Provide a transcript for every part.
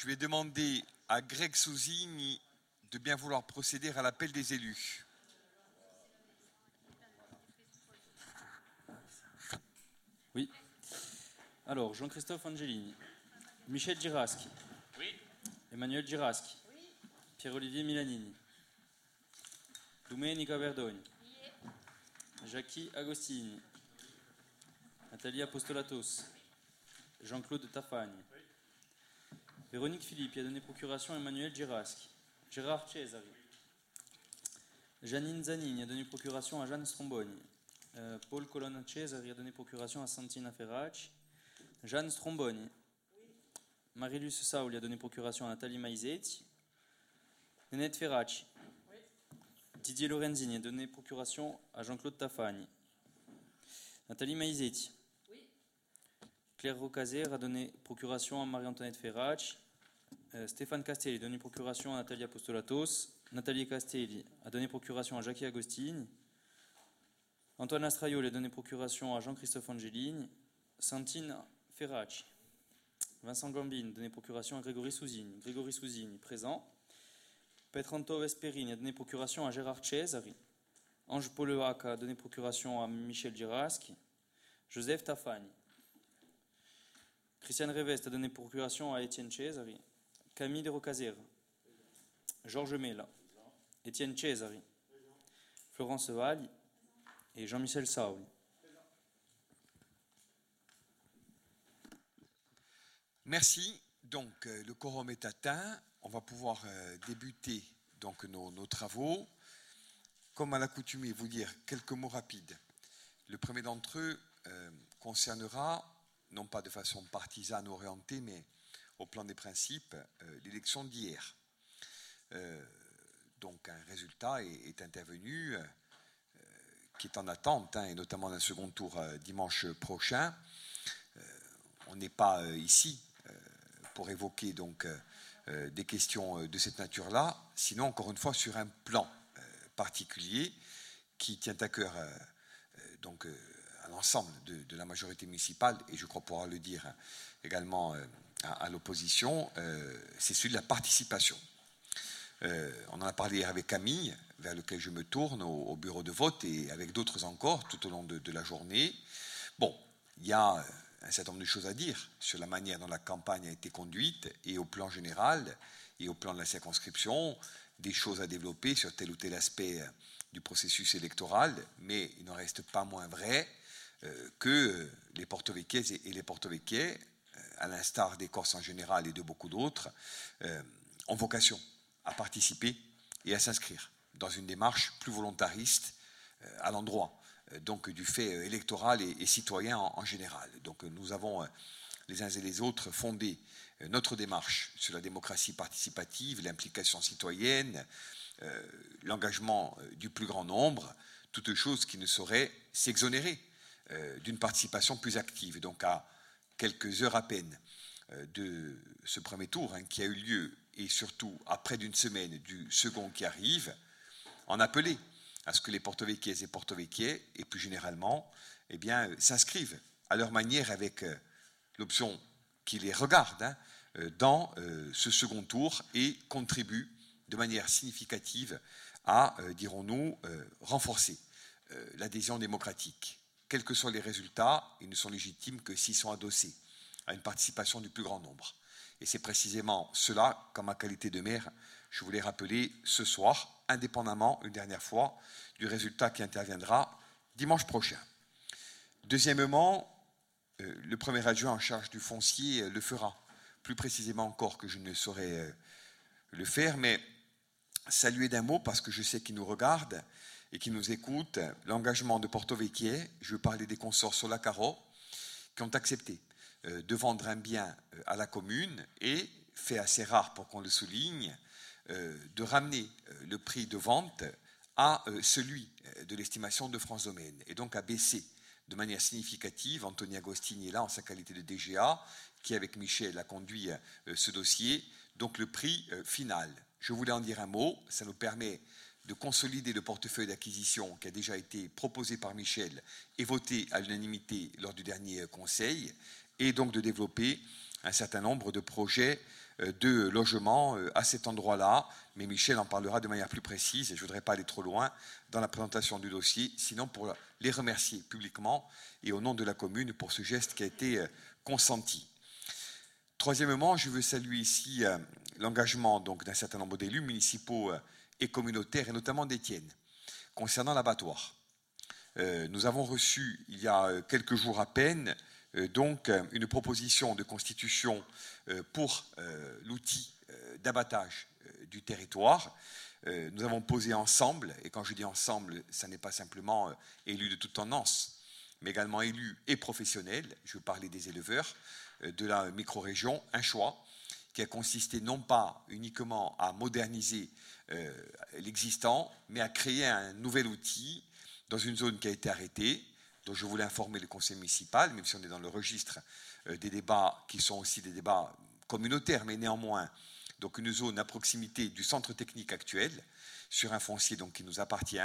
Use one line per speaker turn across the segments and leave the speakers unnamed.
Je vais demander à Greg Souzigny de bien vouloir procéder à l'appel des élus.
Oui. Alors, Jean-Christophe Angelini, Michel Giraschi,
Oui.
Emmanuel Giraschi, Pierre-Olivier Milanini, Domenica Verdogni, Jackie Agostini, Nathalie Apostolatos, Jean-Claude Tafagne, Véronique Philippe a donné procuration à Emmanuel Giraschi, Gérard Cesari, Janine Zanini a donné procuration à Jeanne Stromboni, euh, Paul Colonna Cesari a donné procuration à Santina Ferracci, Jeanne Stromboni, Marilus Sauli a donné procuration à Nathalie Maizetti, Nenette Ferracci, Didier Lorenzini a donné procuration à Jean-Claude Tafani, Nathalie Maizetti, Claire Rocazer a donné procuration à Marie-Antoinette Ferracci, euh, Stéphane Castelli a donné procuration à Nathalie Apostolatos, Nathalie Castelli a donné procuration à Jackie Agostini, Antoine Astraiol a donné procuration à Jean-Christophe Angelini, Santine Ferracci, Vincent Gambine a donné procuration à Grégory Souzini, Grégory Souzini présent, Petranto Vesperini a donné procuration à Gérard Cesari, Ange Poleac a donné procuration à Michel Giraschi, Joseph Tafani, Christiane Revest a donné procuration à Étienne Cesari, Camille de Rocazera, Georges Mella, Étienne Cesari, Florence Valli et Jean-Michel Saouli.
Merci. Donc, euh, le quorum est atteint. On va pouvoir euh, débuter donc nos, nos travaux. Comme à l'accoutumée, vous dire quelques mots rapides. Le premier d'entre eux euh, concernera, non pas de façon partisane orientée, mais au plan des principes, euh, l'élection d'hier. Euh, donc, un résultat est, intervenu euh, qui est en attente, hein, et notamment d'un second tour dimanche prochain. On n'est pas ici pour évoquer donc des questions de cette nature-là, sinon encore une fois sur un plan particulier qui tient à cœur donc à l'ensemble de, la majorité municipale et je crois pouvoir le dire hein, également à, l'opposition, euh, c'est celui de la participation. Euh, on en a parlé avec Camille, vers lequel je me tourne au, au bureau de vote et avec d'autres encore tout au long de, la journée. Bon, il y a euh, un certain nombre de choses à dire sur la manière dont la campagne a été conduite et au plan général et au plan de la circonscription, des choses à développer sur tel ou tel aspect du processus électoral, mais il n'en reste pas moins vrai que les porto-véquiaises et, les euh, à l'instar des Corses en général et de beaucoup d'autres, euh, ont vocation à participer et à s'inscrire dans une démarche plus volontariste euh, à l'endroit euh, donc du fait euh, électoral et, citoyen en, général. Donc nous avons les uns et les autres fondé notre démarche sur la démocratie participative, l'implication citoyenne, l'engagement du plus grand nombre, toutes choses qui ne sauraient s'exonérer d'une participation plus active. Donc à quelques heures à peine euh, de ce premier tour hein, qui a eu lieu et surtout à près d'une semaine du second qui arrive, en appeler à ce que les porto-véquiaises et porto-véquiais, et plus généralement, eh euh, s'inscrivent à leur manière avec euh, l'option qui les regarde hein, dans ce second tour et contribuent de manière significative à, dirons-nous, renforcer l'adhésion démocratique. Quels que soient les résultats, ils ne sont légitimes que s'ils sont adossés à une participation du plus grand nombre. Et c'est précisément cela qu'en ma qualité de maire, je voulais rappeler ce soir, indépendamment, une dernière fois, du résultat qui interviendra dimanche prochain. Deuxièmement, euh, le premier adjoint en charge du foncier euh, le fera, plus précisément encore que je ne saurais euh, le faire, mais saluer d'un mot parce que je sais qu'il nous regarde et qu'il nous écoute, l'engagement de Porto Vecchie, je veux parler des consorts Solacaro, qui ont accepté euh, de vendre un bien euh, à la commune et, fait assez rare pour qu'on le souligne, euh, de ramener le prix de vente à celui de l'estimation de France Domaine et donc à baisser de manière significative. Anthony Agostini est là en sa qualité de DGA, qui avec Michel a conduit ce dossier, donc le prix final. Je voulais en dire un mot, ça nous permet de consolider le portefeuille d'acquisition qui a déjà été proposé par Michel et voté à l'unanimité lors du dernier euh, conseil, et donc de développer un certain nombre de projets de logement à cet endroit-là, mais Michel en parlera de manière plus précise et je ne voudrais pas aller trop loin dans la présentation du dossier, sinon pour les remercier publiquement et au nom de la commune pour ce geste qui a été consenti. Troisièmement, je veux saluer ici l'engagement d'un certain nombre d'élus municipaux et communautaires, et notamment d'Étienne, concernant l'abattoir. Euh, nous avons reçu, il y a euh, quelques jours à peine, euh, donc une proposition de constitution pour l'outil d'abattage du territoire. nous avons posé ensemble, et quand je dis ensemble, ça n'est pas simplement élus de toute tendance, mais également élus et professionnels, je parler des éleveurs de la micro-région, un choix qui a consisté non pas uniquement à moderniser l'existant, mais à créer un nouvel outil dans une zone qui a été arrêtée, dont je voulais informer le conseil municipal, même si on est dans le registre euh, des débats qui sont aussi des débats communautaires, mais néanmoins, donc une zone à proximité du centre technique actuel, sur un foncier donc qui nous appartient,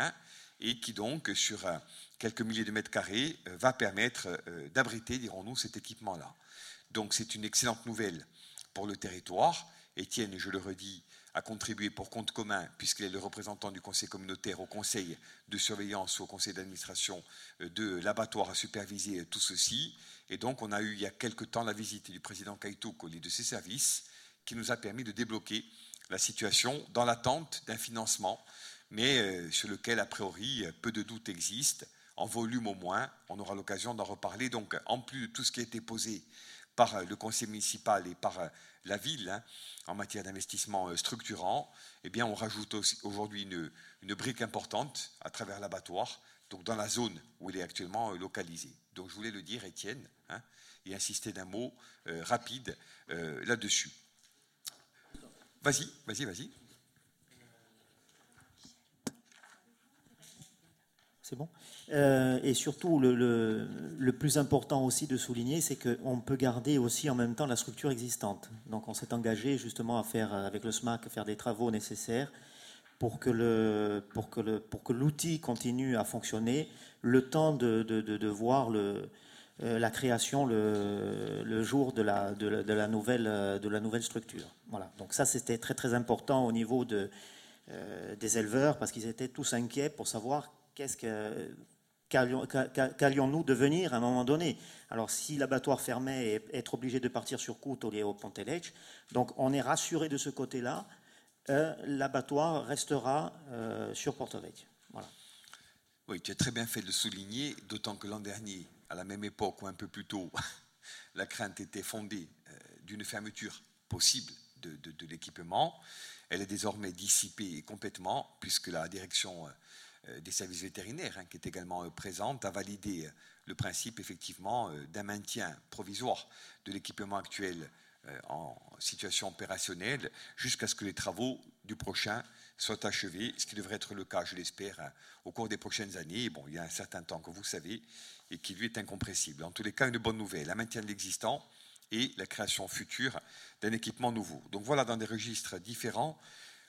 et qui donc, sur euh, quelques milliers de mètres carrés, euh, va permettre d'abriter, dirons-nous, cet équipement-là. Donc c'est une excellente nouvelle pour le territoire. Étienne, je le redis, a contribué pour compte commun, puisqu'il est le représentant du conseil communautaire au conseil de surveillance ou au conseil d'administration euh, de l'abattoir à superviser tout ceci. Et donc, on a eu il y a quelque temps la visite du président Kaito au de ses services, qui nous a permis de débloquer la situation dans l'attente d'un financement, mais euh, sur lequel, a priori, peu de doutes existent, en volume au moins. On aura l'occasion d'en reparler. Donc, en plus de tout ce qui a été posé par euh, le conseil municipal et par la ville, hein, en matière d'investissement euh, structurant, eh bien, on rajoute aujourd'hui une, brique importante à travers l'abattoir, donc dans la zone où il est actuellement euh, localisé. Donc je voulais le dire, Étienne, hein, et insister d'un mot euh, rapide là-dessus. Vas-y, vas-y, vas-y.
C'est bon euh, Et surtout, le, plus important aussi de souligner, c'est qu'on peut garder aussi en même temps la structure existante. Donc on s'est engagé justement à faire, avec le SMAC, faire des travaux nécessaires pour que, l'outil continue à fonctionner, le temps de, voir euh, la création le, jour de la, nouvelle, structure. Voilà. Donc ça, c'était très très important au niveau de, euh, des éleveurs, parce qu'ils étaient tous inquiets pour savoir qu'est-ce que qu'allions-nous devenir à un moment donné? Alors, si l'abattoir fermait et être obligé de partir sur Coute au Pontelec, donc on est rassuré de ce côté-là, euh, l'abattoir restera euh, sur Porto Voilà.
Oui, tu as très bien fait de le souligner, d'autant que l'an dernier, à la même époque ou un peu plus tôt, la crainte était fondée euh, d'une fermeture possible de, l'équipement. Elle est désormais dissipée complètement, puisque la direction des services vétérinaires, hein, qui est également euh, présente, a validé euh, le principe effectivement d'un maintien provisoire de l'équipement actuel en situation opérationnelle jusqu'à ce que les travaux du prochain soient achevés, ce qui devrait être le cas, je l'espère, hein, au cours des prochaines années. Bon, il y a un certain temps que vous savez et qui lui est incompressible. En tous les cas, une bonne nouvelle, un maintien de l'existant et la création future d'un équipement nouveau. Donc voilà, dans des registres différents,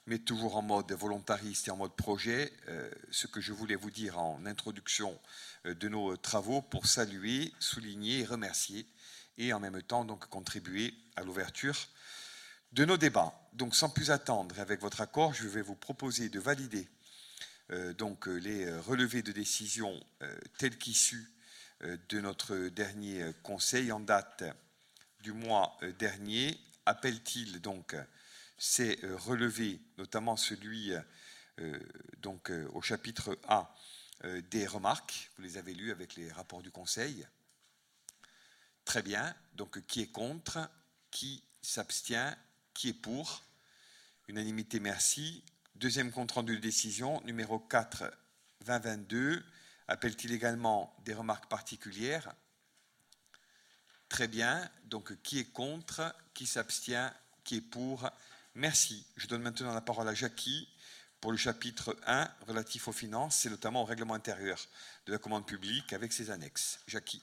mais toujours en mode volontariste et en mode projet, euh, ce que je voulais vous dire en introduction euh, de nos travaux pour saluer, souligner et remercier, et en même temps donc contribuer à l'ouverture de nos débats. Donc sans plus attendre, avec votre accord, je vais vous proposer de valider euh, donc les relevés de décision tels qu'issus de notre dernier conseil en date du mois dernier. Appelle-t-il donc c'est euh, relevé, notamment celui euh, donc, euh, au chapitre A des remarques. Vous les avez lues avec les rapports du Conseil. Très bien. Donc, qui est contre Qui s'abstient Qui est pour? Unanimité, merci. Deuxième compte rendu de décision, numéro 4, 2022. Appelle-t-il également des remarques particulières? Très bien. Donc, qui est contre Qui s'abstient Qui est pour? Merci. Je donne maintenant la parole à Jackie pour le chapitre 1 relatif aux finances et notamment au règlement intérieur de la commande publique avec ses annexes. Jackie.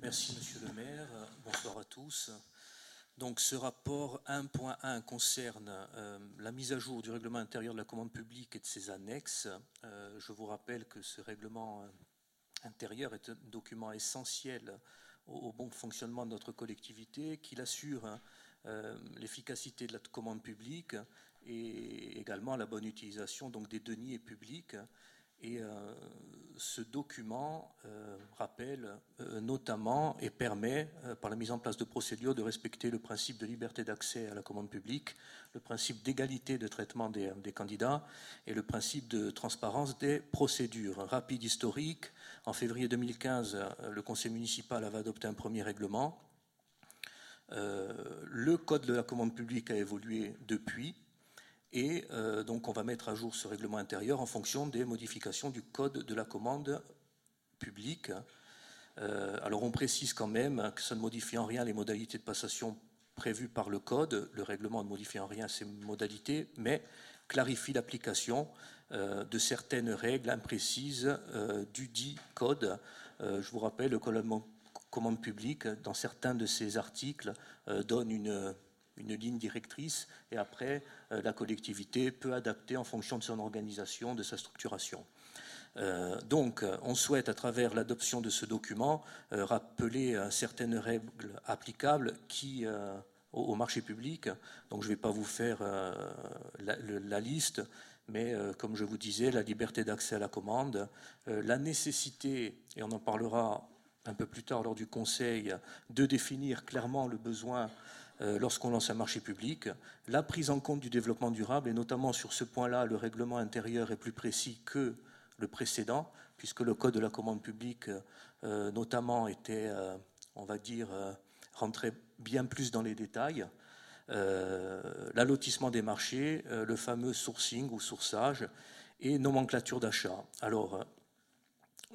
Merci Monsieur le maire. Bonsoir à tous. Donc ce rapport 1.1 concerne euh, la mise à jour du règlement intérieur de la commande publique et de ses annexes. Euh, je vous rappelle que ce règlement euh, intérieur est un document essentiel au, bon fonctionnement de notre collectivité, qu'il assure hein, l'efficacité de la commande publique et également la bonne utilisation donc, des deniers publics et euh, ce document euh, rappelle euh, notamment et permet, par la mise en place de procédures, de respecter le principe de liberté d'accès à la commande publique, le principe d'égalité de traitement des, candidats et le principe de transparence des procédures. Rapide historique. En février 2015, le conseil municipal avait adopté un premier règlement. Le code de la commande publique a évolué depuis. Et euh, donc on va mettre à jour ce règlement intérieur en fonction des modifications du code de la commande publique. Euh, alors on précise quand même que ça ne modifie en rien les modalités de passation prévues par le code. Le règlement ne modifie en rien ces modalités, mais clarifie l'application euh, de certaines règles imprécises du dit code. je vous rappelle, le la commande publique, dans certains de ses articles, donne une une ligne directrice et après euh, la collectivité peut adapter en fonction de son organisation, de sa structuration. Euh, donc, on souhaite, à travers l'adoption de ce document, euh, rappeler certaines règles applicables qui, au, marché public. Donc, je ne vais pas vous faire la, liste, mais comme je vous disais, la liberté d'accès à la commande, la nécessité, et on en parlera un peu plus tard lors du Conseil, de définir clairement le besoin euh, lorsqu'on lance un marché public, la prise en compte du développement durable, et notamment sur ce point-là, le règlement intérieur est plus précis que le précédent, puisque le Code de la commande publique, euh, notamment, était, euh, on va dire, rentré bien plus dans les détails. L'allotissement des marchés, le fameux sourcing ou sourçage, et nomenclature d'achat. Alors,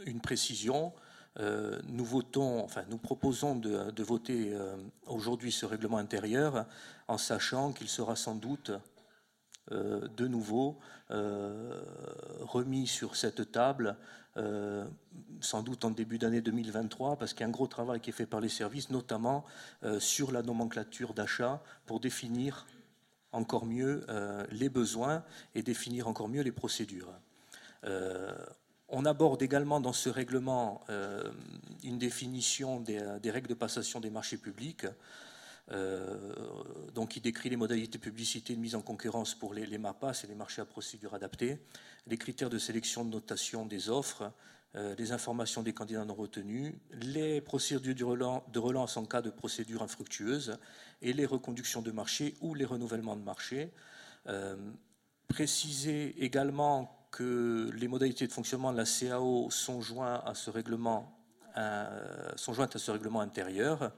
une précision, euh, nous votons, enfin, nous proposons de, voter euh, aujourd'hui ce règlement intérieur en sachant qu'il sera sans doute euh, de nouveau remis sur cette table, sans doute en début d'année 2023, parce qu'il y a un gros travail qui est fait par les services, notamment sur la nomenclature d'achat pour définir encore mieux les besoins et définir encore mieux les procédures. On aborde également dans ce règlement euh, une définition des, règles de passation des marchés publics, euh, donc qui décrit les modalités de publicité de mise en concurrence pour les, MAPAS et les marchés à procédure adaptée, les critères de sélection de notation des offres, euh, les informations des candidats non retenus, les procédures de relance en cas de procédure infructueuse et les reconductions de marché ou les renouvellements de marché. préciser également que les modalités de fonctionnement de la CAO sont, jointes à ce règlement, euh, sont jointes à ce règlement intérieur.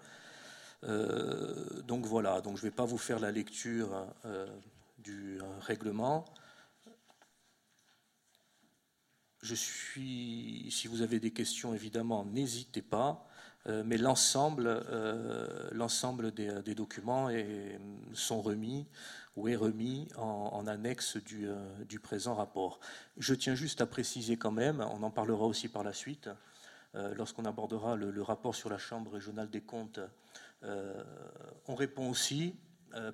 Euh, donc voilà, donc je ne vais pas vous faire la lecture euh, du règlement. Je suis, si vous avez des questions, évidemment, n'hésitez pas. mais l'ensemble, des, documents sont remis ou est remis en, annexe euh, du, présent rapport. Je tiens juste à préciser quand même, on en parlera aussi par la suite, euh, lorsqu'on abordera le, rapport sur la Chambre régionale des comptes, euh, on répond aussi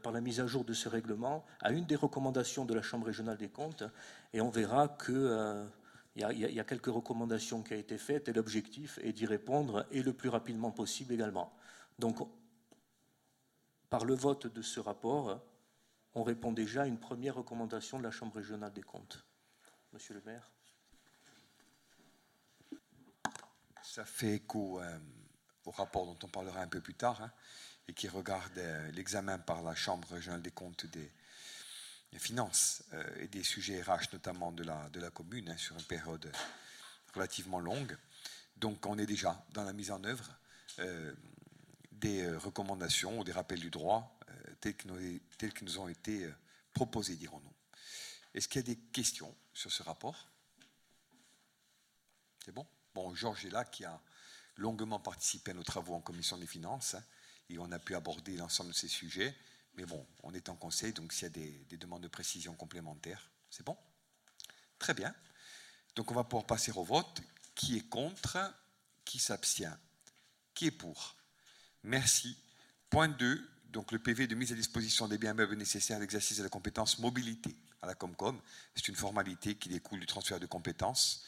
par la mise à jour de ce règlement à une des recommandations de la Chambre régionale des comptes, et on verra que il y, a quelques recommandations qui ont été faites et l'objectif est d'y répondre et le plus rapidement possible également. Donc, par le vote de ce rapport, on répond déjà à une première recommandation de la Chambre régionale des comptes. Monsieur le maire.
Ça fait écho euh, au rapport dont on parlera un peu plus tard hein, et qui regarde euh, l'examen par la Chambre régionale des comptes des, finances euh, et des sujets RH, notamment de la, commune, hein, sur une période relativement longue. Donc on est déjà dans la mise en œuvre des recommandations ou des rappels du droit tels qui nous, ont été euh, proposés, dirons-nous. Est-ce qu'il y a des questions sur ce rapport? C'est bon? Bon, Georges est là, qui a longuement participé à nos travaux en commission des finances, hein, et on a pu aborder l'ensemble de ces sujets. Mais bon, on est en conseil, donc s'il y a des, des demandes de précision complémentaires, c'est bon? Très bien. Donc on va pouvoir passer au vote. Qui est contre? Qui s'abstient? Qui est pour? Merci. Point 2, donc le PV de mise à disposition des biens meubles nécessaires à l'exercice de la compétence mobilité à la Comcom. C'est une formalité qui découle du transfert de compétences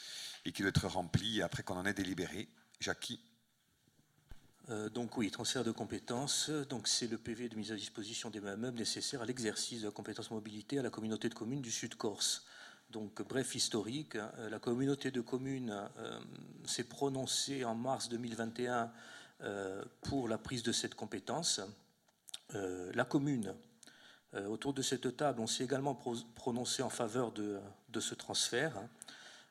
et qui doit être remplie après qu'on en ait délibéré. Jackie
Euh, donc oui, transfert de compétences. Donc c'est le PV de mise à disposition des meubles nécessaires à l'exercice de la compétence mobilité à la communauté de communes du Sud Corse. Donc bref historique, euh, la communauté de communes euh, s'est prononcée en mars 2021 pour la prise de cette compétence. La commune, autour de cette table, on s'est également prononcé en faveur de, ce transfert.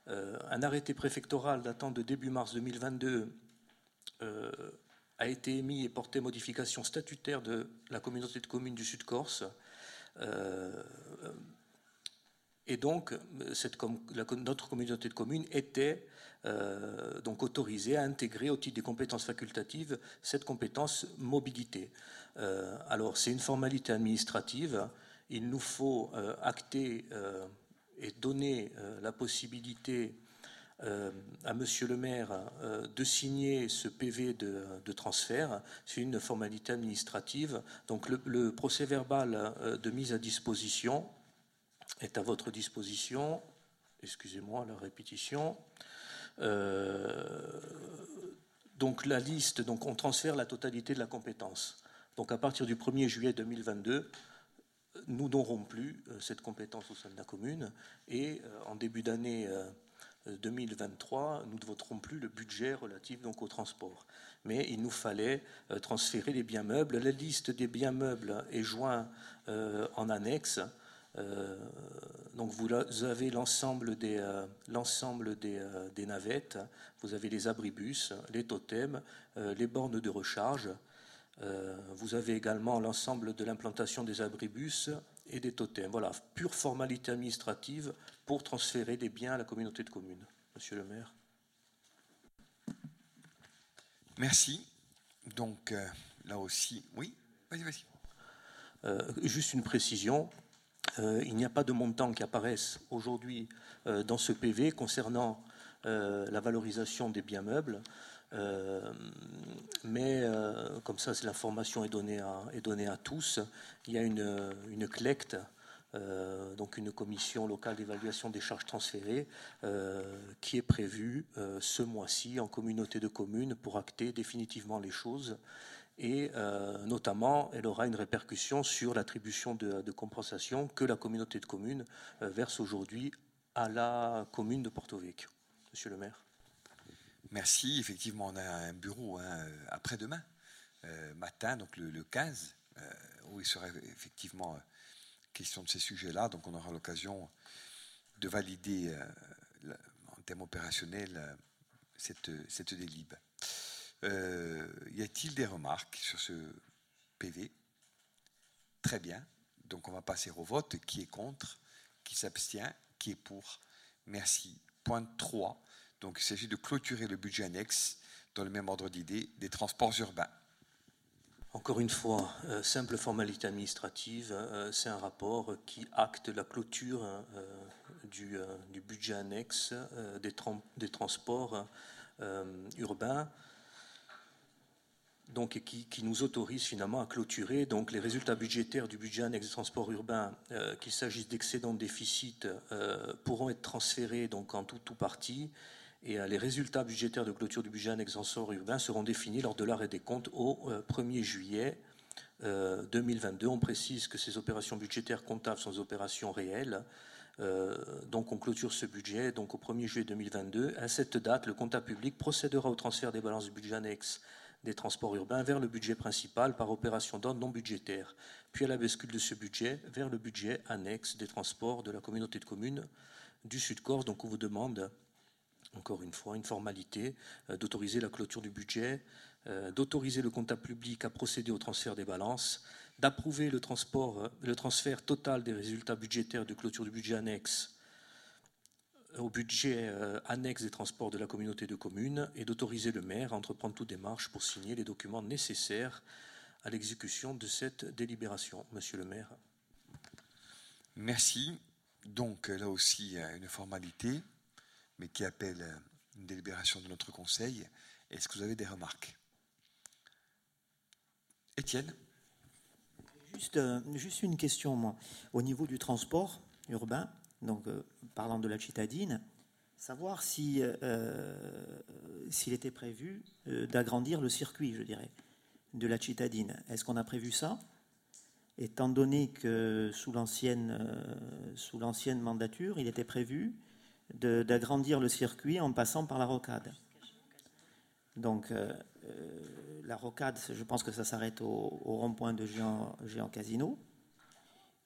un arrêté préfectoral datant de début mars 2022 a été émis et porté modification statutaire de la communauté de communes du Sud-Corse. Euh, et donc, notre communauté de communes était euh, donc autorisée à intégrer au titre des compétences facultatives cette compétence mobilité. Euh, alors, c'est une formalité administrative. Il nous faut acter et donner la possibilité euh, à Monsieur le maire euh, de signer ce PV de, transfert. C'est une formalité administrative. Donc le, procès verbal euh, de mise à disposition est à votre disposition. Excusez-moi la répétition. Donc la liste, donc on transfère la totalité de la compétence. Donc à partir du 1er juillet 2022, nous n'aurons plus cette compétence au sein de la commune et en début d'année 2023, nous ne voterons plus le budget relatif donc au transport. Mais il nous fallait euh, transférer les biens meubles. La liste des biens meubles est jointe euh, en annexe. Euh, donc vous avez l'ensemble des, l'ensemble des, des, navettes, vous avez les abribus, les totems, les bornes de recharge. vous avez également l'ensemble de l'implantation des abribus et des totems. Voilà, pure formalité administrative pour transférer des biens à la communauté de communes. Monsieur le maire.
Merci. Donc euh, là aussi, oui, vas-y, vas-y.
Euh, juste une précision. Euh, il n'y a pas de montant qui apparaissent aujourd'hui dans ce PV concernant la valorisation des biens meubles. mais comme ça, l'information est donnée à, est donnée à tous. Il y a une, une euh, donc une commission locale d'évaluation des charges transférées euh, qui est prévue euh, ce mois-ci en communauté de communes pour acter définitivement les choses. Et notamment, elle aura une répercussion sur l'attribution de, compensation que la communauté de communes verse aujourd'hui à la commune de Porto Vecchio. Monsieur le maire.
Merci. Effectivement, on a un bureau hein, après-demain matin, donc le, le 15, où il sera effectivement question de ces sujets-là. Donc on aura l'occasion de valider euh, en termes opérationnels euh, cette, cette. Euh, y a-t-il des remarques sur ce PV Très bien. Donc on va passer au vote. Qui est contre? Qui s'abstient? Qui est pour? Merci. Point 3. Donc il s'agit de clôturer le budget annexe dans le même ordre d'idée des transports urbains.
Encore une fois, euh, simple formalité administrative, euh, c'est un rapport qui acte la clôture euh, du, budget annexe des, transports urbains, donc qui, nous autorise finalement à clôturer donc les résultats budgétaires du budget annexe des transports urbains, qu'il s'agisse d'excédents de déficit, pourront être transférés donc en tout ou partie et euh, les résultats budgétaires de clôture du budget annexe urbain seront définis lors de l'arrêt des comptes au 1er euh, juillet 2022. Euh, on précise que ces opérations budgétaires comptables sont des opérations réelles. donc on clôture ce budget donc au 1er juillet 2022. À cette date, le comptable public procédera au transfert des balances du budget annexe des transports urbains vers le budget principal par opération d'ordre non budgétaire, puis à la bascule de ce budget vers le budget annexe des transports de la communauté de communes du Sud-Corse. Donc on vous demande encore une fois, une formalité, euh, d'autoriser la clôture du budget, euh, d'autoriser le comptable public à procéder au transfert des balances, d'approuver le, euh, le transfert total des résultats budgétaires de clôture du budget annexe au budget annexe des transports de la communauté de communes et d'autoriser le maire à entreprendre toute démarche pour signer les documents nécessaires à l'exécution de cette délibération. Monsieur le maire.
Merci. Donc là aussi, une formalité mais qui appelle euh, une délibération de notre Conseil. Est-ce que vous avez des remarques? Étienne?
Juste, euh, juste une question, moi. Au niveau du transport urbain, donc euh, parlant de la citadine, savoir si, s'il était prévu d'agrandir le circuit, je dirais, de la Citadine. Est-ce qu'on a prévu ça? Étant donné que sous l'ancienne, sous l'ancienne mandature, il était prévu d'agrandir le circuit en passant par la rocade. Donc, la rocade, je pense que ça s'arrête au, rond-point de Géant, Géant, Casino.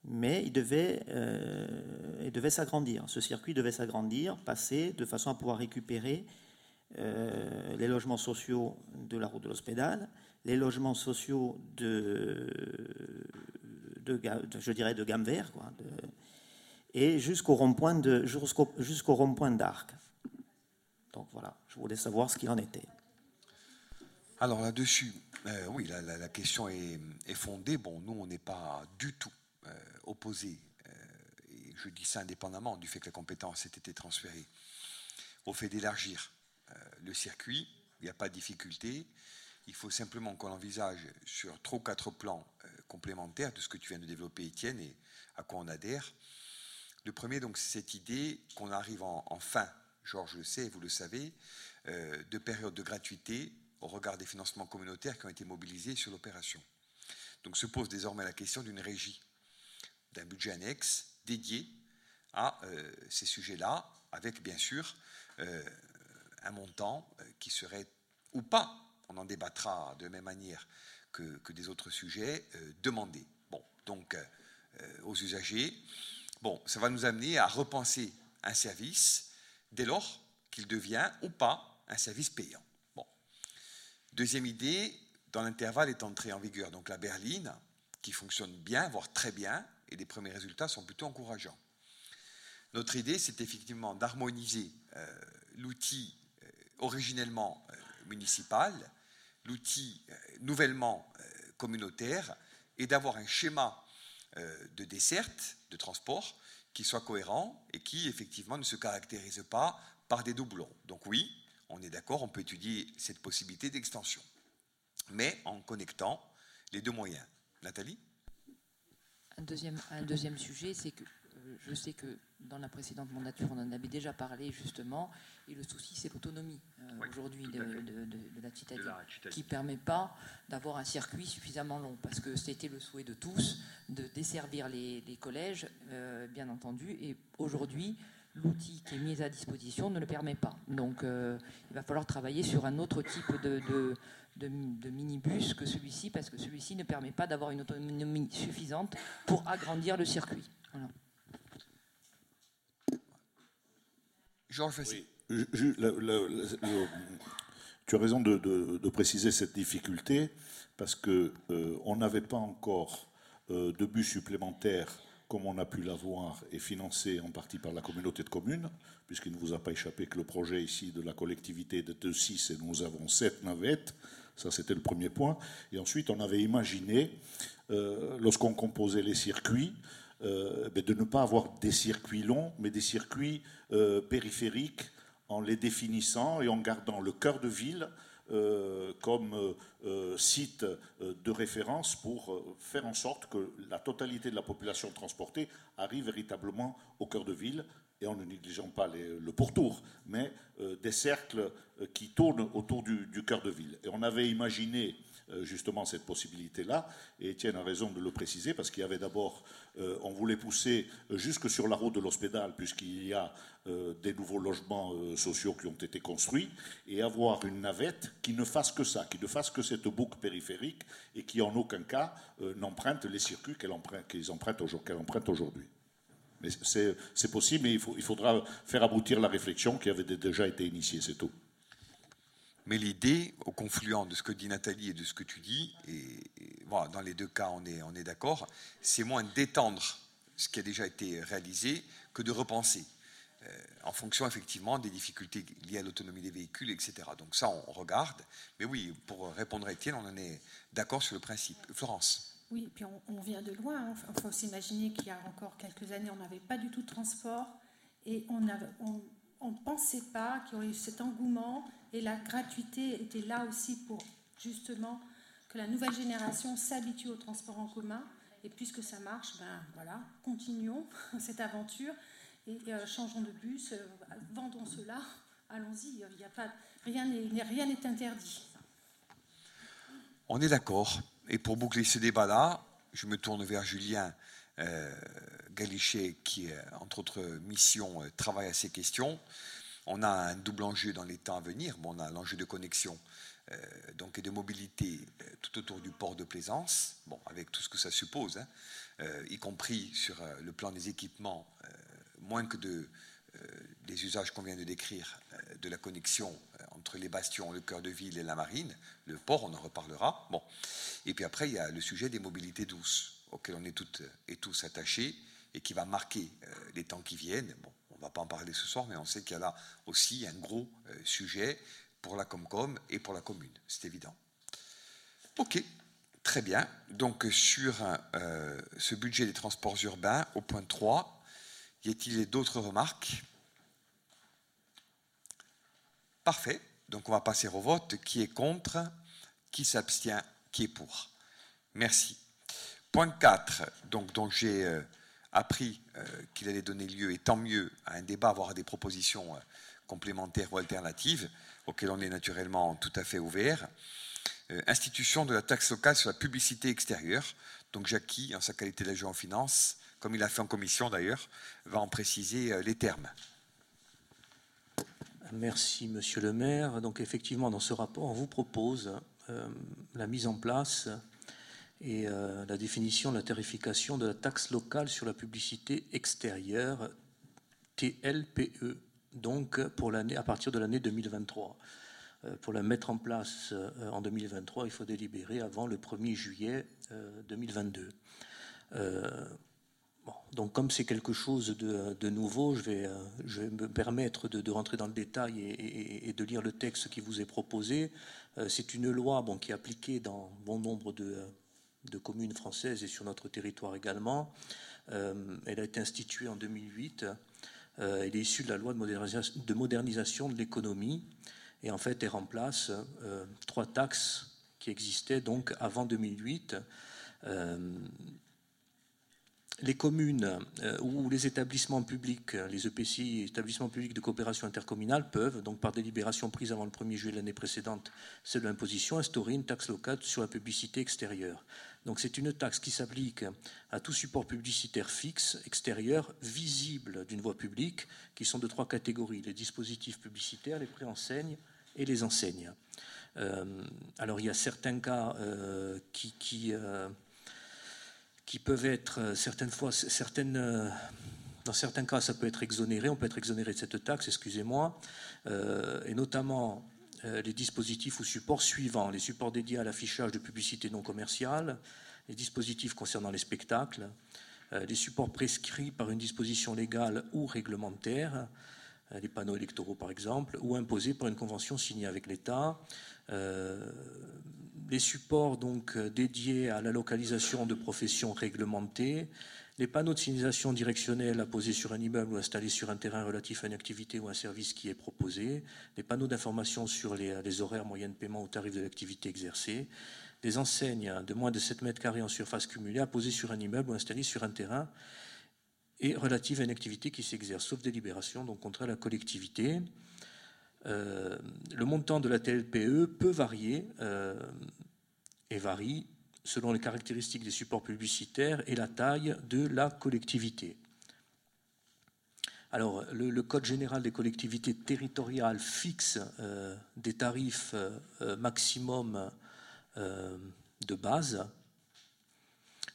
Mais il devait, euh, devait s'agrandir. Ce circuit devait s'agrandir, passer de façon à pouvoir récupérer euh, les logements sociaux de la route de l'Hospédale, les logements sociaux de, de, je dirais de gamme vert, quoi, et jusqu'au rond-point jusqu'au, rond-point d'Arc. Donc voilà, je voulais savoir ce qu'il en était.
Alors là-dessus, euh, oui, la, question est, fondée. Bon, nous, on n'est pas du tout euh, opposés, euh, et je dis ça indépendamment du fait que la compétence ait été transférée, au fait d'élargir le circuit. Il n'y a pas de difficulté. Il faut simplement qu'on envisage sur trois ou quatre plans complémentaires de ce que tu viens de développer, Étienne, et à quoi on adhère. Le premier, donc, c'est cette idée qu'on arrive en, fin, Georges le sait, vous le savez, de période de gratuité au regard des financements communautaires qui ont été mobilisés sur l'opération. Donc se pose désormais la question d'une régie, d'un budget annexe dédié à euh, ces sujets-là, avec bien sûr euh, un montant euh, qui serait ou pas, on en débattra de même manière que, que des autres sujets, demandé. Bon, donc aux usagers. Bon, ça va nous amener à repenser un service dès lors qu'il devient ou pas un service payant. Deuxième idée, dans l'intervalle est entrée en vigueur donc la berline, qui fonctionne bien, voire très bien, et les premiers résultats sont plutôt encourageants. Notre idée, c'est effectivement d'harmoniser euh, l'outil euh, originellement euh, municipal, l'outil nouvellement communautaire, et d'avoir un schéma de desserte, de transport, qui soit cohérent et qui effectivement ne se caractérise pas par des doublons. Donc oui, on est d'accord, on peut étudier cette possibilité d'extension, mais en connectant les deux moyens. Nathalie?
Un deuxième, un deuxième sujet, c'est que euh, je sais que dans la précédente mandature, on en avait déjà parlé justement, et le souci, c'est l'autonomie euh, aujourd'hui de, la citadine, qui ne permet pas d'avoir un circuit suffisamment long, parce que c'était le souhait de tous de desservir les, les euh, bien entendu, et aujourd'hui, l'outil qui est mis à disposition ne le permet pas. Donc euh, il va falloir travailler sur un autre type de, de, minibus que celui-ci, parce que celui-ci ne permet pas d'avoir une autonomie suffisante pour agrandir le circuit.
Georges
tu as raison de, préciser cette difficulté, parce qu'on euh, on n'avait pas encore euh, de bus supplémentaires comme on a pu l'avoir, est financé en partie par la communauté de communes, puisqu'il ne vous a pas échappé que le projet ici de la collectivité de 2-6 et nous avons 7 navettes. Ça, c'était le premier point. Et ensuite, on avait imaginé, euh, lorsqu'on composait les circuits, euh, ben, de ne pas avoir des circuits longs, mais des circuits euh, périphériques en les définissant et en gardant le cœur de ville comme euh, euh, site de référence pour faire en sorte que la totalité de la population transportée arrive véritablement au cœur de ville et en ne négligeant pas le pourtour, mais des cercles qui tournent autour du, cœur de ville. Et on avait imaginé euh, justement cette possibilité-là. Et Étienne a raison de le préciser parce qu'il y avait d'abord, euh, on voulait pousser jusque sur la route de l'hospital puisqu'il y a euh, des nouveaux logements sociaux qui ont été construits et avoir une navette qui ne fasse que ça, qui ne fasse que cette boucle périphérique et qui en aucun cas n'emprunte les circuits qu'elle emprunte, aujourd'hui. Mais c'est possible, mais il, faudra faire aboutir la réflexion qui avait déjà été initiée, c'est tout.
Mais l'idée, au confluent de ce que dit Nathalie et de ce que tu dis, et, dans les deux cas, on est, d'accord, c'est moins d'étendre ce qui a déjà été réalisé que de repenser, euh, en fonction effectivement des difficultés liées à l'autonomie des véhicules, etc. Donc ça, on regarde. Mais oui, pour répondre à Étienne, on en est d'accord sur le principe. Florence
oui, et puis on, vient de loin. Il hein. faut s'imaginer qu'il y a encore quelques années, on n'avait pas du tout de transport et on ne pensait pas qu'il y aurait eu cet engouement et la gratuité était là aussi pour justement que la nouvelle génération s'habitue au transport en commun. Et puisque ça marche, ben voilà, continuons cette aventure. Et changeons de bus, vendons cela, allons-y, rien n'est interdit.
On est d'accord. Et pour boucler ce débat-là, je me tourne vers Julien euh, Galichet, qui, entre autres missions, euh, travaille à ces questions. On a un double enjeu dans les temps à venir. On a l'enjeu de connexion euh, donc, et de mobilité tout autour du port de Plaisance, bon, avec tout ce que ça suppose, hein, y compris sur le plan des équipements, moins que de, des usages qu'on vient de décrire, de la connexion entre les bastions, le cœur de ville et la marine, le port, on en reparlera. Bon. Et puis après, il y a le sujet des mobilités douces, auquel on est toutes et tous attachés et qui va marquer euh, les temps qui viennent. Bon, on ne va pas en parler ce soir, mais on sait qu'il y a là aussi un gros euh, sujet pour la Comcom et pour la commune, c'est évident. Ok, très bien. Donc sur euh, ce budget des transports urbains, au point 3, y a-t-il d'autres remarques? Parfait. Donc on va passer au vote. Qui est contre? Qui s'abstient? Qui est pour? Merci. Point 4, donc, dont j'ai euh, appris euh, qu'il allait donner lieu, et tant mieux, à un débat, voire à des propositions euh, complémentaires ou alternatives, auxquelles on est naturellement tout à fait ouvert. institution de la taxe locale sur la publicité extérieure. Donc Jackie, en sa qualité d'agent en finance, comme il a fait en commission d'ailleurs, va en préciser les termes.
Merci, Monsieur le maire. Donc, effectivement, dans ce rapport, on vous propose euh, la mise en place et euh, la définition de la tarification de la taxe locale sur la publicité extérieure, TLPE, donc pour l'année, à partir de l'année 2023. Euh, pour la mettre en place en 2023, il faut délibérer avant le 1er juillet 2022 donc comme c'est quelque chose de, nouveau, je vais, euh, je vais, me permettre de, rentrer dans le détail et, de lire le texte qui vous est proposé. Euh, c'est une loi qui est appliquée dans bon nombre de, communes françaises et sur notre territoire également. Euh, elle a été instituée en 2008. elle est issue de la loi de, modernisation de l'économie. Et en fait, elle remplace trois taxes qui existaient donc avant 2008 les communes euh, ou les établissements publics, les EPCI, établissements publics de coopération intercommunale, peuvent, donc par délibération prise avant le 1er juillet de l'année précédente, c'est de l'imposition, instaurer une taxe locale sur la publicité extérieure. Donc c'est une taxe qui s'applique à tout support publicitaire fixe, extérieur, visible d'une voie publique, qui sont de trois catégories, les dispositifs publicitaires, les préenseignes et les enseignes. Euh, alors il y a certains cas euh, qui peuvent être euh, certaines fois, certaines, euh, dans certains cas, ça peut être exonéré, on peut être exonéré de cette taxe, excusez-moi, euh, et notamment les dispositifs ou supports suivants, les supports dédiés à l'affichage de publicité non commerciale, les dispositifs concernant les spectacles, les supports prescrits par une disposition légale ou réglementaire, les panneaux électoraux par exemple, ou imposés par une convention signée avec l'État, les supports donc euh, dédiés à la localisation de professions réglementées, les panneaux de signalisation directionnelle à poser sur un immeuble ou installés sur un terrain relatif à une activité ou un service qui est proposé, les panneaux d'information sur les, horaires moyens de paiement ou tarifs de l'activité exercée, des enseignes de moins de 7 mètres carrés en surface cumulée à poser sur un immeuble ou installés sur un terrain et relative à une activité qui s'exerce, sauf délibération, donc contre la collectivité. Euh, le montant de la TLPE peut varier euh, et varie selon les caractéristiques des supports publicitaires et la taille de la collectivité. Alors, le, Code général des collectivités territoriales fixe euh, des tarifs maximum de base.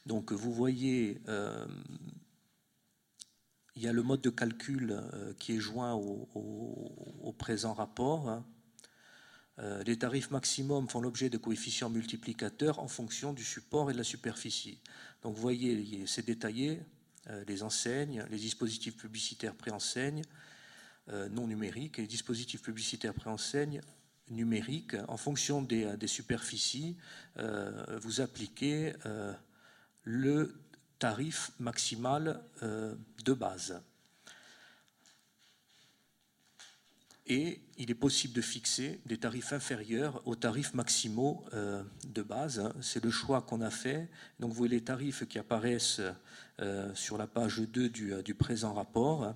Donc, vous voyez il y a le mode de calcul euh, qui est joint au, présent rapport. Hein. Euh, les tarifs maximums font l'objet de coefficients multiplicateurs en fonction du support et de la superficie. Donc vous voyez, c'est détaillé, euh, les enseignes, les dispositifs publicitaires préenseignes non numériques et les dispositifs publicitaires préenseignes numériques. En fonction des, des superficies, vous appliquez le tarif maximal euh, de base. et il est possible de fixer des tarifs inférieurs aux tarifs maximaux euh, de base. C'est le choix qu'on a fait. Donc vous voyez les tarifs qui apparaissent euh, sur la page 2 du, présent rapport.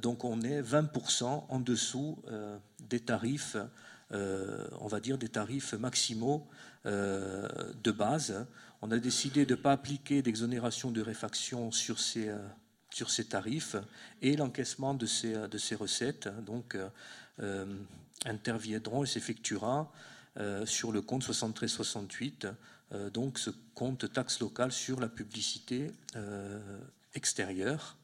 donc on est 20% en dessous des tarifs, on va dire des tarifs maximaux de base. On a décidé de ne pas appliquer d'exonération de réfaction sur ces ces tarifs et l'encaissement de ces, ces recettes donc, euh, euh, interviendront et s'effectuera euh, sur le compte 73-68, donc ce compte taxe locale sur la publicité extérieure.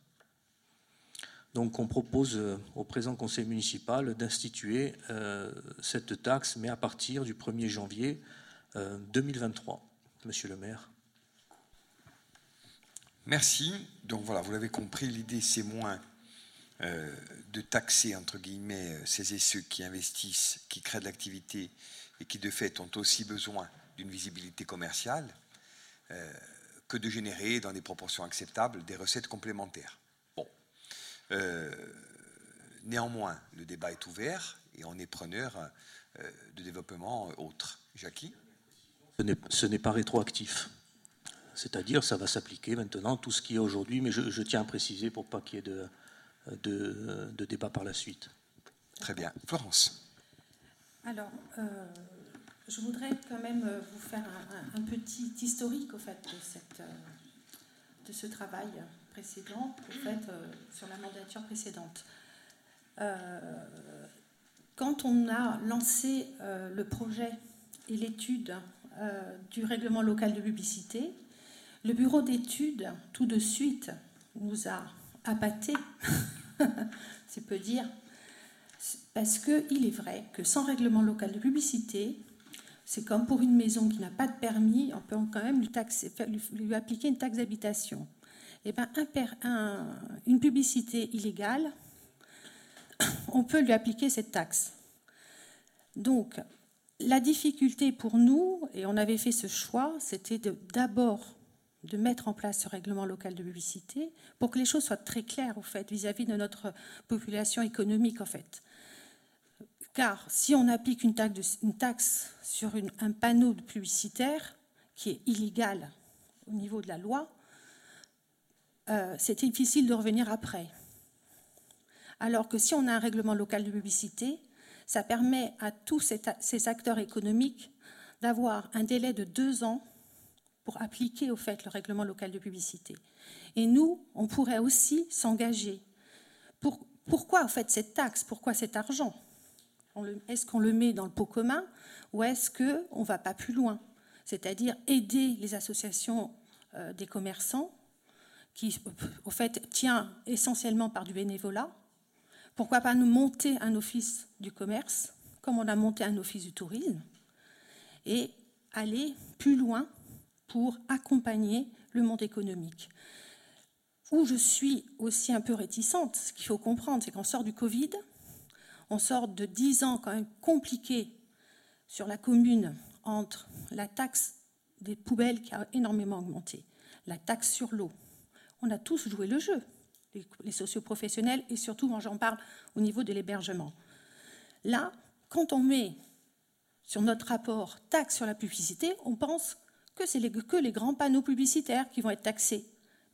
Donc on propose au présent conseil municipal d'instituer cette taxe, mais à partir du 1er janvier 2023. Monsieur le maire.
Merci. Donc voilà, vous l'avez compris, l'idée c'est moins euh, de taxer, entre guillemets, euh, ces et ceux qui investissent, qui créent de l'activité et qui de fait ont aussi besoin d'une visibilité commerciale, euh, que de générer dans des proportions acceptables des recettes complémentaires. Bon. néanmoins, le débat est ouvert et on est preneur de développement autre. Jackie?
Ce n'est pas rétroactif. C'est-à-dire, ça va s'appliquer maintenant tout ce qui est aujourd'hui, mais je, tiens à préciser pour pas qu'il y ait de, de, débat par la suite.
Très bien. Florence.
Alors, euh, je voudrais quand même euh, vous faire un, petit historique au fait de, cette, euh, de ce travail précédent, au fait, sur la mandature précédente. quand on a lancé le projet et l'étude du règlement local de publicité, le bureau d'études, tout de suite, nous a appâtés, c'est peu dire, parce qu'il est vrai que sans règlement local de publicité, c'est comme pour une maison qui n'a pas de permis, on peut quand même lui, appliquer une taxe d'habitation. Et eh ben, une publicité illégale, on peut lui appliquer cette taxe. Donc, la difficulté pour nous, et on avait fait ce choix, c'était d'abord de mettre en place ce règlement local de publicité pour que les choses soient très claires au fait vis-à-vis de notre population économique en fait. Car si on applique une taxe, sur un panneau de publicitaire qui est illégal au niveau de la loi, euh, c'est difficile de revenir après. Alors que si on a un règlement local de publicité, ça permet à tous ces acteurs économiques d'avoir un délai de deux ans pour appliquer au fait le règlement local de publicité. Et nous, on pourrait aussi s'engager. Pour, pourquoi fait cette taxe? Pourquoi cet argent? Est-ce qu'on le met dans le pot commun ou est-ce qu'on ne va pas plus loin? C'est-à-dire aider les associations euh, des commerçants qui, au fait, tient essentiellement par du bénévolat. Pourquoi pas nous monter un office du commerce, comme on a monté un office du tourisme, et aller plus loin pour accompagner le monde économique. Où je suis aussi un peu réticente, ce qu'il faut comprendre, c'est qu'on sort du Covid, on sort de dix ans quand même compliqués sur la commune entre la taxe des poubelles qui a énormément augmenté, la taxe sur l'eau. On a tous joué le jeu, les socioprofessionnels, et surtout, moi j'en parle au niveau de l'hébergement. Là, quand on met sur notre rapport taxe sur la publicité, on pense que c'est que les grands panneaux publicitaires qui vont être taxés.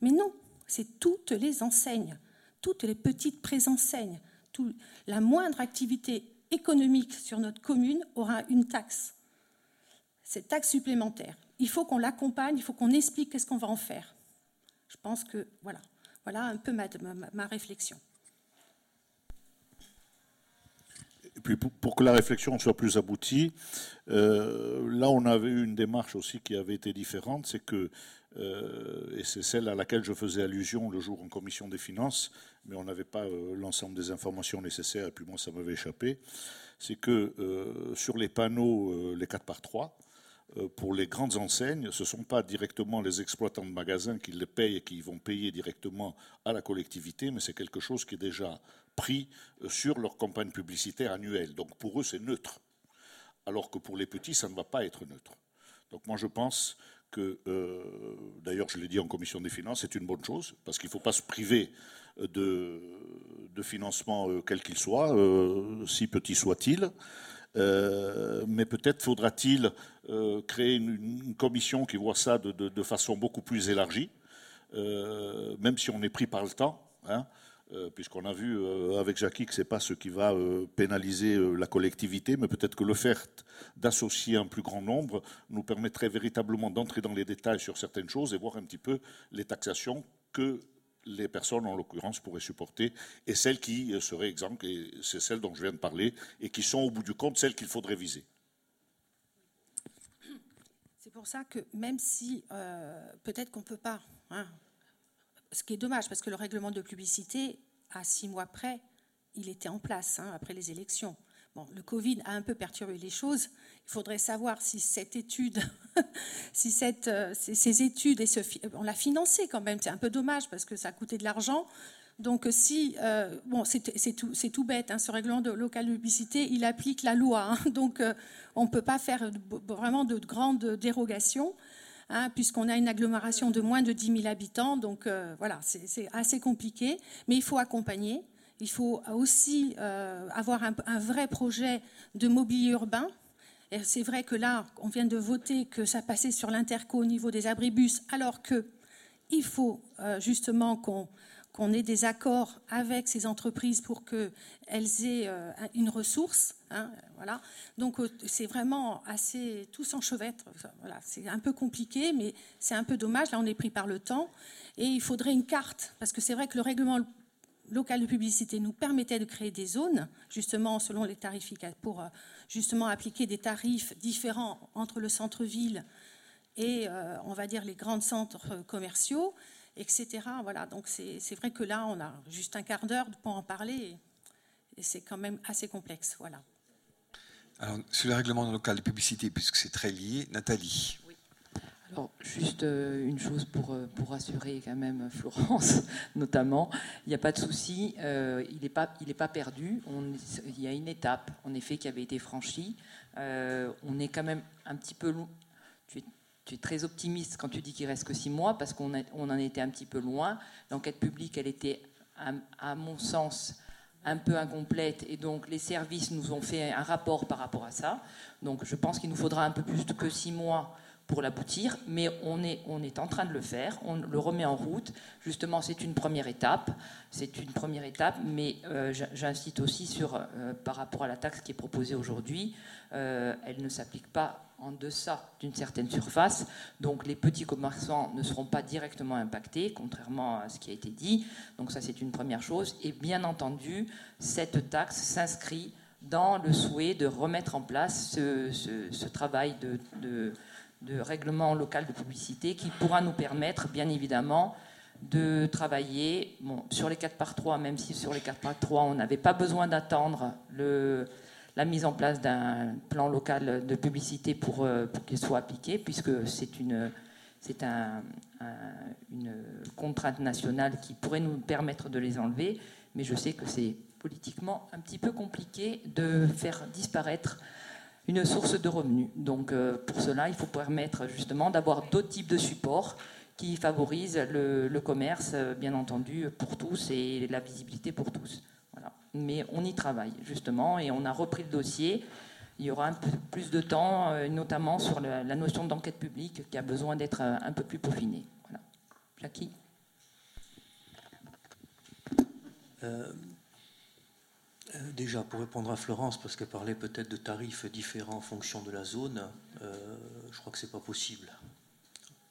Mais non, c'est toutes les enseignes, toutes les petites préenseignes. Tout, la moindre activité économique sur notre commune aura une taxe. Cette taxe supplémentaire. Il faut qu'on l'accompagne, il faut qu'on explique qu'est-ce qu'on va en faire. Je pense que voilà, voilà un peu ma, réflexion.
Et puis pour, que la réflexion soit plus aboutie, euh, là on avait eu une démarche aussi qui avait été différente, c'est que, euh, et c'est celle à laquelle je faisais allusion le jour en commission des finances, mais on n'avait pas euh, l'ensemble des informations nécessaires, et puis moi ça m'avait échappé, c'est que sur les panneaux, les 4 par 3, pour les grandes enseignes, ce ne sont pas directement les exploitants de magasins qui les payent et qui vont payer directement à la collectivité, mais c'est quelque chose qui est déjà pris euh, sur leur campagne publicitaire annuelle. Donc pour eux, c'est neutre. Alors que pour les petits, ça ne va pas être neutre. Donc moi, je pense que, euh, d'ailleurs, je l'ai dit en commission des finances, c'est une bonne chose, parce qu'il ne faut pas se priver de, de financement quel qu'il soit, si petit soit-il. Mais peut-être faudra-t-il créer une, commission qui voit ça de, façon beaucoup plus élargie, même si on est pris par le temps. Hein. Euh, puisqu'on a vu euh, avec Jackie que ce n'est pas ce qui va euh, pénaliser la collectivité, mais peut-être que le fait d'associer un plus grand nombre nous permettrait véritablement d'entrer dans les détails sur certaines choses et voir un petit peu les taxations que les personnes, en l'occurrence, pourraient supporter, et celles qui seraient exemptes, et c'est celles dont je viens de parler, et qui sont au bout du compte celles qu'il faudrait viser.
C'est pour ça que même si peut-être qu'on ne peut pas, hein, ce qui est dommage, parce que le règlement de publicité, à six mois près, il était en place, hein, après les élections. Bon, le Covid a un peu perturbé les choses. Il faudrait savoir si cette étude, si cette, euh, ces, études, on l'a financée quand même, c'est un peu dommage parce que ça a coûté de l'argent. Donc si, euh, bon, c'est tout, bête, hein, ce règlement de local publicité, il applique la loi. Hein. donc euh, on ne peut pas faire vraiment de grandes dérogations. Hein, puisqu'on a une agglomération de moins de 10 000 habitants. Donc euh, voilà, c'est assez compliqué, mais il faut accompagner. Il faut aussi euh, avoir un, vrai projet de mobilier urbain. C'est vrai que là, on vient de voter que ça passait sur l'interco au niveau des abribus, alors que il faut euh, justement qu'on qu'on ait des accords avec ces entreprises pour qu'elles aient euh, une ressource. Hein, voilà. Donc c'est vraiment assez tout s'enchevêtre. Voilà, c'est un peu compliqué, mais c'est un peu dommage. Là, on est pris par le temps et il faudrait une carte parce que c'est vrai que le règlement local de publicité nous permettait de créer des zones, justement selon les tarifs pour euh, justement appliquer des tarifs différents entre le centre-ville et on va dire les grands centres commerciaux etc. Voilà, donc c'est vrai que là, on a juste un quart d'heure pour en parler, et, c'est quand même assez complexe. Voilà.
Alors, sur le règlement local de publicité, puisque c'est très lié, Nathalie.
Alors, juste euh, une chose pour, euh, pour rassurer quand même Florence, notamment, il n'y a pas de souci, euh, il n'est pas, pas perdu. Il y a une étape, en effet, qui avait été franchie. on est quand même un petit peu tu es très optimiste quand tu dis qu'il reste que six mois parce qu'on on en était un petit peu loin. L'enquête publique, elle était, à, mon sens, un peu incomplète et donc les services nous ont fait un rapport par rapport à ça. Donc je pense qu'il nous faudra un peu plus que six mois pour l'aboutir, mais on est, on est en train de le faire, on le remet en route. Justement, c'est une première étape, c'est une première étape, mais euh, aussi sur, euh, par rapport à la taxe qui est proposée aujourd'hui, euh, elle ne s'applique pas en deçà d'une certaine surface. Donc les petits commerçants ne seront pas directement impactés, contrairement à ce qui a été dit. Donc ça, c'est une première chose. Et bien entendu, cette taxe s'inscrit dans le souhait de remettre en place ce, travail de, règlement local de publicité qui pourra nous permettre, bien évidemment, de travailler bon, sur les 4 par 3, même si sur les 4 par 3, on n'avait pas besoin d'attendre la mise en place d'un plan local de publicité pour, euh, qu'il soit appliqué, puisque c'est une, un, une contrainte nationale qui pourrait nous permettre de les enlever, mais je sais que c'est politiquement un petit peu compliqué de faire disparaître une source de revenus. Donc euh, pour cela, il faut permettre justement d'avoir d'autres types de supports qui favorisent le, commerce, euh, bien entendu, pour tous et la visibilité pour tous mais on y travaille justement et on a repris le dossier. Il y aura un peu plus de temps, euh, notamment sur la notion d'enquête publique qui a besoin d'être un peu plus peaufinée. Voilà. Jackie?
Déjà, pour répondre à Florence, parce qu'elle parlait peut-être de tarifs différents en fonction de la zone, je crois que ce n'est pas possible.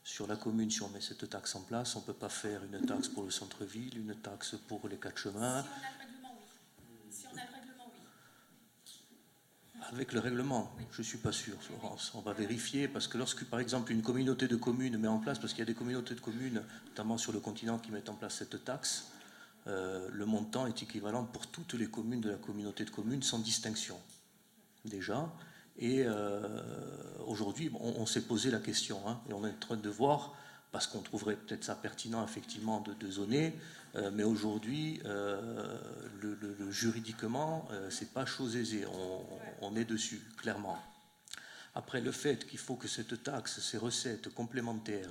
Sur la commune, si on met cette taxe en place, on ne peut pas faire une taxe pour le centre-ville, une taxe pour les quatre chemins. Avec le règlement, je ne suis pas sûr, Florence. On va vérifier parce que lorsque, par exemple, une communauté de communes met en place, parce qu'il y a des communautés de communes, notamment sur le continent, qui mettent en place cette taxe, euh, le montant est équivalent pour toutes les communes de la communauté de communes sans distinction, déjà. Et euh, aujourd'hui, on, s'est posé la question, hein, et on est en train de voir, parce qu'on trouverait peut-être ça pertinent, effectivement, de, de zoner, euh, mais aujourd'hui, euh, le, juridiquement, euh, c'est pas chose aisée. On, est dessus, clairement. Après, le fait qu'il faut que cette taxe, ces recettes complémentaires,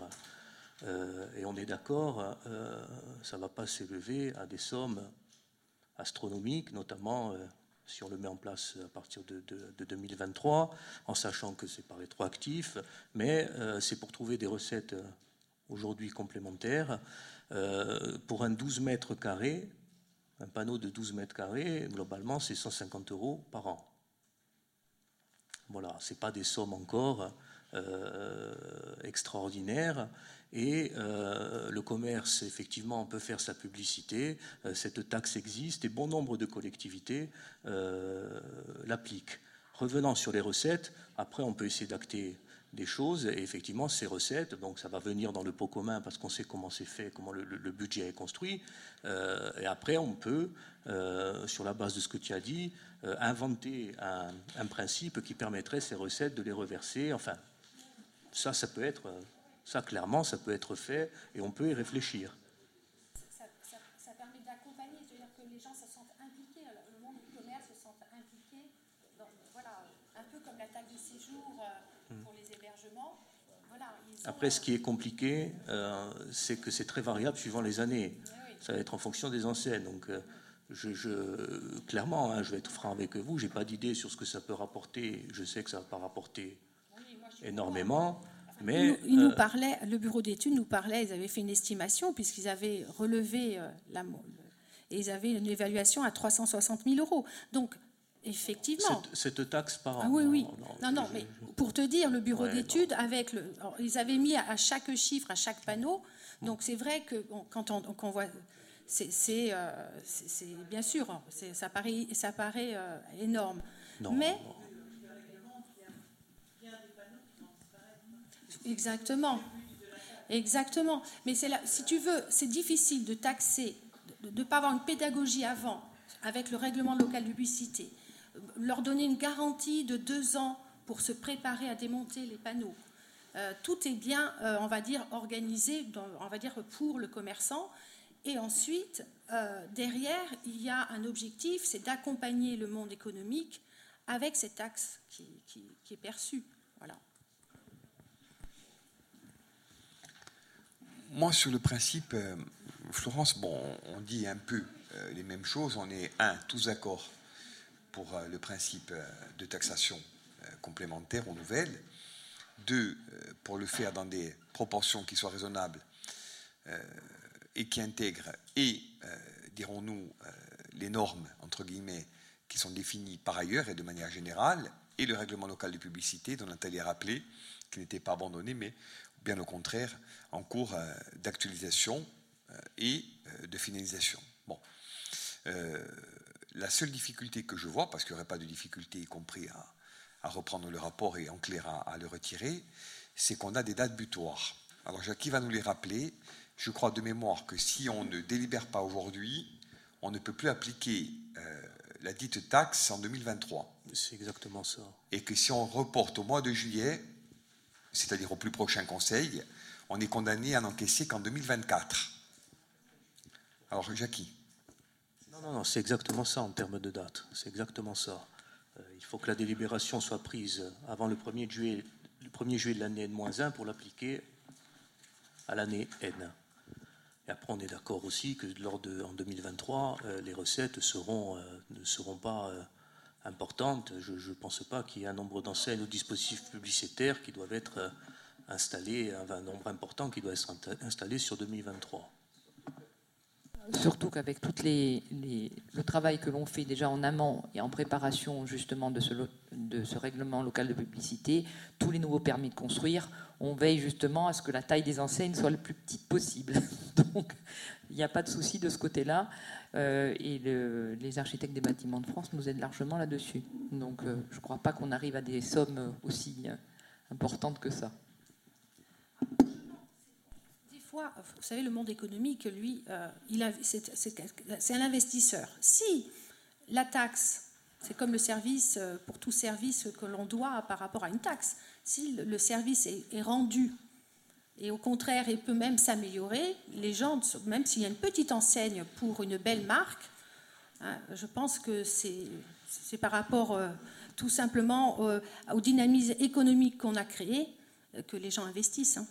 et on est d'accord, ça ne va pas s'élever à des sommes astronomique, notamment si on le met en place à partir de, 2023, en sachant que c'est pas rétroactif, mais c'est pour trouver des recettes aujourd'hui complémentaires. pour un 12 mètres carrés, un panneau de 12 mètres carrés, globalement, c'est 150 euros par an. Voilà, ce pas des sommes encore euh, extraordinaires. Et euh, le commerce, effectivement, peut faire sa publicité. Euh, cette taxe existe et bon nombre de collectivités l'appliquent. Revenant sur les recettes, après, on peut essayer d'acter des choses. Et effectivement, ces recettes, donc ça va venir dans le pot commun parce qu'on sait comment c'est fait, comment le, budget est construit. Euh, et après, on peut, euh, sur la base de ce que tu as dit, euh, inventer un, principe qui permettrait ces recettes de les reverser. Enfin, ça, ça peut être, ça clairement, ça peut être fait et on peut y réfléchir. Après, ce qui est compliqué, euh, c'est que c'est très variable suivant les années. Ça va être en fonction des enseignes. Donc, euh, je, clairement, hein, je vais être franc avec vous, j'ai pas d'idée sur ce que ça peut rapporter. Je sais que ça va pas rapporter énormément. Mais,
nous, euh, parlait, le bureau d'études nous parlait, ils avaient fait une estimation puisqu'ils avaient relevé la, et ils avaient une évaluation à 360 000 euros. Donc Effectivement.
Cette, taxe par an.
Ah oui, oui. Non, non, mais pour te dire, le bureau d'études, avec le, ils avaient mis à, chaque chiffre, à chaque panneau. Donc c'est vrai que quand on, voit, c'est euh, bien sûr, hein, ça paraît, ça paraît euh, énorme. mais exactement, exactement. Mais si tu veux, c'est difficile de taxer, de ne pas avoir une pédagogie avant avec le règlement local de publicité leur donner une garantie de deux ans pour se préparer à démonter les panneaux. Euh, tout est bien, euh, on va dire, organisé, on va dire, pour le commerçant. Et ensuite, euh, derrière, il y a un objectif, c'est d'accompagner le monde économique avec cette taxe qui, est perçue. Voilà.
Moi, sur le principe, Florence, bon, on dit un peu les mêmes choses. On est, un, tous d'accord pour euh, le principe euh, de taxation euh, complémentaire ou nouvelle. Deux, pour le faire dans des proportions qui soient raisonnables et qui intègrent et, dirons-nous, les normes, entre guillemets, qui sont définies par ailleurs et de manière générale, et le règlement local de publicité dont Nathalie a rappelé, qui n'était pas abandonné, mais bien au contraire en cours d'actualisation et de finalisation. Bon la seule difficulté que je vois, parce qu'il n'y aurait pas de difficulté, y compris à, reprendre le rapport et en clair à, le retirer, c'est qu'on a des dates butoirs. Alors Jacques va nous les rappeler? Je crois de mémoire que si on ne délibère pas aujourd'hui, on ne peut plus appliquer euh, la dite taxe en 2023.
C'est exactement ça.
Et que si on reporte au mois de juillet, c'est-à-dire au plus prochain conseil, on est condamné à n'encaisser qu'en 2024. Alors Jackie
non, non, c'est exactement ça en termes de date. C'est exactement ça. Euh, il faut que la délibération soit prise avant le 1er juillet, le 1er juillet de l'année N-1 pour l'appliquer à l'année N. Et après, on est d'accord aussi que lors de, en 2023, euh, les recettes seront, euh, ne seront pas importantes. Je ne pense pas qu'il y ait un nombre d'enseignes ou dispositifs publicitaires qui doivent être installés, un nombre important qui doit être installé sur 2023
surtout qu'avec tout le travail que l'on fait déjà en amont et en préparation justement de ce, de ce règlement local de publicité, tous les nouveaux permis de construire, on veille justement à ce que la taille des enseignes soit le plus petite possible. Donc il n'y a pas de souci de ce côté-là. Euh, et les architectes des bâtiments de France nous aident largement là-dessus. Donc euh, je ne crois pas qu'on arrive à des sommes aussi euh, importantes que ça
vous savez, le monde économique, lui, c'est un investisseur. Si la taxe, c'est comme le service, pour tout service que l'on doit par rapport à une taxe, si le service est, rendu et au contraire, il peut même s'améliorer, les gens, même s'il y a une petite enseigne pour une belle marque, hein, je pense que c'est par rapport euh, tout simplement au dynamisme économique qu'on a créé que les gens investissent. Hein.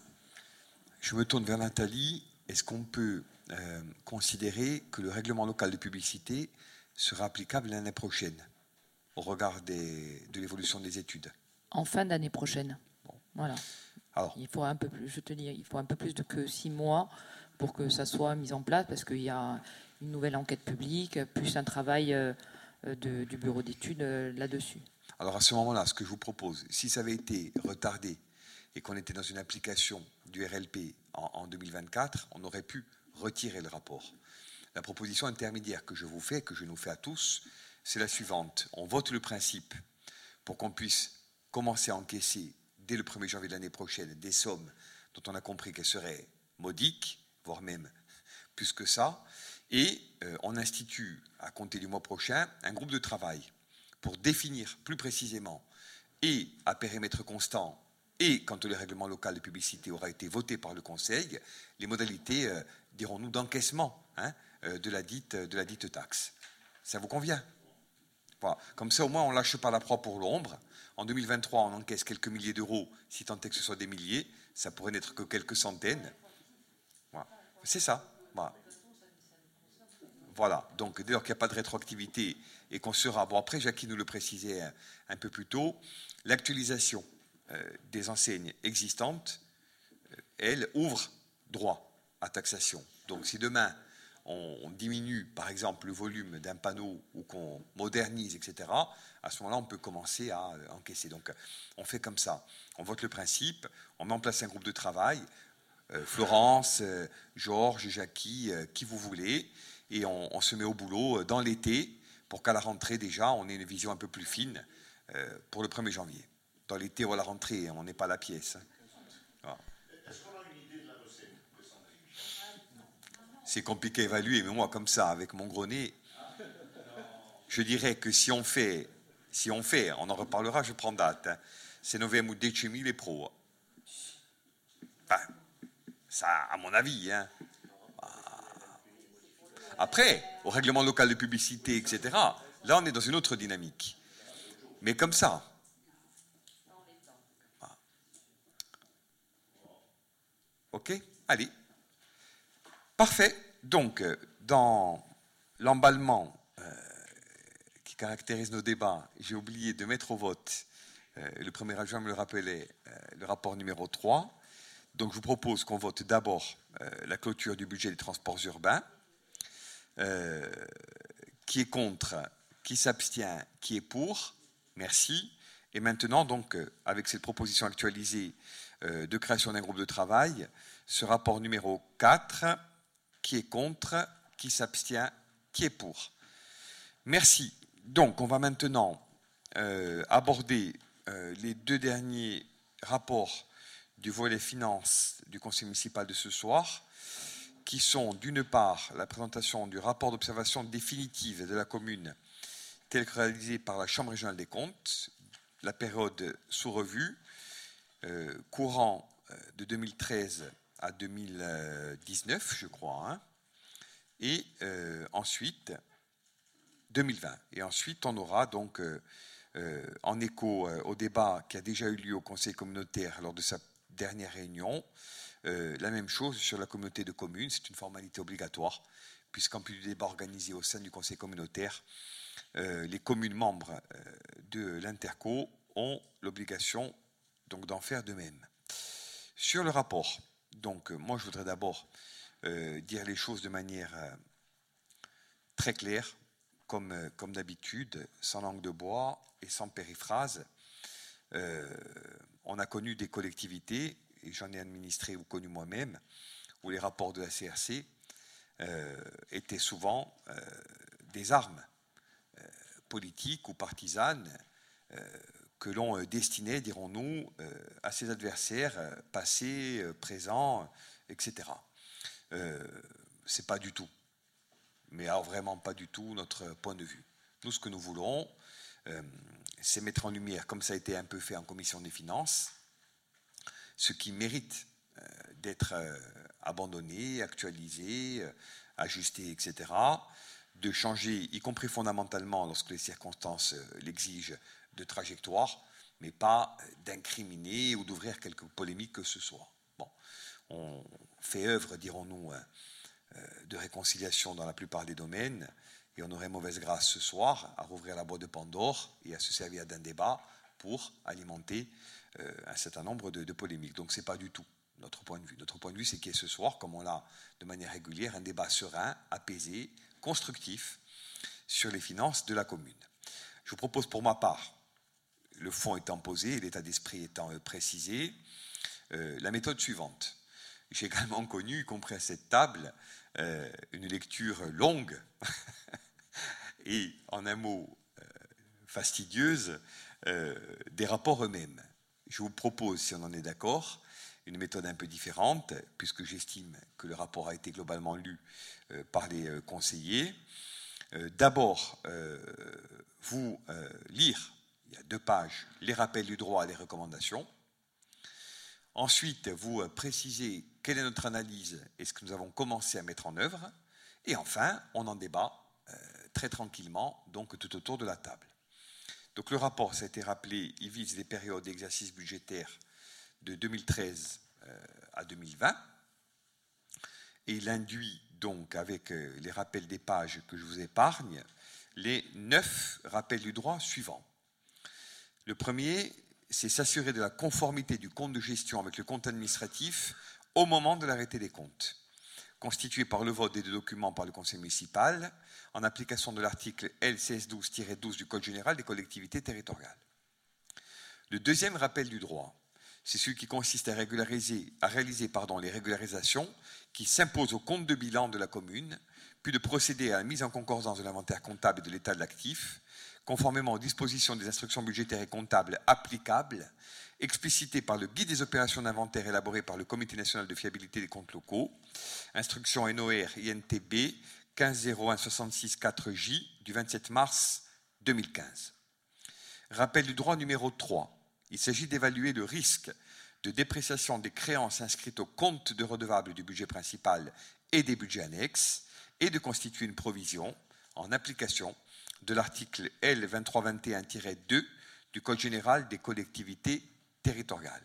Je me tourne vers Nathalie. est-ce qu'on peut euh, considérer que le règlement local de publicité sera applicable l'année prochaine au regard de l'évolution des études?
En fin d'année prochaine. Voilà. Alors. Il faut un peu plus, je te dis, il faut un peu plus de que six mois pour que ça soit mis en place parce qu'il y a une nouvelle enquête publique, plus un travail euh, du bureau d'études euh, là-dessus.
Alors à ce moment-là, ce que je vous propose, si ça avait été retardé et qu'on était dans une application du RLP en, 2024, on aurait pu retirer le rapport. La proposition intermédiaire que je vous fais, que je nous fais à tous, c'est la suivante. On vote le principe pour qu'on puisse commencer à encaisser le 1er janvier de l'année prochaine des sommes dont on a compris qu'elles seraient modiques, voire même plus que ça, et euh, on institue à compter du mois prochain un groupe de travail pour définir plus précisément et à périmètre constant et quand le règlement local de publicité aura été voté par le Conseil, les modalités, euh, dirons-nous, d'encaissement hein, euh, de, la dite, de la dite taxe. Ça vous convient? Comme ça, au moins, on ne lâche pas la proie pour l'ombre. En 2023, on encaisse quelques milliers d'euros, si tant est que ce soit des milliers. Ça pourrait n'être que quelques centaines. C'est ça. Voilà. Donc, dès lors qu'il n'y a pas de rétroactivité et qu'on sera. Bon, après, Jackie nous le précisait un peu plus tôt, l'actualisation euh, des enseignes existantes, euh, elles ouvrent droit à taxation. Donc si demain on, diminue par exemple le volume d'un panneau ou qu'on modernise, etc., à ce moment-là on peut commencer à euh, encaisser. Donc on fait comme ça. On vote le principe, on met en place un groupe de travail, Florence, Georges, Jackie, qui vous voulez, et on, se met au boulot dans l'été pour qu'à la rentrée déjà on ait une vision un peu plus fine pour le 1er janvier dans l'été ou à la rentrée, on n'est pas à la pièce. Hein. C'est compliqué à évaluer, mais moi, comme ça, avec mon gros nez, je dirais que si on fait, si on fait, on en reparlera, je prends date, hein. c'est 9 ou decimi les pros. Enfin, ça, à mon avis. Hein. Après, au règlement local de publicité, etc., là, on est dans une autre dynamique. Mais comme ça, OK Allez. Parfait. Donc, euh, dans l'emballement euh, qui caractérise nos débats, j'ai oublié de mettre au vote, euh, le premier adjoint me le rappelait, le rapport numéro 3. Donc, je vous propose qu'on vote d'abord la clôture du budget des transports urbains. qui est contre Qui s'abstient Qui est pour Merci. Et maintenant, donc, avec cette proposition actualisée de création d'un groupe de travail. Ce rapport numéro 4, qui est contre, qui s'abstient, qui est pour. Merci. Donc, on va maintenant euh, aborder euh, les deux derniers rapports du volet finances du Conseil municipal de ce soir, qui sont d'une part la présentation du rapport d'observation définitive de la commune tel que réalisé par la Chambre régionale des comptes, la période sous revue, euh, courant de 2013 à 2019, je crois, hein. et euh, ensuite 2020. Et ensuite, on aura donc, en écho au débat qui a déjà eu lieu au Conseil communautaire lors de sa dernière réunion, la même chose sur la communauté de communes. C'est une formalité obligatoire, puisqu'en plus du débat organisé au sein du Conseil communautaire, les communes membres de l'Interco ont l'obligation donc d'en faire de même. Sur le rapport, donc euh, moi je voudrais d'abord euh, dire les choses de manière euh, très claire, comme, comme d'habitude, sans langue de bois et sans périphrase. on a connu des collectivités, et j'en ai administré ou connu moi-même, où les rapports de la CRC étaient souvent des armes politiques ou partisanes que l'on euh, destinait, dirons-nous, euh, à ses adversaires euh, passés, présents, etc. C'est pas du tout, mais vraiment pas du tout notre point de vue. Nous, ce que nous voulons, c'est mettre en lumière, comme ça a été un peu fait en commission des finances, ce qui mérite d'être abandonné, actualisé, ajusté, etc., de changer, y compris fondamentalement lorsque les circonstances l'exigent, de trajectoire, mais pas d'incriminer ou d'ouvrir quelques polémiques que ce soit. Bon. on fait œuvre, dirons-nous, de réconciliation dans la plupart des domaines, et on aurait mauvaise grâce ce soir à rouvrir la boîte de Pandore et à se servir d'un débat pour alimenter un certain nombre de, de polémiques. Donc ce n'est pas du tout notre point de vue. Notre point de vue, c'est qu'il y ait ce soir, comme on l'a de manière régulière, un débat serein, apaisé, constructif sur les finances de la commune. Je vous propose pour ma part, le fond étant posé, l'état d'esprit étant euh, précisé, euh, la méthode suivante. J'ai également connu, y compris à cette table, euh, une lecture longue et, en un mot, fastidieuse des rapports eux-mêmes. Je vous propose, si on en est d'accord, une méthode un peu différente, puisque j'estime que le rapport a été globalement lu par les conseillers. D'abord, vous lire, il y a deux pages, les rappels du droit et les recommandations. Ensuite, vous préciser quelle est notre analyse et ce que nous avons commencé à mettre en œuvre. Et enfin, on en débat très tranquillement, donc tout autour de la table. Donc le rapport, ça a été rappelé, il vise les périodes d'exercice budgétaire de 2013 euh, à 2020. Et il induit donc, avec euh, les rappels des pages que je vous épargne, les neuf rappels du droit suivants. Le premier, c'est s'assurer de la conformité du compte de gestion avec le compte administratif au moment de l'arrêté des comptes, constitué par le vote des deux documents par le conseil municipal, en application de l'article LCS 12-12 du Code général des collectivités territoriales. Le deuxième rappel du droit, c'est celui qui consiste à, réaliser les régularisations qui s'imposent au compte de bilan de la commune, puis de procéder à la mise en concordance de l'inventaire comptable et de l'état de l'actif, conformément aux dispositions des instructions budgétaires et comptables applicables, explicitées par le guide des opérations d'inventaire élaboré par le Comité national de fiabilité des comptes locaux, instruction NOR INTB 4 j du 27 mars 2015. Rappel du droit numéro 3 il s'agit d'évaluer le risque de dépréciation des créances inscrites au compte de redevable du budget principal et des budgets annexes et de constituer une provision en application de l'article L 2321-2 du Code général des collectivités territoriales.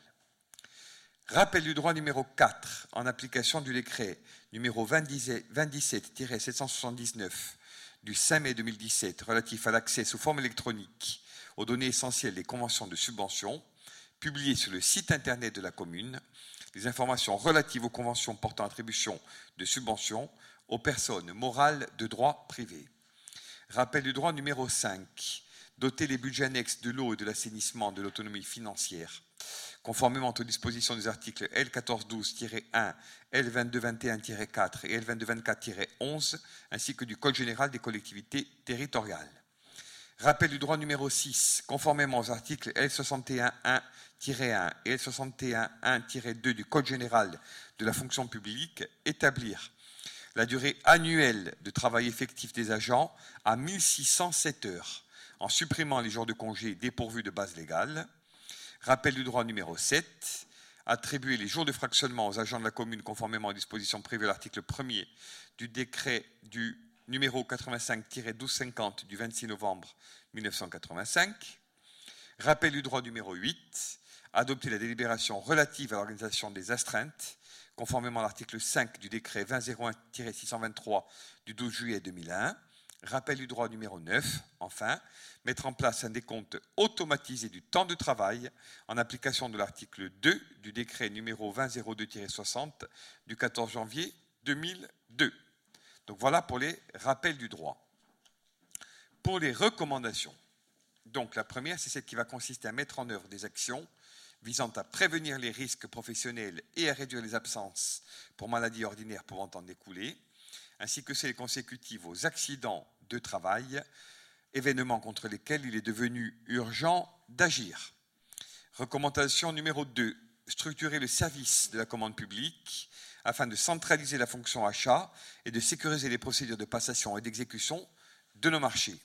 Rappel du droit numéro 4 en application du décret numéro 27-779 du 5 mai 2017 relatif à l'accès sous forme électronique aux données essentielles des conventions de subvention, publiées sur le site internet de la commune, les informations relatives aux conventions portant attribution de subventions aux personnes morales de droit privé. Rappel du droit numéro 5. Doter les budgets annexes de l'eau et de l'assainissement de l'autonomie financière, conformément aux dispositions des articles L1412-1, L2221-4 et L2224-11, ainsi que du Code général des collectivités territoriales. Rappel du droit numéro 6, conformément aux articles L61.1-1 et L61.1-2 du Code général de la fonction publique, établir la durée annuelle de travail effectif des agents à 1607 heures, en supprimant les jours de congé dépourvus de base légale. Rappel du droit numéro 7, attribuer les jours de fractionnement aux agents de la commune conformément aux dispositions prévues à l'article 1er du décret du numéro 85-1250 du 26 novembre 1985. Rappel du droit numéro 8. Adopter la délibération relative à l'organisation des astreintes, conformément à l'article 5 du décret 2001-623 du 12 juillet 2001. Rappel du droit numéro 9. Enfin, mettre en place un décompte automatisé du temps de travail en application de l'article 2 du décret numéro 2002-60 du 14 janvier 2002. Donc voilà pour les rappels du droit. Pour les recommandations, donc la première, c'est celle qui va consister à mettre en œuvre des actions visant à prévenir les risques professionnels et à réduire les absences pour maladies ordinaires pouvant en découler, ainsi que celles consécutives aux accidents de travail, événements contre lesquels il est devenu urgent d'agir. Recommandation numéro 2, structurer le service de la commande publique afin de centraliser la fonction achat et de sécuriser les procédures de passation et d'exécution de nos marchés.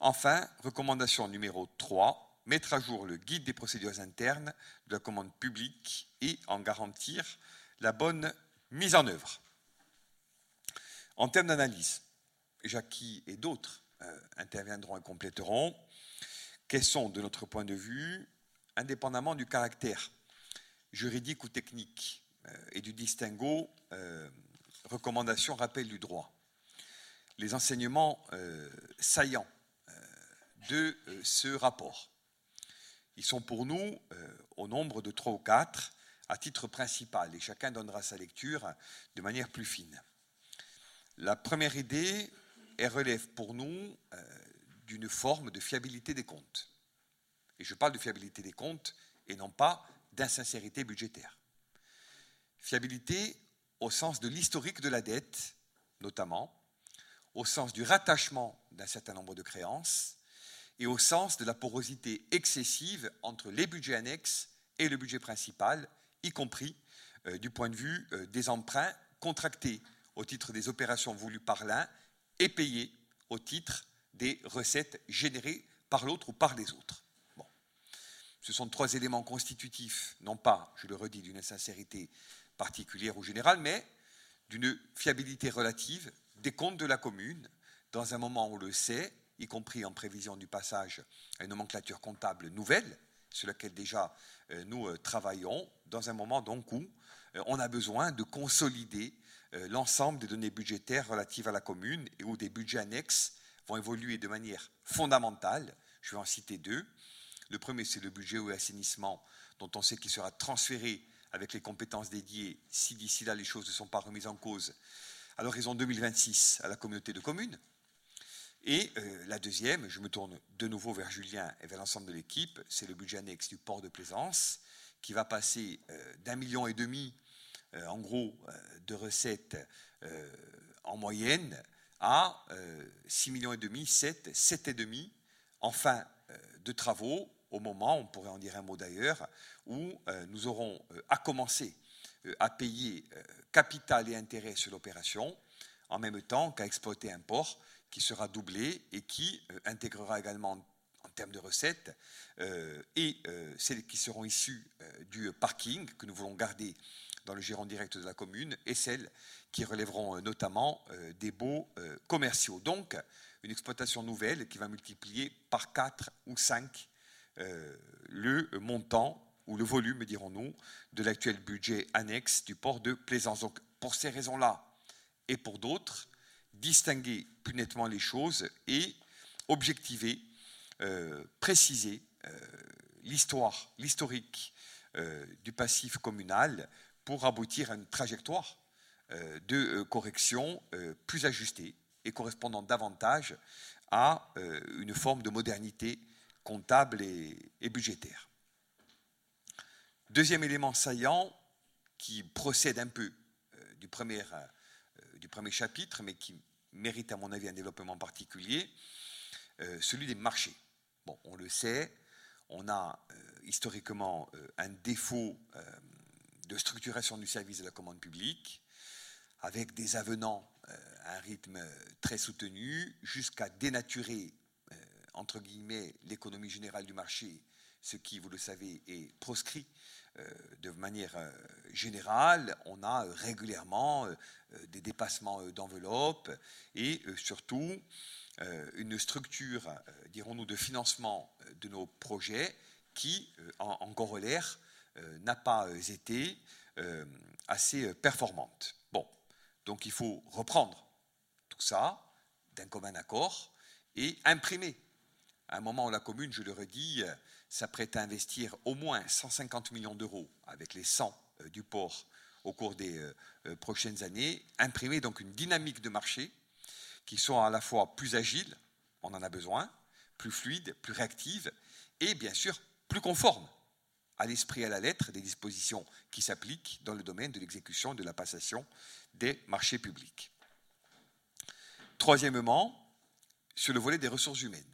Enfin, recommandation numéro 3, mettre à jour le guide des procédures internes de la commande publique et en garantir la bonne mise en œuvre. En termes d'analyse, Jackie et d'autres euh, interviendront et compléteront. Quels sont, de notre point de vue, indépendamment du caractère juridique ou technique et du distinguo recommandations, rappel du droit. Les enseignements saillants de ce rapport. Ils sont pour nous au nombre de trois ou quatre à titre principal et chacun donnera sa lecture de manière plus fine. La première idée, elle relève pour nous euh, d'une forme de fiabilité des comptes. Et je parle de fiabilité des comptes et non pas d'insincérité budgétaire. Fiabilité au sens de l'historique de la dette, notamment, au sens du rattachement d'un certain nombre de créances et au sens de la porosité excessive entre les budgets annexes et le budget principal, y compris euh, du point de vue euh, des emprunts contractés au titre des opérations voulues par l'un et payées au titre des recettes générées par l'autre ou par les autres. Bon. Ce sont trois éléments constitutifs, non pas, je le redis, d'une sincérité particulière ou générale, mais d'une fiabilité relative des comptes de la commune, dans un moment où on le sait, y compris en prévision du passage à une nomenclature comptable nouvelle, sur laquelle déjà euh, nous euh, travaillons, dans un moment où euh, on a besoin de consolider l'ensemble des données budgétaires relatives à la commune et où des budgets annexes vont évoluer de manière fondamentale. Je vais en citer deux. Le premier, c'est le budget au assainissement, dont on sait qu'il sera transféré avec les compétences dédiées, si d'ici là les choses ne sont pas remises en cause, à l'horizon 2026 à la communauté de communes. Et euh, la deuxième, je me tourne de nouveau vers Julien et vers l'ensemble de l'équipe, c'est le budget annexe du port de plaisance, qui va passer euh, d'un million et demi, euh, en gros, de recettes en moyenne à 6 millions et demi, 7, 7 et demi en fin de travaux, au moment, on pourrait en dire un mot d'ailleurs, où nous aurons à commencer à payer capital et intérêt sur l'opération, en même temps qu'à exploiter un port qui sera doublé et qui euh, intégrera également en termes de recettes euh, et euh, celles qui seront issues du parking que nous voulons garder dans le gérant direct de la commune et celles qui relèveront notamment des baux commerciaux. Donc, une exploitation nouvelle qui va multiplier par 4 ou 5 le montant ou le volume, dirons-nous, de l'actuel budget annexe du port de Plaisance. Donc, pour ces raisons-là et pour d'autres, distinguer plus nettement les choses et objectiver, euh, préciser euh, l'histoire, l'historique euh, du passif communal pour aboutir à une trajectoire de correction plus ajustée et correspondant davantage à une forme de modernité comptable et, et budgétaire. Deuxième élément saillant qui procède un peu du premier, du premier chapitre, mais qui mérite à mon avis un développement particulier, euh, celui des marchés. Bon, on le sait, on a euh, historiquement euh, un défaut de structuration du service de la commande publique, avec des avenants à un rythme très soutenu, jusqu'à dénaturer, entre guillemets, l'économie générale du marché, ce qui, vous le savez, est proscrit de manière générale. On a régulièrement euh, des dépassements euh, d'enveloppe et euh, surtout une structure, dirons-nous, de financement de nos projets qui, en, corollaire, n'a pas été assez performante. Bon, donc il faut reprendre tout ça d'un commun accord et imprimer. À un moment où la commune, je le redis, s'apprête à investir au moins 150 millions d'euros avec les 100 du port au cours des euh, euh, prochaines années, imprimer donc une dynamique de marché qui soit à la fois plus agile, on en a besoin, plus fluide, plus réactive, et bien sûr plus conforme à l'esprit et à la lettre des dispositions qui s'appliquent dans le domaine de l'exécution et de la passation des marchés publics. Troisièmement, sur le volet des ressources humaines.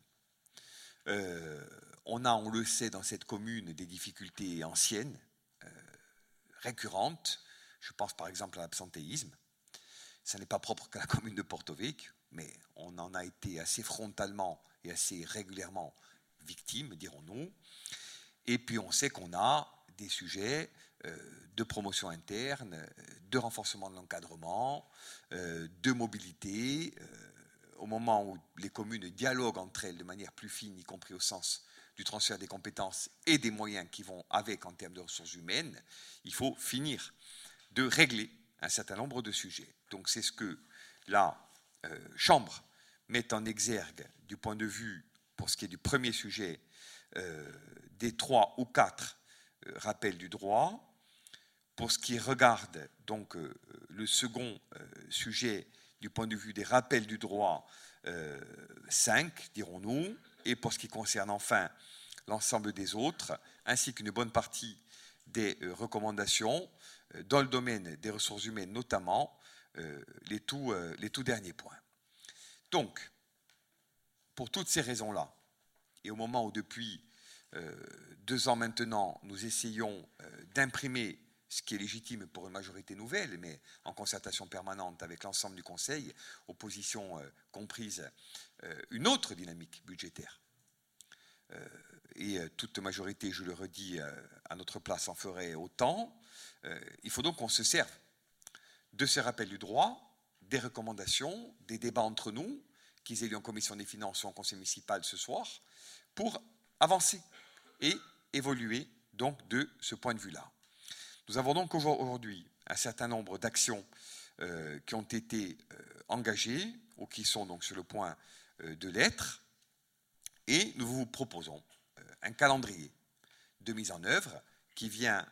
Euh, on a, on le sait, dans cette commune des difficultés anciennes, récurrentes, je pense par exemple à l'absentéisme. Ce n'est pas propre qu'à la commune de Porto mais on en a été assez frontalement et assez régulièrement victime, dirons-nous. Et puis on sait qu'on a des sujets euh, de promotion interne, euh, de renforcement de l'encadrement, euh, de mobilité. Au moment où les communes dialoguent entre elles de manière plus fine, y compris au sens du transfert des compétences et des moyens qui vont avec en termes de ressources humaines, il faut finir de régler un certain nombre de sujets. Donc c'est ce que la euh, Chambre met en exergue du point de vue, pour ce qui est du premier sujet, euh, des trois ou quatre euh, rappels du droit. Pour ce qui regarde donc le second sujet du point de vue des rappels du droit, cinq, dirons-nous, et pour ce qui concerne enfin l'ensemble des autres, ainsi qu'une bonne partie des recommandations dans le domaine des ressources humaines notamment, les tout, les tout derniers points. Donc, pour toutes ces raisons-là, et au moment où depuis euh, deux ans maintenant, nous essayons euh, d'imprimer ce qui est légitime pour une majorité nouvelle, mais en concertation permanente avec l'ensemble du Conseil, opposition euh, comprise, une autre dynamique budgétaire. et toute majorité, je le redis, à notre place en ferait autant. il faut donc qu'on se serve de ces rappels du droit, des recommandations, des débats entre nous, qu'ils aient lieu en commission des finances ou en conseil municipal ce soir, pour avancer et évoluer donc de ce point de vue-là. Nous avons donc aujourd'hui un certain nombre d'actions euh, qui ont été euh, engagées ou qui sont donc sur le point euh, de l'être, et nous vous proposons un calendrier de mise en œuvre qui vient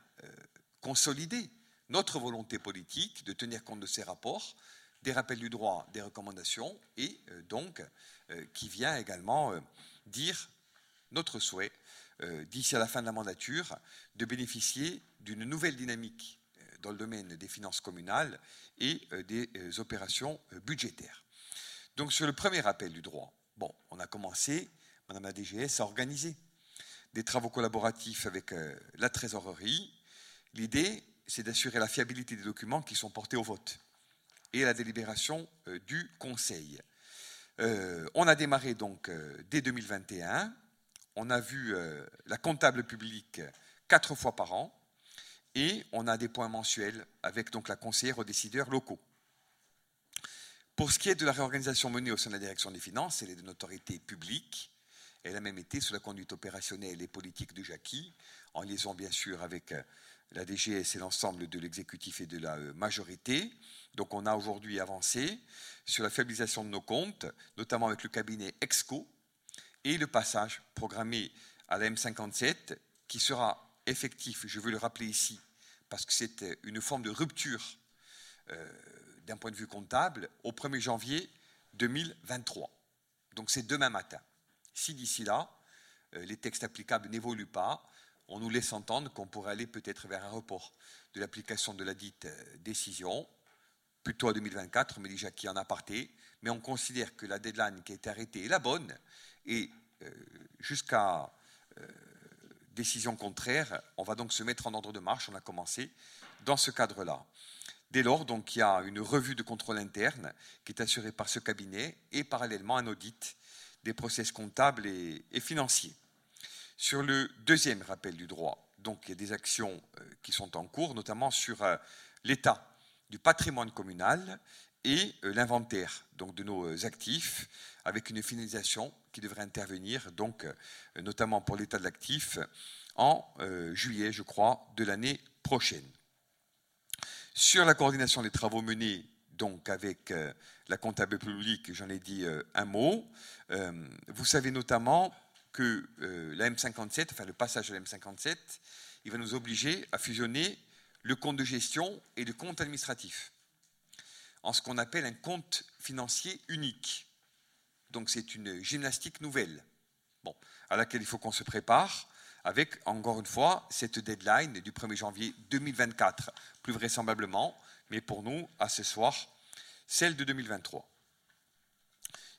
consolider notre volonté politique de tenir compte de ces rapports, des rappels du droit, des recommandations, et euh, donc euh, qui vient également euh, dire notre souhait, d'ici à la fin de la mandature, de bénéficier d'une nouvelle dynamique dans le domaine des finances communales et des opérations budgétaires. Donc sur le premier rappel du droit, bon, on a commencé, Madame la DGS, à organiser des travaux collaboratifs avec la trésorerie. L'idée, c'est d'assurer la fiabilité des documents qui sont portés au vote et la délibération euh, du Conseil. Euh, on a démarré donc euh, dès 2021. On a vu la comptable publique quatre fois par an et on a des points mensuels avec donc la conseillère aux décideurs locaux. Pour ce qui est de la réorganisation menée au sein de la direction des finances, elle est de notoriété publique. Elle a même été sous la conduite opérationnelle et politique de Jackie, en liaison bien sûr avec la DGS et l'ensemble de l'exécutif et de la euh, majorité. Donc on a aujourd'hui avancé sur la fiabilisation de nos comptes, notamment avec le cabinet EXCO et le passage programmé à la M57 qui sera effectif, je veux le rappeler ici, parce que c'est euh, une forme de rupture euh, d'un point de vue comptable, au 1er janvier 2023. Donc c'est demain matin. Si d'ici là, les textes applicables n'évoluent pas, on nous laisse entendre qu'on pourrait aller peut-être vers un report de l'application de la dite euh, décision, plutôt à 2024, mais déjà qui en a parté, mais on considère que la deadline qui a été arrêtée est la bonne, et euh, jusqu'à euh, décision contraire, on va donc se mettre en ordre de marche, on a commencé dans ce cadre-là. Dès lors, donc, il y a une revue de contrôle interne qui est assurée par ce cabinet et parallèlement un audit des process comptables et financiers. Sur le deuxième rappel du droit, il y a des actions euh, qui sont en cours, notamment sur euh, l'état du patrimoine communal et euh, l'inventaire de nos actifs, avec une finalisation qui devrait intervenir notamment pour l'état de l'actif en juillet, je crois, de l'année prochaine. Sur la coordination des travaux menés avec la comptable publique, j'en ai dit un mot. Vous savez notamment que euh, la M57, enfin le passage de la M57, il va nous obliger à fusionner le compte de gestion et le compte administratif en ce qu'on appelle un compte financier unique. Donc c'est une gymnastique nouvelle, à laquelle il faut qu'on se prépare avec, encore une fois, cette deadline du 1er janvier 2024, plus vraisemblablement, mais pour nous, à ce soir, celle de 2023.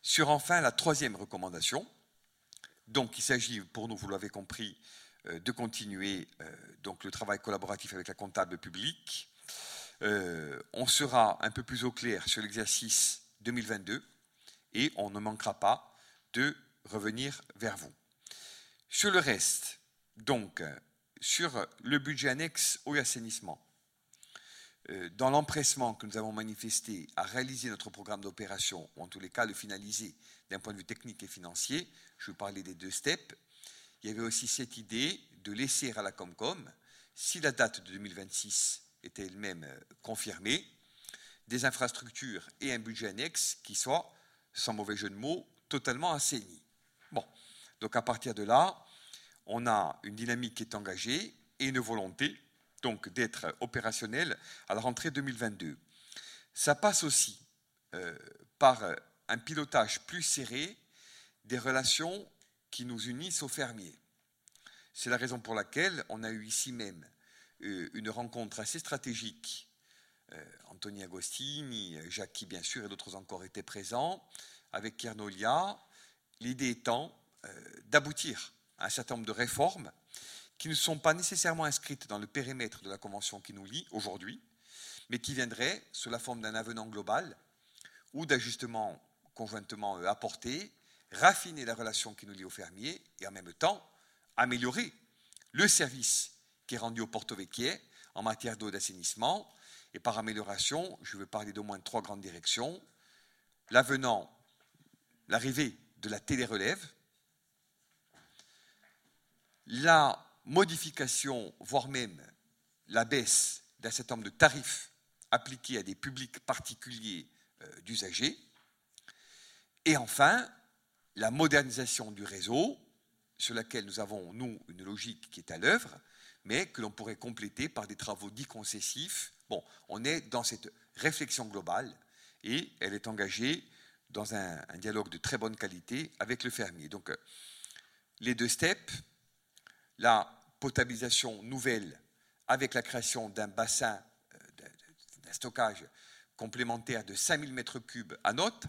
Sur enfin la troisième recommandation, donc il s'agit pour nous, vous l'avez compris, euh, de continuer euh, donc le travail collaboratif avec la comptable publique. Euh, on sera un peu plus au clair sur l'exercice 2022 et on ne manquera pas de revenir vers vous. Sur le reste, donc sur le budget annexe au assainissement, dans l'empressement que nous avons manifesté à réaliser notre programme d'opération, ou en tous les cas le finaliser d'un point de vue technique et financier, je vous parlais des deux steps, il y avait aussi cette idée de laisser à la Comcom, si la date de 2026 était elle-même confirmée, des infrastructures et un budget annexe qui soit, sans mauvais jeu de mots, totalement assaini. Bon, donc à partir de là, on a une dynamique qui est engagée et une volonté donc d'être opérationnel à la rentrée 2022. Ça passe aussi euh, par un pilotage plus serré des relations qui nous unissent aux fermiers. C'est la raison pour laquelle on a eu ici même euh, une rencontre assez stratégique. Euh, Anthony Agostini, Jackie bien sûr et d'autres encore étaient présents, avec Kernolia, l'idée étant d'aboutir un certain nombre de réformes qui ne sont pas nécessairement inscrites dans le périmètre de la convention qui nous lie aujourd'hui, mais qui viendraient sous la forme d'un avenant global ou d'ajustements conjointement euh, apportés, raffiner la relation qui nous lie aux fermiers et en même temps améliorer le service qui est rendu au Porto Vecchie en matière d'eau d'assainissement. Et par amélioration, je veux parler d'au moins trois grandes directions. L'avenant, l'arrivée de la télérelève, la modification, voire même la baisse d'un certain nombre de tarifs appliqués à des publics particuliers euh, d'usagers. Et enfin, la modernisation du réseau, sur laquelle nous avons, nous, une logique qui est à l'œuvre, mais que l'on pourrait compléter par des travaux dits concessifs. Bon, on est dans cette réflexion globale et elle est engagée dans un, un dialogue de très bonne qualité avec le fermier. Donc, euh, les deux steps, la potabilisation nouvelle avec la création d'un bassin, euh, d'un stockage complémentaire de 5000 m3 à note,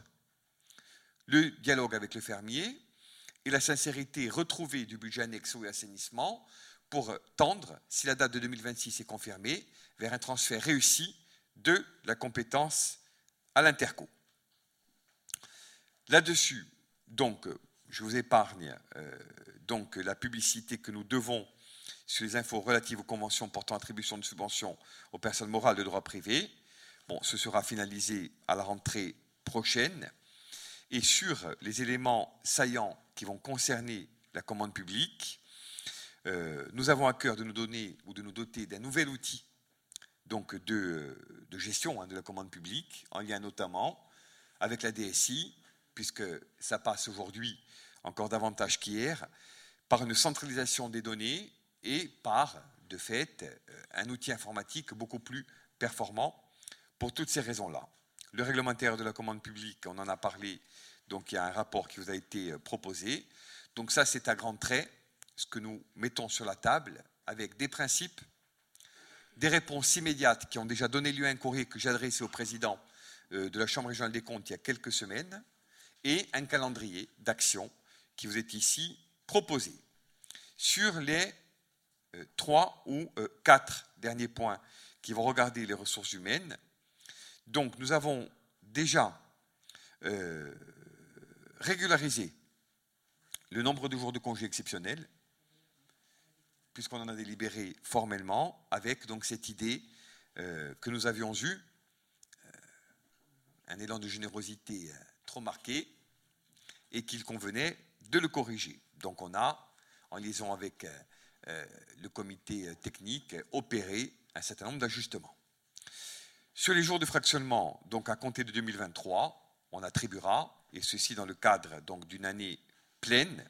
le dialogue avec le fermier et la sincérité retrouvée du budget annexe et assainissement pour tendre, si la date de 2026 est confirmée, vers un transfert réussi de la compétence à l'interco. Là-dessus, donc, je vous épargne euh, donc la publicité que nous devons sur les infos relatives aux conventions portant attribution de subventions aux personnes morales de droit privé. Bon, ce sera finalisé à la rentrée prochaine. Et sur les éléments saillants qui vont concerner la commande publique, euh, nous avons à cœur de nous donner ou de nous doter d'un nouvel outil de, gestion hein, de la commande publique, en lien notamment avec la DSI, puisque ça passe aujourd'hui encore davantage qu'hier, par une centralisation des données et par, de fait, euh, un outil informatique beaucoup plus performant pour toutes ces raisons-là. Le réglementaire de la commande publique, on en a parlé, donc il y a un rapport qui vous a été euh, proposé. Donc ça, c'est à grands traits ce que nous mettons sur la table avec des principes, des réponses immédiates qui ont déjà donné lieu à un courrier que j'ai adressé au président euh, de la Chambre régionale des comptes il y a quelques semaines, et un calendrier d'action qui vous est ici proposé. Sur les euh, trois ou euh, quatre derniers points qui vont regarder les ressources humaines, donc nous avons déjà euh, régularisé le nombre de jours de congés exceptionnels, puisqu'on en a délibéré formellement, avec donc cette idée que nous avions eue, un élan de générosité trop marqué, et qu'il convenait de le corriger. Donc on a, en liaison avec euh, euh, le comité euh, technique, opéré un certain nombre d'ajustements. Sur les jours de fractionnement, donc à compter de 2023, on attribuera, et ceci dans le cadre d'une année pleine.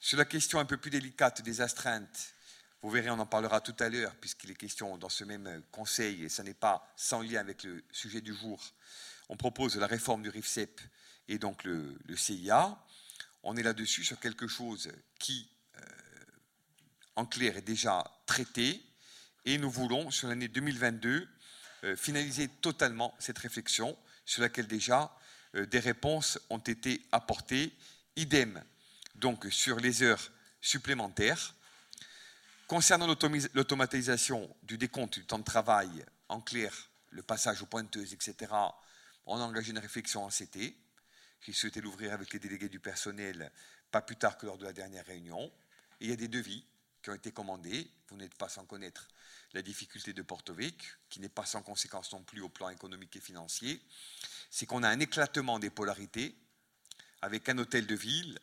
Sur la question un peu plus délicate des astreintes, vous verrez, on en parlera tout à l'heure, puisqu'il est question dans ce même conseil, et ce n'est pas sans lien avec le sujet du jour, on propose la réforme du RIFSEP et donc le, CIA. On est là-dessus sur quelque chose qui, euh, en clair, est déjà traité. Et nous voulons, sur l'année 2022, euh, finaliser totalement cette réflexion sur laquelle déjà euh, des réponses ont été apportées. Idem, donc, sur les heures supplémentaires. Concernant l'automatisation du décompte du temps de travail, en clair, le passage aux pointeuses, etc., on a engagé une réflexion en CT qui souhaitait l'ouvrir avec les délégués du personnel pas plus tard que lors de la dernière réunion. Et il y a des devis qui ont été commandés. Vous n'êtes pas sans connaître la difficulté de Porto qui n'est pas sans conséquence non plus au plan économique et financier. C'est qu'on a un éclatement des polarités avec un hôtel de ville,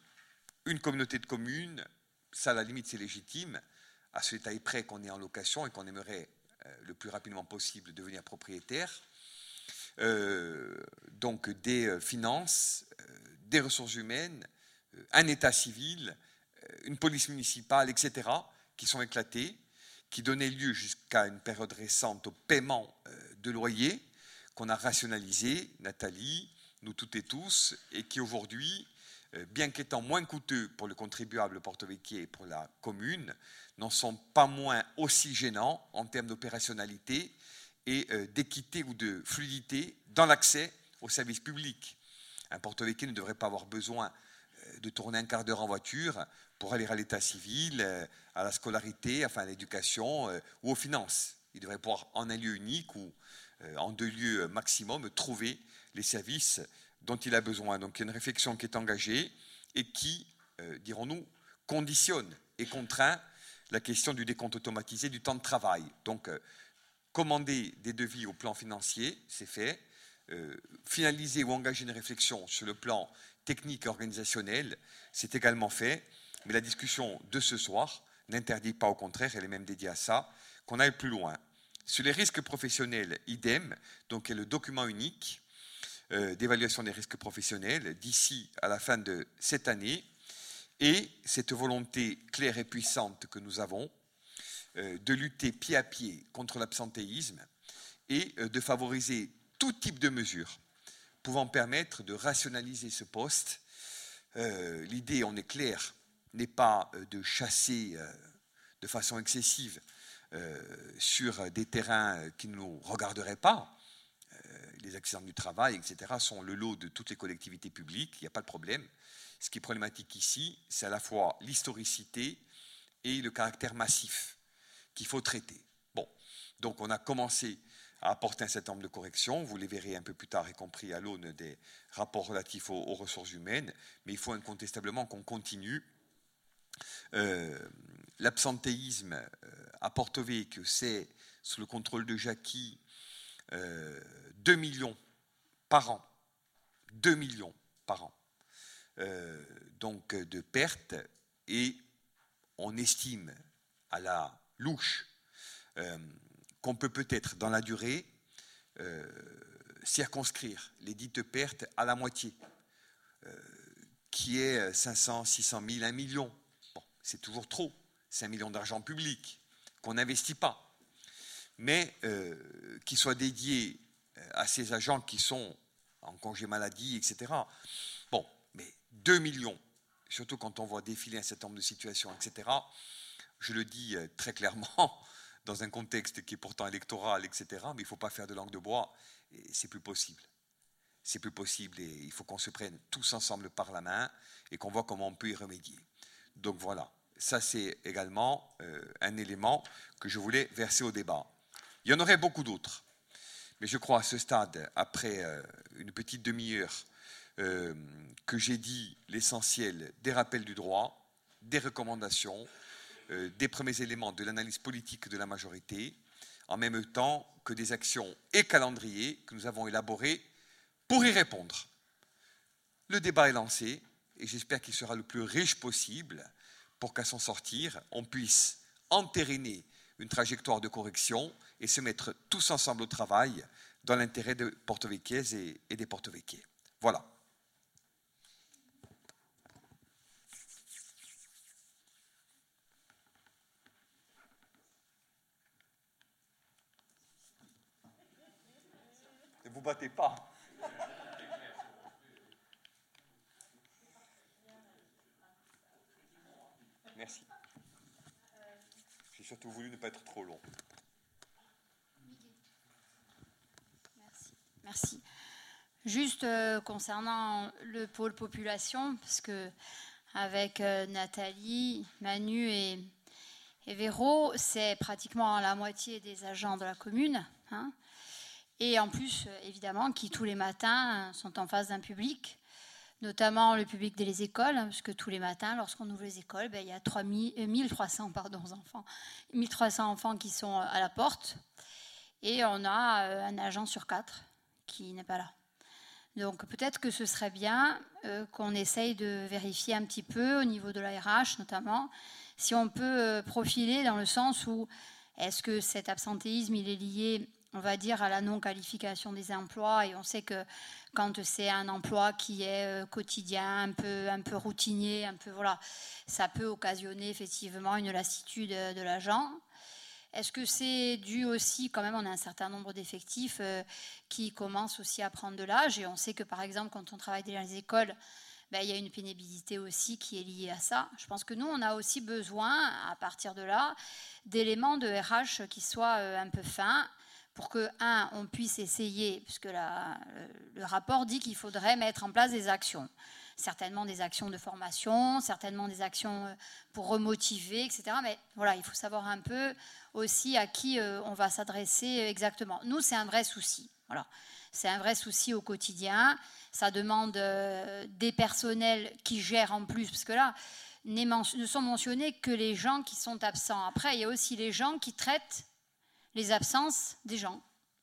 une communauté de communes. Ça, à la limite, c'est légitime, à ce détail près qu'on est en location et qu'on aimerait le plus rapidement possible devenir propriétaire. Donc des finances, des ressources humaines, un état civil, une police municipale, etc., qui sont éclatés, qui donnaient lieu jusqu'à une période récente au paiement de loyers qu'on a rationalisé, Nathalie, nous toutes et tous, et qui aujourd'hui, euh, bien qu'étant moins coûteux pour le contribuable porto-véquier et pour la commune, n'en sont pas moins aussi gênants en termes d'opérationnalité et euh, d'équité ou de fluidité dans l'accès aux services publics. Un porto-véquier ne devrait pas avoir besoin euh, de tourner un quart d'heure en voiture pour aller à l'état civil, à la scolarité, enfin à l'éducation ou aux finances. Il devrait pouvoir en un lieu unique ou en deux lieux maximum trouver les services dont il a besoin. Donc il y a une réflexion qui est engagée et qui, euh, dirons-nous, conditionne et contraint la question du décompte automatisé du temps de travail. Donc euh, commander des devis au plan financier, c'est fait. Euh, finaliser ou engager une réflexion sur le plan technique et organisationnel, c'est également fait. Mais la discussion de ce soir n'interdit pas, au contraire, elle est même dédiée à ça, qu'on aille plus loin. Sur les risques professionnels, idem, donc il y a le document unique euh, d'évaluation des risques professionnels d'ici à la fin de cette année et cette volonté claire et puissante que nous avons de lutter pied à pied contre l'absentéisme et euh, de favoriser tout type de mesures pouvant permettre de rationaliser ce poste. L'idée, on est clair, n'est pas de chasser de façon excessive sur des terrains qui ne nous regarderaient pas, les accidents du travail, etc., sont le lot de toutes les collectivités publiques, il n'y a pas de problème. Ce qui est problématique ici, c'est à la fois l'historicité et le caractère massif qu'il faut traiter. Bon, donc on a commencé à apporter un certain nombre de corrections, vous les verrez un peu plus tard, y compris à l'aune des rapports relatifs aux, ressources humaines, mais il faut incontestablement qu'on continue. Euh, l'absentéisme euh, à Porto que c'est sous le contrôle de Jackie, euh, 2 millions par an. 2 millions par an. Donc de pertes et on estime à la louche euh, qu'on peut peut-être dans la durée euh, circonscrire les dites pertes à la moitié, qui est 500, 600 000, 1 million. Bon, c'est toujours trop, c'est un million d'argent public qu'on n'investit pas, mais qui soit dédié à ces agents qui sont en congé maladie, etc. Bon, mais 2 millions, surtout quand on voit défiler un certain nombre de situations, etc., je le dis euh, très clairement, dans un contexte qui est pourtant électoral, etc., mais il ne faut pas faire de langue de bois, c'est plus possible. C'est plus possible et il faut qu'on se prenne tous ensemble par la main et qu'on voit comment on peut y remédier. Donc voilà, ça c'est également euh, un élément que je voulais verser au débat. Il y en aurait beaucoup d'autres. Mais je crois à ce stade, après euh, une petite demi-heure, que j'ai dit l'essentiel des rappels du droit, des recommandations, des premiers éléments de l'analyse politique de la majorité, en même temps que des actions et calendriers que nous avons élaborés pour y répondre. Le débat est lancé et j'espère qu'il sera le plus riche possible pour qu'à son sortir, on puisse entériner une trajectoire de correction et se mettre tous ensemble au travail dans l'intérêt de Porto et, et des Porto Voilà. Ne vous battez pas. Merci. J'ai surtout voulu ne pas être trop long.
Merci. Juste euh, concernant le pôle population, parce que avec euh, Nathalie, Manu et, Véro, c'est pratiquement la moitié des agents de la commune. Hein. Et en plus, euh, évidemment, qui tous les matins sont en face d'un public, notamment le public des écoles, hein, parce que tous les matins, lorsqu'on ouvre les écoles, ben, il y a 3 1300 pardon, enfants, 1300 enfants qui sont à la porte. Et on a un agent sur quatre qui n'est pas là. Donc peut-être que ce serait bien euh, qu'on essaye de vérifier un petit peu au niveau de la RH notamment, si on peut euh, profiler dans le sens où Est-ce que cet absentéisme, il est lié, on va dire, à la non-qualification des emplois Et on sait que quand c'est un emploi qui est euh, quotidien, un peu, un peu routinier, un peu voilà, ça peut occasionner effectivement une lassitude de l'agent. Est-ce que c'est dû aussi, quand même, on a un certain nombre d'effectifs euh, qui commencent aussi à prendre de l'âge et on sait que par exemple quand on travaille dans les écoles, ben, il y a une pénibilité aussi qui est liée à ça. Je pense que nous, on a aussi besoin, à partir de là, d'éléments de RH qui soient euh, un peu fins pour que, un, on puisse essayer, puisque la, le rapport dit qu'il faudrait mettre en place des actions certainement des actions de formation, certainement des actions euh, pour remotiver, etc. Mais voilà, il faut savoir un peu aussi à qui euh, on va s'adresser exactement. Nous, c'est un vrai souci. Voilà. C'est un vrai souci au quotidien. Ça demande euh, des personnels qui gèrent en plus, parce que là, ne sont mentionnés que les gens qui sont absents. Après, il y a aussi les gens qui traitent les absences des gens.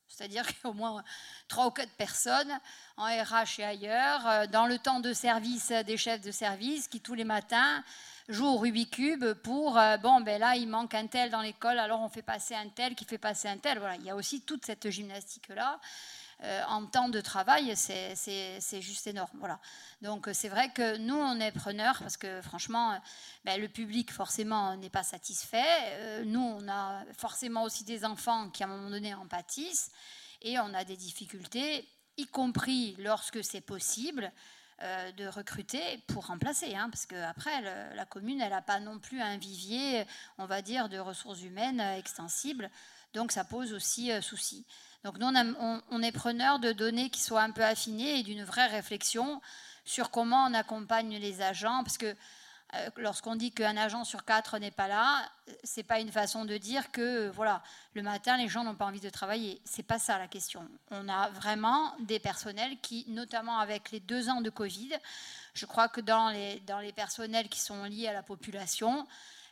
C'est-à-dire qu'il y a au moins trois ou quatre personnes en RH et ailleurs, euh, dans le temps de service des chefs de service qui tous les matins jouent au Rubik's Cube pour, euh, bon, ben là, il manque un tel dans l'école, alors on fait passer un tel qui fait passer un tel. Voilà, il y a aussi toute cette gymnastique-là. Euh, en temps de travail, c'est juste énorme. Voilà. Donc c'est vrai que nous, on est preneurs parce que franchement, ben, le public forcément n'est pas satisfait. nous, on a forcément aussi des enfants qui à un moment donné en pâtissent et on a des difficultés, y compris lorsque c'est possible. Euh, de recruter pour remplacer, hein, parce qu'après, la commune, elle n'a pas non plus un vivier, on va dire, de ressources humaines extensibles, donc ça pose aussi euh, souci. Donc nous, on, est preneur de données qui soient un peu affinées et d'une vraie réflexion sur comment on accompagne les agents, parce que euh, lorsqu'on dit qu'un agent sur quatre n'est pas là, c'est pas une façon de dire que voilà, le matin les gens n'ont pas envie de travailler. C'est pas ça la question. On a vraiment des personnels qui, notamment avec les deux ans de Covid, je crois que dans les, dans les personnels qui sont liés à la population,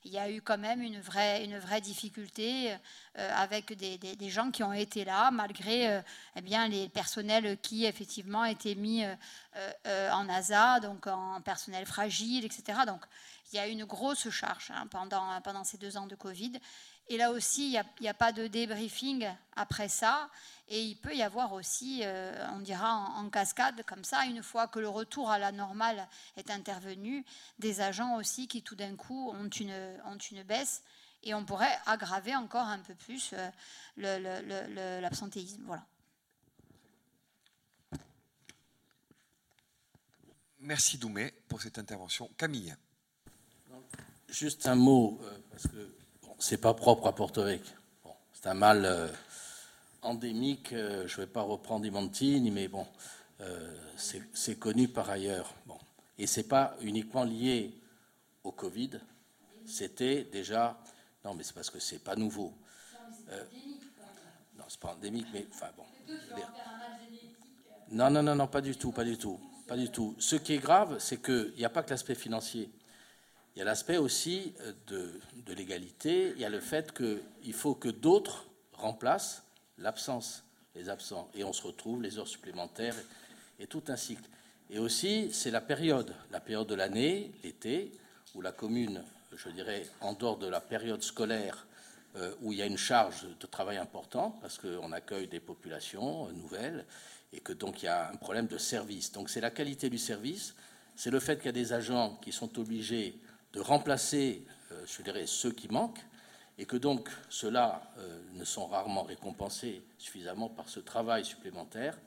il y a eu quand même une vraie, une vraie difficulté euh, avec des, gens qui ont été là, malgré euh, eh bien, les personnels qui effectivement étaient mis euh, en ASA, donc en personnel fragile, etc. Donc il y a eu une grosse charge hein, pendant, pendant ces deux ans de Covid. Et là aussi, il n'y a, a, pas de débriefing après ça. Et il peut y avoir aussi, euh, on dira en, cascade, comme ça, une fois que le retour à la normale est intervenu, des agents aussi qui tout d'un coup ont une, ont une baisse et on pourrait aggraver encore un peu plus euh, l'absentéisme. Voilà.
Merci Doumé pour cette intervention. Camille.
Juste un mot, euh, parce que bon, c'est pas propre à Porto Vecchio. Bon, c'est un mal endémique, euh, je ne vais pas reprendre Imantini, mais bon, euh, c'est connu par ailleurs. Bon. Et ce n'est pas uniquement lié au Covid, c'était déjà. Non, mais c'est parce que c'est pas nouveau. Euh, non, c'est pas endémique, mais enfin bon. Non, non, non, non, pas du tout, pas du tout, pas du tout. Ce qui est grave, c'est qu'il n'y a pas que l'aspect financier. Il y a l'aspect aussi de, de l'égalité. Il y a le fait qu'il faut que d'autres remplacent l'absence, les absents, et on se retrouve les heures supplémentaires et, tout un cycle. Et aussi, c'est la période, la période de l'année, l'été, où la commune, je dirais, en dehors de la période scolaire, euh, où il y a une charge de travail importante, parce qu'on accueille des populations nouvelles, et que donc il y a un problème de service. Donc c'est la qualité du service, c'est le fait qu'il y a des agents qui sont obligés de remplacer, euh, je dirais, ceux qui manquent, et que donc ceux-là euh, ne sont rarement récompensés suffisamment par ce travail supplémentaire.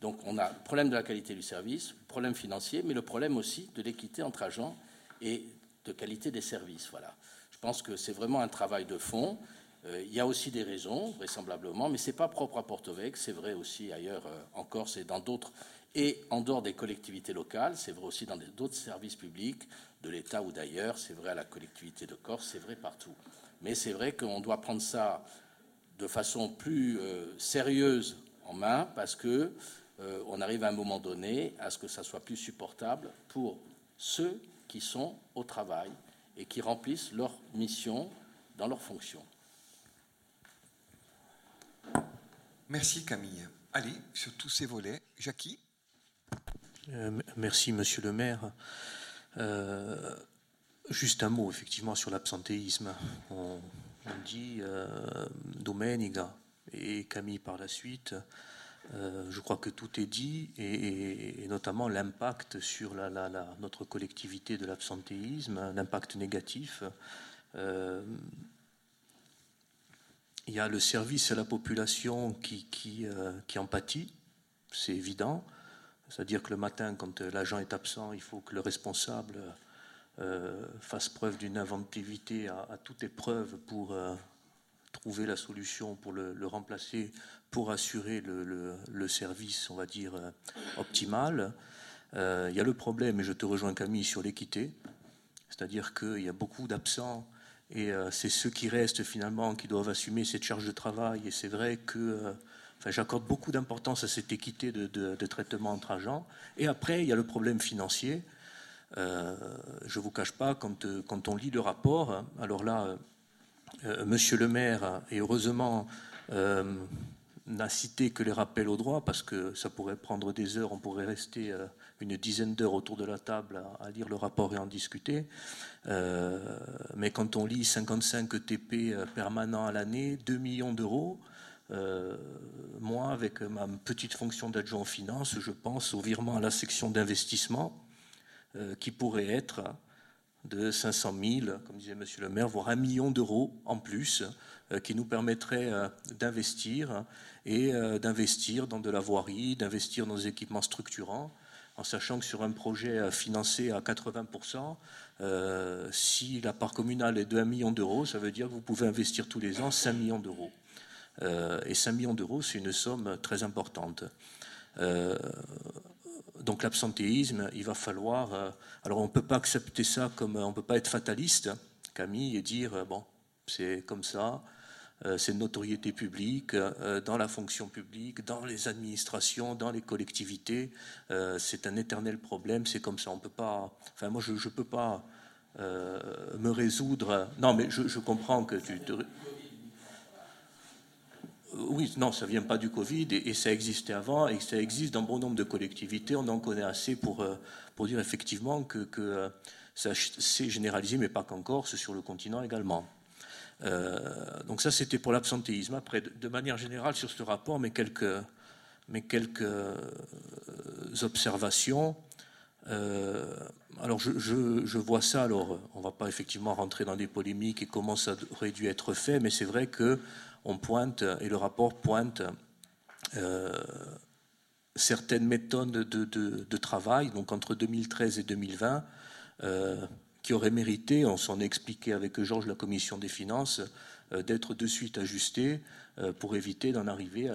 Donc on a le problème de la qualité du service, le problème financier, mais le problème aussi de l'équité entre agents et de qualité des services. Voilà. Je pense que c'est vraiment un travail de fond. Euh, il y a aussi des raisons, vraisemblablement, mais ce n'est pas propre à Porto c'est vrai aussi ailleurs euh, en Corse et dans d'autres, et en dehors des collectivités locales, c'est vrai aussi dans d'autres services publics de l'État ou d'ailleurs, c'est vrai à la collectivité de Corse, c'est vrai partout. Mais c'est vrai qu'on doit prendre ça de façon plus euh, sérieuse en main parce que euh, on arrive à un moment donné à ce que ça soit plus supportable pour ceux qui sont au travail et qui remplissent leur mission dans leurs fonctions.
Merci Camille. Allez, sur tous ces volets, Jackie?
Euh, merci Monsieur le maire. Juste un mot, effectivement, sur l'absentéisme. on dit Domenica et Camille par la suite. je crois que tout est dit, et, notamment l'impact sur notre collectivité de l'absentéisme, l'impact négatif. il y a le service à la population qui, qui, qui en pâtit, c'est évident. C'est-à-dire que le matin, quand l'agent est absent, il faut que le responsable euh, fasse preuve d'une inventivité à, toute épreuve pour euh, trouver la solution, pour le, remplacer, pour assurer le, service, on va dire, euh, optimal. Il y a le problème, et je te rejoins Camille, sur l'équité. C'est-à-dire qu'il y a beaucoup d'absents et c'est ceux qui restent finalement qui doivent assumer cette charge de travail. Et c'est vrai que j'accorde beaucoup d'importance à cette équité de, traitement entre agents. Et après, il y a le problème financier. Euh, je ne vous cache pas, quand, euh, quand, on lit le rapport, hein, alors là, euh, Monsieur le maire, et heureusement, n'a cité que les rappels au droit, parce que ça pourrait prendre des heures, on pourrait rester une dizaine d'heures autour de la table à, lire le rapport et en discuter. mais quand on lit 55 TP permanents à l'année, 2 millions d'euros, euh, moi, avec ma petite fonction d'adjoint aux finances, je pense au virement à la section d'investissement euh, qui pourrait être de 500 000, comme disait Monsieur le maire, voire un million d'euros en plus, euh, qui nous permettrait d'investir et d'investir dans de la voirie, d'investir dans des équipements structurants, en sachant que sur un projet financé à 80%, si la part communale est de 1 million d'euros, ça veut dire que vous pouvez investir tous les ans 5 millions d'euros. Euh, et 5 millions d'euros, c'est une somme très importante. Euh, donc l'absentéisme, il va falloir. Euh, alors on ne peut pas accepter ça comme. On ne peut pas être fataliste, Camille, et dire bon, c'est comme ça. c'est notoriété publique, dans la fonction publique, dans les administrations, dans les collectivités. c'est un éternel problème, c'est comme ça. On peut pas. Enfin, moi, je ne peux pas me résoudre. Non, mais je, je comprends que tu. Te, oui, non, ça ne vient pas du Covid et, ça existait avant et ça existe dans bon nombre de collectivités. On en connaît assez pour, euh, pour dire effectivement que, que euh, ça s'est généralisé, mais pas qu'encore, c'est sur le continent également. Euh, donc ça, c'était pour l'absentéisme. Après, de, manière générale, sur ce rapport, mais quelques, mais quelques observations. alors, je, je, vois ça. Alors, on ne va pas effectivement rentrer dans des polémiques et comment ça aurait dû être fait, mais c'est vrai que on pointe, et le rapport pointe euh, certaines méthodes de, travail, donc entre 2013 et 2020, euh, qui auraient mérité, on s'en est expliqué avec Georges, la commission des finances, euh, d'être de suite ajustées pour éviter d'en arriver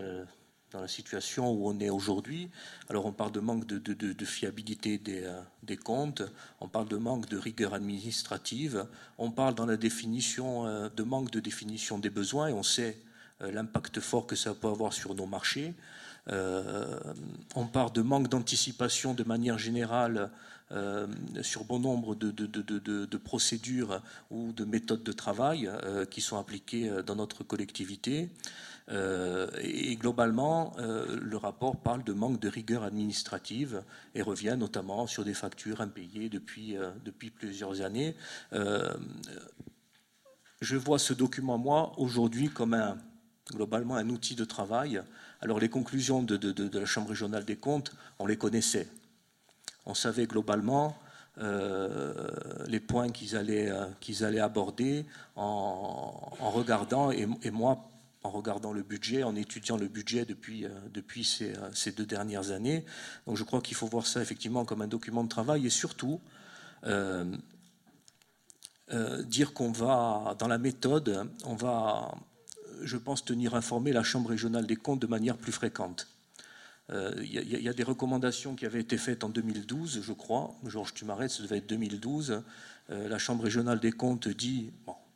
dans la situation où on est aujourd'hui. Alors on parle de manque de, fiabilité des, des, comptes, on parle de manque de rigueur administrative, on parle dans la définition de manque de définition des besoins et on sait euh, l'impact fort que ça peut avoir sur nos marchés. Euh, on parle de manque d'anticipation de manière générale euh, sur bon nombre de, procédures ou de méthodes de travail qui sont appliquées dans notre collectivité. Et globalement, le rapport parle de manque de rigueur administrative et revient notamment sur des factures impayées depuis, depuis plusieurs années. je vois ce document, moi, aujourd'hui, comme un, globalement un outil de travail. Alors les conclusions de, la Chambre régionale des comptes, on les connaissait. On savait globalement euh, les points qu'ils allaient, euh, qu'ils allaient aborder en, regardant, et, moi, en regardant le budget, en étudiant le budget depuis, euh, depuis ces, ces, deux dernières années. Donc je crois qu'il faut voir ça effectivement comme un document de travail et surtout dire qu'on va, dans la méthode, on va je pense, tenir informé la Chambre régionale des comptes de manière plus fréquente. Il euh, y, a des recommandations qui avaient été faites en 2012, je crois. Georges, tu m'arrêtes, ça devait être 2012. Euh, la Chambre régionale des comptes dit,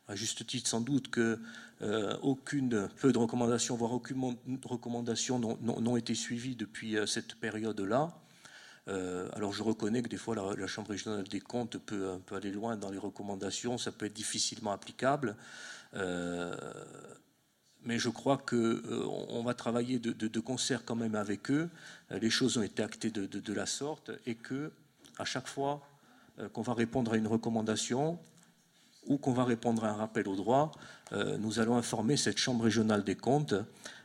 à juste titre sans doute, que euh, aucune, peu de recommandations, voire aucune recommandation n'ont été suivies depuis cette période-là. alors je reconnais que des fois la, Chambre régionale des comptes peut, aller loin dans les recommandations, ça peut être difficilement applicable mais je crois qu'on euh, va travailler de, concert quand même avec eux. Euh, les choses ont été actées de, la sorte et que à chaque fois euh, qu'on va répondre à une recommandation, ou qu'on va répondre à un rappel au droit, nous allons informer cette Chambre régionale des comptes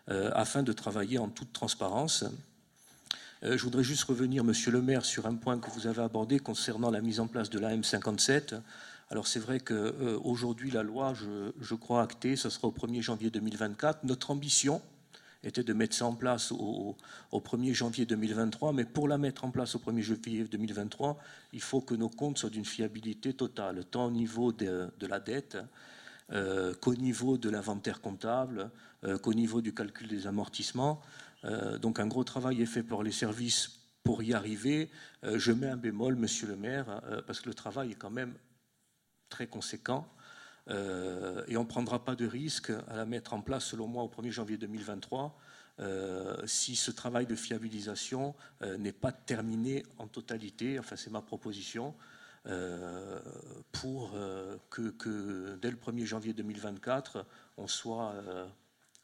afin de travailler en toute transparence. je voudrais juste revenir, Monsieur le maire, sur un point que vous avez abordé concernant la mise en place de la M57. Alors c'est vrai qu'aujourd'hui, la loi, je, je, crois actée, ce sera au 1er janvier 2024. Notre ambition, était de mettre ça en place au, 1er janvier 2023, mais pour la mettre en place au 1er janvier 2023, il faut que nos comptes soient d'une fiabilité totale, tant au niveau de, la dette euh, qu'au niveau de l'inventaire comptable, euh, qu'au niveau du calcul des amortissements. Euh, donc un gros travail est fait pour les services pour y arriver. je mets un bémol, monsieur le maire, parce que le travail est quand même très conséquent. Et on ne prendra pas de risque à la mettre en place, selon moi, au 1er janvier 2023, euh, si ce travail de fiabilisation n'est pas terminé en totalité, enfin c'est ma proposition, pour que, dès le 1er janvier 2024, on soit,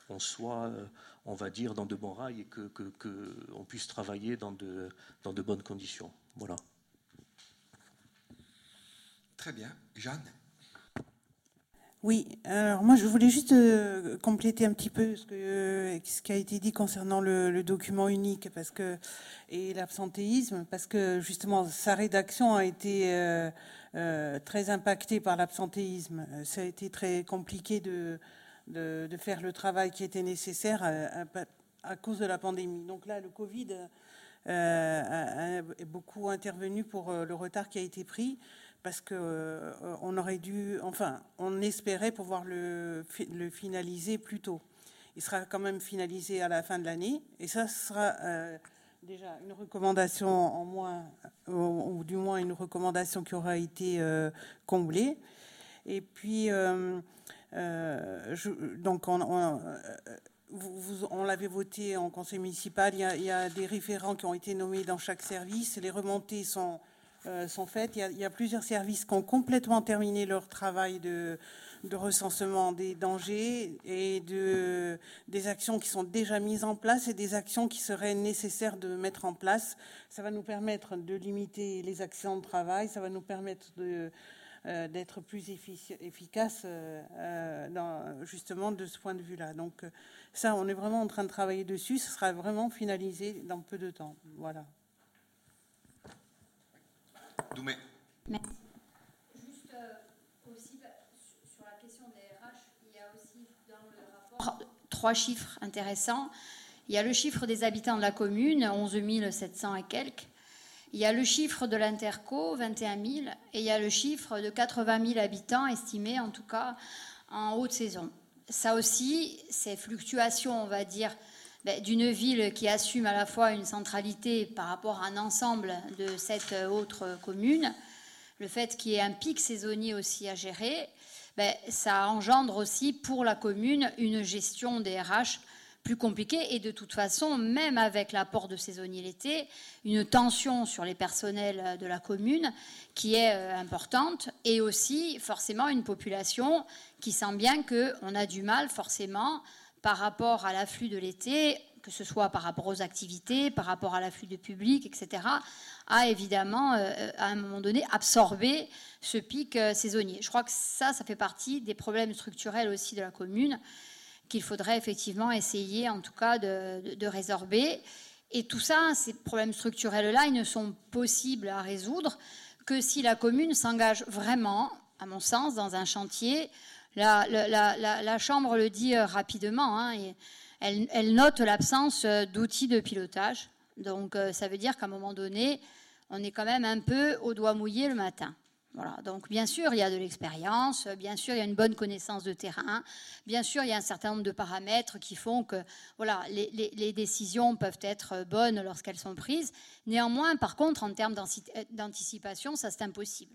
on, soit on va dire, dans de bons rails et qu'on que, puisse travailler dans de, dans de bonnes conditions. Voilà.
Très bien. Jeanne?
Oui, alors moi je voulais juste euh, compléter un petit peu ce, qui a été dit concernant le, document unique parce que, et l'absentéisme, parce que justement sa rédaction a été euh, euh, très impactée par l'absentéisme. Ça a été très compliqué de, faire le travail qui était nécessaire à, cause de la pandémie. Donc là, le Covid a, beaucoup intervenu pour le retard qui a été pris parce que euh, on aurait dû, enfin, on espérait pouvoir le, finaliser plus tôt. Il sera quand même finalisé à la fin de l'année, et ça sera euh, déjà une recommandation en moins, ou, du moins une recommandation qui aura été euh, comblée. Et puis, je, donc, on l'avait voté en conseil municipal. Il y, a, il y, a, des référents qui ont été nommés dans chaque service. Les remontées sont euh, sont faites. Il y, a, plusieurs services qui ont complètement terminé leur travail de, recensement des dangers et de, des actions qui sont déjà mises en place et des actions qui seraient nécessaires de mettre en place. Ça va nous permettre de limiter les accidents de travail, ça va nous permettre euh, d'être plus efficace euh, dans, justement de ce point de vue-là. Donc ça, on est vraiment en train de travailler dessus. Ce sera vraiment finalisé dans peu de temps. Voilà.
Juste euh, aussi bah, sur la question des RH, il y a aussi dans le rapport trois chiffres intéressants. Il y a le chiffre des habitants de la commune, 11 700 et quelques. Il y a le chiffre de l'Interco, 21 000. Et il y a le chiffre de 80 000 habitants estimés, en tout cas, en haute saison. Ça aussi, ces fluctuations, on va dire, ben, d'une ville qui assume à la fois une centralité par rapport à un ensemble de cette autre commune, le fait qu'il y ait un pic saisonnier aussi à gérer, ben, ça engendre aussi pour la commune une gestion des RH plus compliquée et de toute façon, même avec l'apport de saisonniers l'été, une tension sur les personnels de la commune qui est euh, importante et aussi forcément une population qui sent bien qu'on a du mal forcément par rapport à l'afflux de l'été, que ce soit par rapport aux activités, par rapport à l'afflux de public, etc., a évidemment, euh, à un moment donné, absorbé ce pic euh, saisonnier. Je crois que ça, ça fait partie des problèmes structurels aussi de la commune qu'il faudrait effectivement essayer, en tout cas, de, de résorber. Et tout ça, ces problèmes structurels-là, ils ne sont possibles à résoudre que si la commune s'engage vraiment, à mon sens, dans un chantier la, Chambre le dit euh, rapidement, hein, elle, note l'absence euh, d'outils de pilotage. Donc euh, ça veut dire qu'à un moment donné, on est quand même un peu au doigt mouillé le matin. Voilà. Donc bien sûr, il y a de l'expérience, bien sûr, il y a une bonne connaissance de terrain, bien sûr, il y a un certain nombre de paramètres qui font que voilà, les décisions peuvent être bonnes lorsqu'elles sont prises. Néanmoins, par contre, en termes d'anticipation, ça c'est impossible.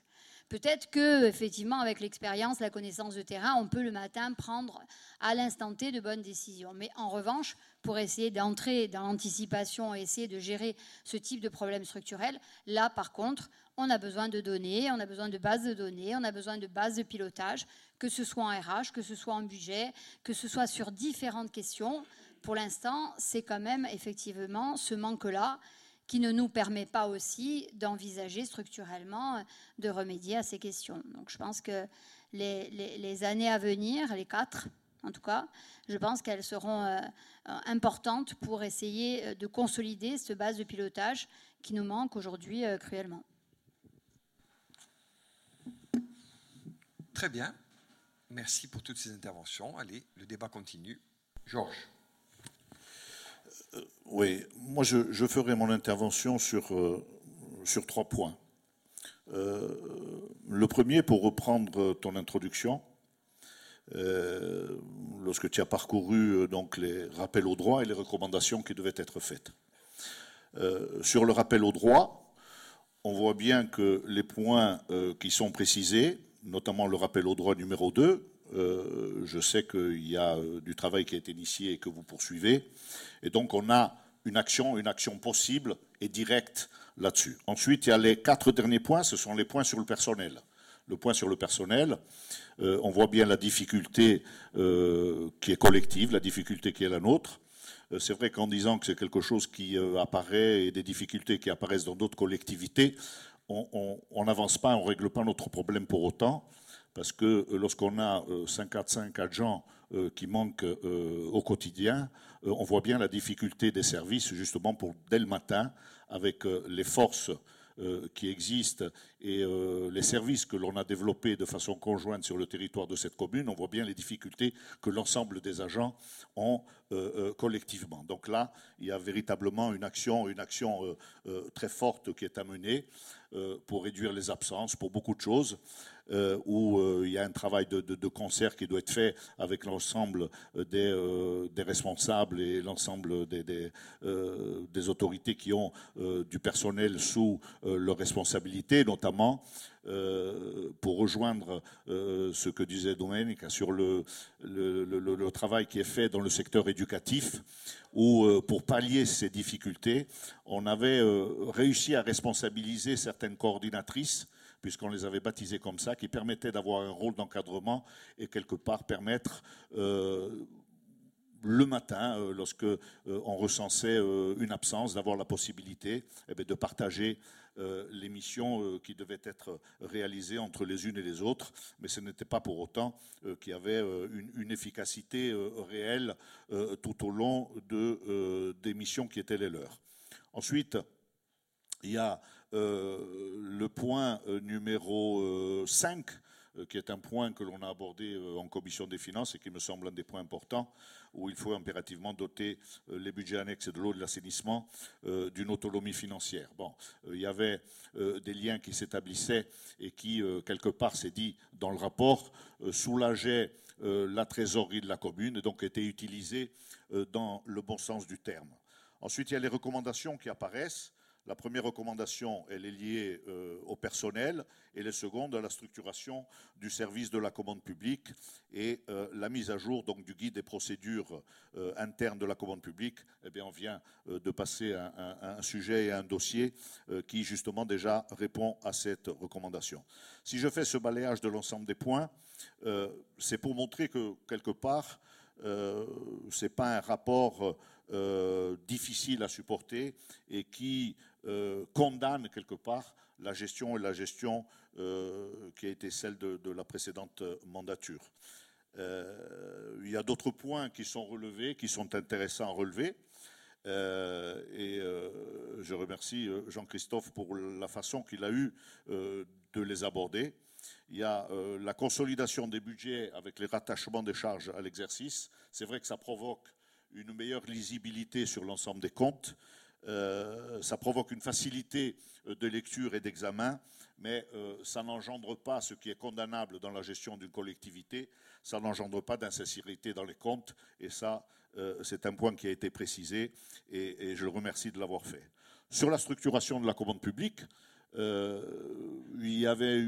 Peut-être que, effectivement, avec l'expérience, la connaissance de terrain, on peut le matin prendre à l'instant T de bonnes décisions. Mais en revanche, pour essayer d'entrer dans l'anticipation et essayer de gérer ce type de problème structurel, là, par contre, on a besoin de données, on a besoin de bases de données, on a besoin de bases de pilotage, que ce soit en RH, que ce soit en budget, que ce soit sur différentes questions. Pour l'instant, c'est quand même effectivement ce manque-là qui ne nous permet pas aussi d'envisager structurellement de remédier à ces questions. Donc je pense que les, années à venir, les quatre en tout cas, je pense qu'elles seront euh, importantes pour essayer euh, de consolider cette base de pilotage qui nous manque aujourd'hui euh, cruellement.
Très bien. Merci pour toutes ces interventions. Allez, le débat continue. Georges.
Oui, moi je, ferai mon intervention sur, sur trois points. le premier, pour reprendre ton introduction, euh, lorsque tu as parcouru euh, donc les rappels au droit et les recommandations qui devaient être faites. Euh, sur le rappel au droit, on voit bien que les points qui sont précisés, notamment le rappel au droit numéro 2, je sais qu'il y a du travail qui a été initié et que vous poursuivez, et donc on a une action, une action possible et directe là-dessus. Ensuite, il y a les quatre derniers points, ce sont les points sur le personnel. Le point sur le personnel, euh, on voit bien la difficulté euh, qui est collective, la difficulté qui est la nôtre. Euh, c'est vrai qu'en disant que c'est quelque chose qui apparaît et des difficultés qui apparaissent dans d'autres collectivités, on n'avance pas, on ne règle pas notre problème pour autant, parce que lorsqu'on a 5 agents qui manquent au quotidien, on voit bien la difficulté des services, justement, pour dès le matin, avec les forces euh, qui existent et euh, les services que l'on a développés de façon conjointe sur le territoire de cette commune, on voit bien les difficultés que l'ensemble des agents ont euh, collectivement. Donc là, il y a véritablement une action, une action très forte qui est à mener pour réduire les absences, pour beaucoup de choses. Euh, où euh, il y a un travail de, concert qui doit être fait avec l'ensemble euh, des, responsables et l'ensemble des, des, autorités qui ont du personnel sous leur responsabilité, notamment. Pour rejoindre ce que disait Domenic sur le, travail qui est fait dans le secteur éducatif, où pour pallier ces difficultés, on avait réussi à responsabiliser certaines coordinatrices puisqu'on les avait baptisés comme ça, qui permettaient d'avoir un rôle d'encadrement et quelque part permettre euh, le matin, euh, lorsque euh, on recensait une absence, d'avoir la possibilité eh de partager les missions qui devaient être réalisées entre les unes et les autres, mais ce n'était pas pour autant qu'il y avait une, efficacité réelle tout au long de, des missions qui étaient les leurs. Ensuite, il y a euh, le point euh, numéro 5, euh, qui est un point que l'on a abordé en commission des finances et qui me semble un des points importants, où il faut impérativement doter les budgets annexes de l'eau de l'assainissement d'une autonomie financière. Bon, il y avait des liens qui s'établissaient et qui, quelque part, c'est dit dans le rapport, soulageaient la trésorerie de la commune et donc étaient utilisés dans le bon sens du terme. Ensuite, il y a les recommandations qui apparaissent la première recommandation, elle est liée euh, au personnel et la seconde à la structuration du service de la commande publique et euh, la mise à jour donc, du guide des procédures euh, internes de la commande publique. Eh bien, on vient de passer à un, sujet et un dossier qui justement déjà répond à cette recommandation. Si je fais ce balayage de l'ensemble des points, c'est pour montrer que quelque part, ce n'est pas un rapport difficile à supporter et qui euh, condamne quelque part la gestion et la gestion euh, qui a été celle de, la précédente mandature. Euh, il y a d'autres points qui sont relevés, qui sont intéressants à relever. et je remercie Jean-Christophe pour la façon qu'il a eu de les aborder. Il y a la consolidation des budgets avec les rattachements des charges à l'exercice. C'est vrai que ça provoque une meilleure lisibilité sur l'ensemble des comptes. Euh, ça provoque une facilité euh, de lecture et d'examen, mais euh, ça n'engendre pas ce qui est condamnable dans la gestion d'une collectivité, ça n'engendre pas d'insincérité dans les comptes, et ça, c'est un point qui a été précisé, et, je le remercie de l'avoir fait. Sur la structuration de la commande publique, il y avait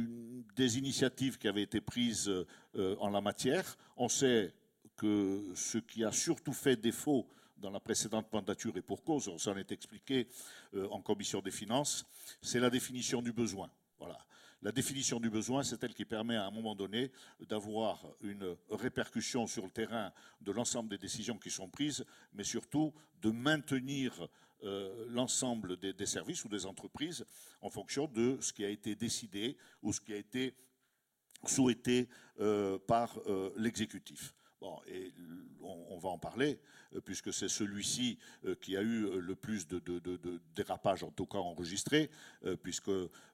des initiatives qui avaient été prises en la matière. On sait que ce qui a surtout fait défaut dans la précédente mandature et pour cause, on s'en est expliqué euh, en commission des finances, c'est la définition du besoin. Voilà. La définition du besoin, c'est elle qui permet à un moment donné d'avoir une répercussion sur le terrain de l'ensemble des décisions qui sont prises, mais surtout de maintenir euh, l'ensemble des, services ou des entreprises en fonction de ce qui a été décidé ou ce qui a été souhaité euh, par euh, l'exécutif. Et on, va en parler, puisque c'est celui-ci qui a eu le plus de, dérapages, en tout cas enregistrés, puisque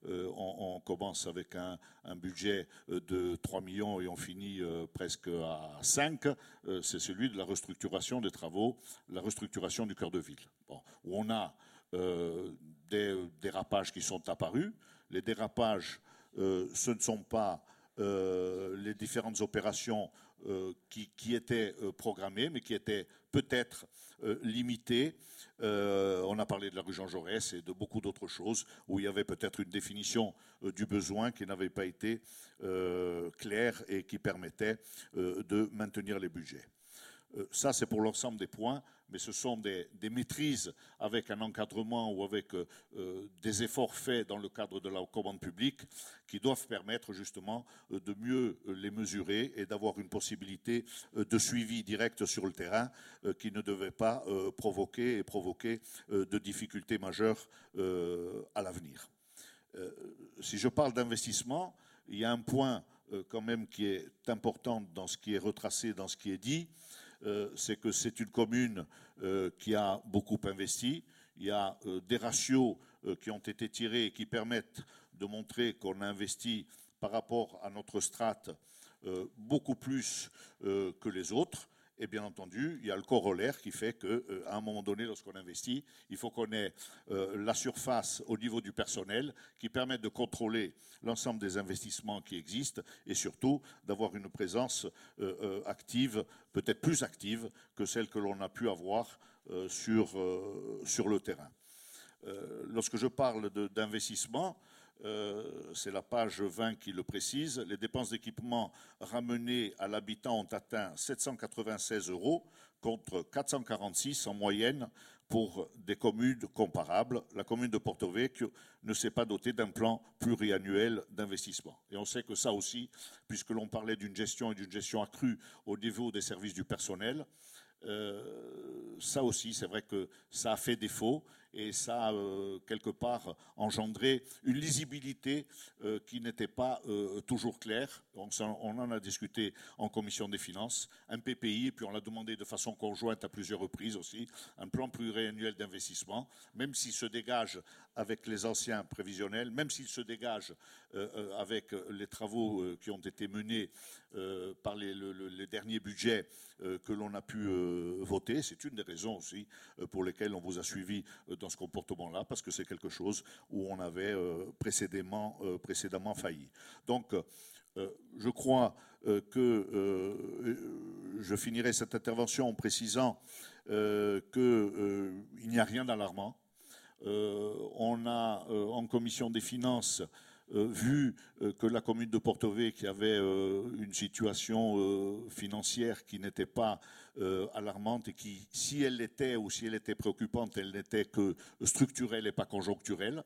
on, commence avec un, budget de 3 millions et on finit presque à 5. c'est celui de la restructuration des travaux, la restructuration du cœur de ville, où on a des dérapages qui sont apparus. Les dérapages, ce ne sont pas euh, les différentes opérations euh, qui, étaient euh, mais qui étaient peut-être limitées. on a parlé de la rue Jean Jaurès et de beaucoup d'autres choses où il y avait peut-être une définition du besoin qui n'avait pas été claire et qui permettait de maintenir les budgets. Euh, ça, c'est pour l'ensemble des points, mais ce sont des, maîtrises avec un encadrement ou avec euh, euh, des efforts faits dans le cadre de la commande publique qui doivent permettre justement de mieux les mesurer et d'avoir une possibilité de suivi direct sur le terrain qui ne devait pas provoquer et provoquer de difficultés majeures à l'avenir. si je parle d'investissement, il y a un point quand même qui est important dans ce qui est retracé, dans ce qui est dit, c'est que c'est une commune euh, qui a beaucoup investi. Il y a euh, des ratios qui ont été tirés et qui permettent de montrer qu'on a investi par rapport à notre strate beaucoup plus que les autres. Et bien entendu, il y a le corollaire qui fait qu'à euh, un moment donné, lorsqu'on investit, il faut qu'on ait euh, la surface au niveau du personnel qui permette de contrôler l'ensemble des investissements qui existent et surtout d'avoir une présence euh, active, peut-être plus active que celle que l'on a pu avoir sur, sur le terrain. lorsque je parle d'investissement, euh, c'est la page 20 qui le précise, les dépenses d'équipement ramenées à l'habitant ont atteint 796 euros contre 446 en moyenne pour des communes comparables. La commune de Porto Vecchio ne s'est pas dotée d'un plan pluriannuel d'investissement. Et on sait que ça aussi, puisque l'on parlait d'une gestion et d'une gestion accrue au niveau des services du personnel, euh, ça aussi, c'est vrai que ça a fait défaut et ça a euh, quelque part engendré une lisibilité euh, qui n'était pas toujours claire. Donc, on en a discuté en commission des finances, un PPI, et puis on l'a demandé de façon conjointe à plusieurs reprises aussi, un plan pluriannuel d'investissement, même s'il se dégage avec les anciens prévisionnels, même s'il se dégage avec les travaux qui ont été menés par les, les derniers budgets que l'on a pu voter. C'est une des raisons aussi euh, pour lesquelles on vous a suivi euh, dans ce comportement-là, parce que c'est quelque chose où on avait euh, précédemment, précédemment failli. Donc, je crois que je finirai cette intervention en précisant qu'il n'y a rien d'alarmant. on a en commission des finances euh, vu euh, que la commune de Porto-V, qui avait euh, une situation financière qui n'était pas alarmante et qui, si elle l'était ou si elle était préoccupante, elle n'était que structurelle et pas conjoncturelle.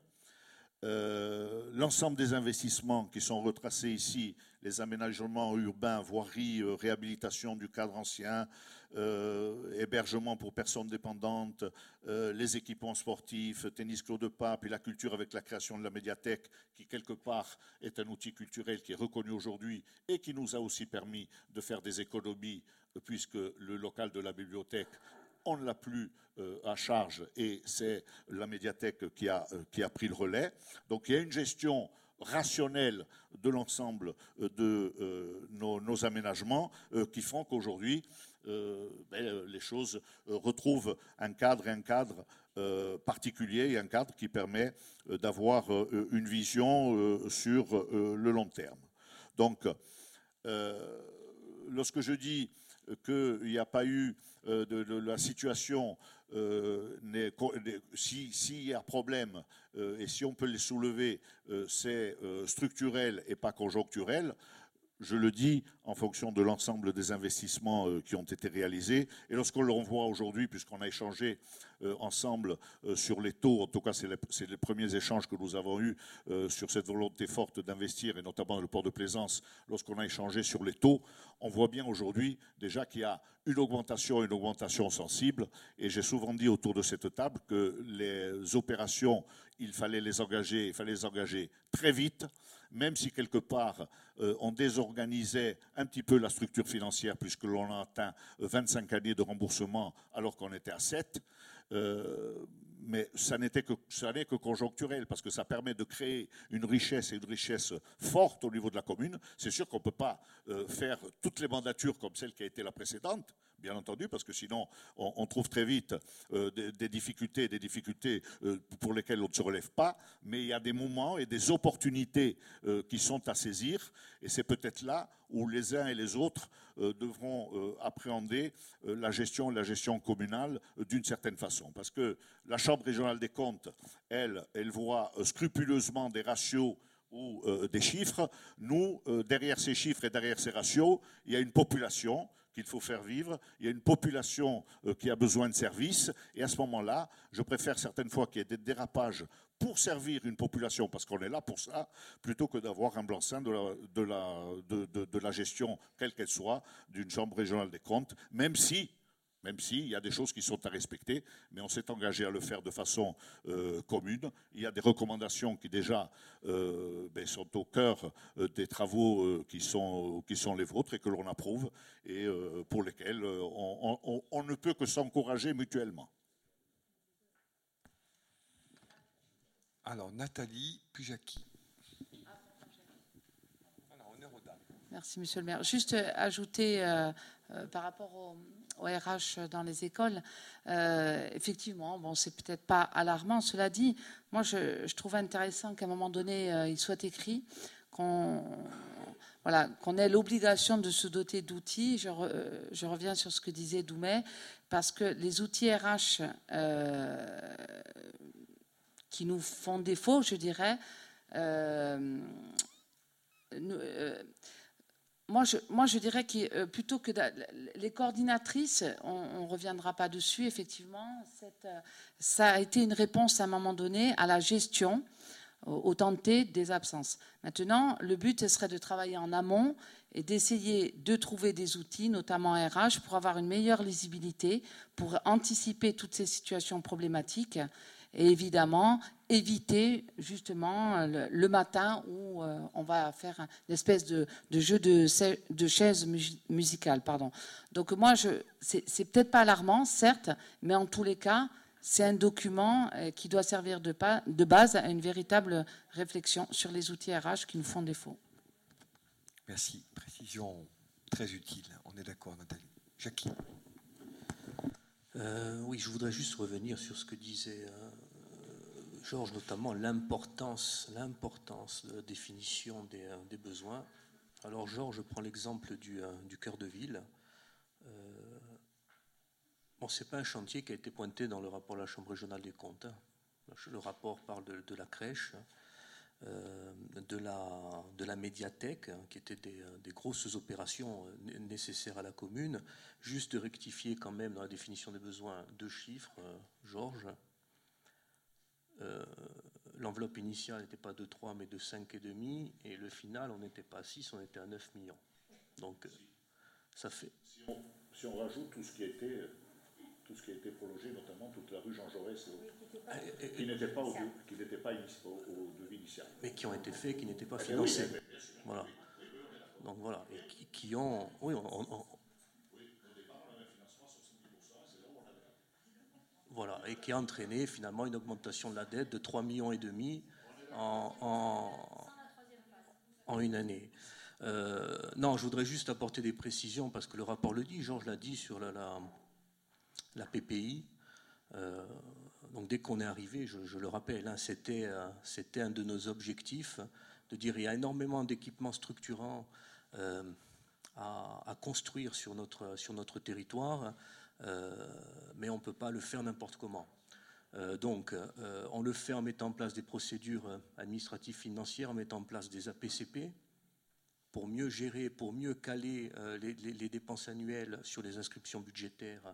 L'ensemble des investissements qui sont retracés ici, les aménagements urbains, voiries, réhabilitation du cadre ancien, euh, hébergement pour personnes dépendantes, les équipements sportifs, tennis clos de pape et la culture avec la création de la médiathèque, qui quelque part est un outil culturel qui est reconnu aujourd'hui et qui nous a aussi permis de faire des économies puisque le local de la bibliothèque on ne l'a plus euh, à charge et c'est la médiathèque qui a, euh, qui a pris le relais. Donc il y a une gestion rationnelle de l'ensemble euh, de nos, aménagements qui font qu'aujourd'hui, ben, les choses retrouvent un cadre un cadre particulier et un cadre qui permet d'avoir une vision sur le long terme. Donc, lorsque je dis qu'il n'y a pas eu euh, de, la situation, euh, s'il y a problème euh, et si on peut les soulever, c'est structurel et pas conjoncturel. Je le dis en fonction de l'ensemble des investissements euh, qui ont été réalisés. Et lorsqu'on le revoit aujourd'hui, puisqu'on a échangé euh, ensemble euh, sur les taux, en tout cas c'est les, premiers échanges que nous avons eus sur cette volonté forte d'investir, et notamment le port de plaisance, lorsqu'on a échangé sur les taux, on voit bien aujourd'hui déjà qu'il y a une augmentation, une augmentation sensible. Et j'ai souvent dit autour de cette table que les opérations, il fallait les engager, il fallait les engager très vite même si quelque part euh, on désorganisait un petit peu la structure financière puisque l'on a atteint 25 euh, années de remboursement alors qu'on était à 7, euh, mais ça n'est que conjoncturel parce que ça permet de créer une richesse et une richesse forte au niveau de la commune. C'est sûr qu'on ne peut pas faire toutes les mandatures comme celle qui a été la précédente, bien entendu, parce que sinon on, trouve très vite euh, des, difficultés, des difficultés euh, pour lesquelles on ne se relève pas, mais il y a des moments et des opportunités euh, qui sont à saisir, et c'est peut-être là où les uns et les autres devront appréhender la gestion la gestion communale d'une certaine façon. Parce que la Chambre régionale des comptes, elle, elle voit scrupuleusement des ratios ou des chiffres. Nous, derrière ces chiffres et derrière ces ratios, il y a une population qu'il faut faire vivre, il y a une population euh, qui a besoin de services, et à ce moment-là, je préfère certaines fois qu'il y ait des dérapages pour servir une population, parce qu'on est là pour ça, plutôt que d'avoir un blanc-seing de la, de, la, de la gestion, quelle qu'elle soit, d'une chambre régionale des comptes, même si même s'il y a des choses qui sont à respecter, mais on s'est engagé à le faire de façon euh, commune. Il y a des recommandations qui déjà euh, ben, sont au cœur euh, des travaux qui, sont, qui sont les vôtres et que l'on approuve et pour lesquels on, ne peut que s'encourager mutuellement.
Alors Nathalie, puis Jackie.
Merci, Monsieur le maire. Juste ajouter par rapport au, au RH dans les écoles, euh, effectivement, bon, c'est peut-être pas alarmant. Cela dit, moi, je, trouve intéressant qu'à un moment donné, euh, il soit écrit qu'on voilà, qu'on ait l'obligation de se doter d'outils. Je, euh, reviens sur ce que disait Doumet, parce que les outils RH qui nous font défaut, je dirais, nous, moi je, dirais que euh, plutôt que les coordinatrices, on ne reviendra pas dessus, effectivement, euh, ça a été une réponse à un moment donné à la gestion, au, tenté des absences. Maintenant, le but serait de travailler en amont et d'essayer de trouver des outils, notamment RH, pour avoir une meilleure lisibilité, pour anticiper toutes ces situations problématiques et évidemment éviter justement le, matin où euh, on va faire une espèce de, jeu de, de chaises musicales. Pardon. Donc moi, je, c'est, peut-être pas alarmant, certes, mais en tous les cas, c'est un document euh, qui doit servir de, de base à une véritable réflexion sur les outils RH qui nous font défaut.
Merci. Précision très utile. On est d'accord, Nathalie. Jackie.
Euh, oui, je voudrais juste revenir sur ce que disait Georges, notamment l'importance, l'importance de la définition des, euh, besoins. Alors Georges prend l'exemple du, euh, du, cœur de ville. Euh, bon, ce n'est pas un chantier qui a été pointé dans le rapport de la Chambre régionale des comptes. Hein. Le rapport parle de, la crèche, de, la, de la médiathèque, hein, qui étaient des, des, grosses opérations nécessaires à la commune. Juste de rectifier quand même dans la définition des besoins deux chiffres, Georges. Euh, l'enveloppe initiale n'était pas de 3 mais de 5,5 et le final on n'était pas à 6, on était à 9 millions. Donc euh, ça fait.
Si on, rajoute tout ce qui a été tout ce qui a été prolongé, notamment toute la rue Jean Jaurès, qui n'était pas, au, qui n'était pas au, devis initial.
Mais qui ont été faits, qui n'étaient pas eh financés. voilà. Donc voilà, et qui, qui ont. Oui, on, Voilà, et qui a entraîné finalement une augmentation de la dette de 3,5 millions et demi en, une année. Euh, non, je voudrais juste apporter des précisions parce que le rapport le dit, Georges l'a dit sur la, PPI. Euh, donc dès qu'on est arrivé, je, le rappelle, hein, c'était, euh, c'était un de nos objectifs de dire il y a énormément d'équipements structurants à, construire sur notre territoire. Euh, mais on ne peut pas le faire n'importe comment. Euh, donc, euh, on le fait en mettant en place des procédures administratives financières, en mettant en place des APCP, pour mieux gérer, pour mieux caler les, dépenses annuelles sur les inscriptions budgétaires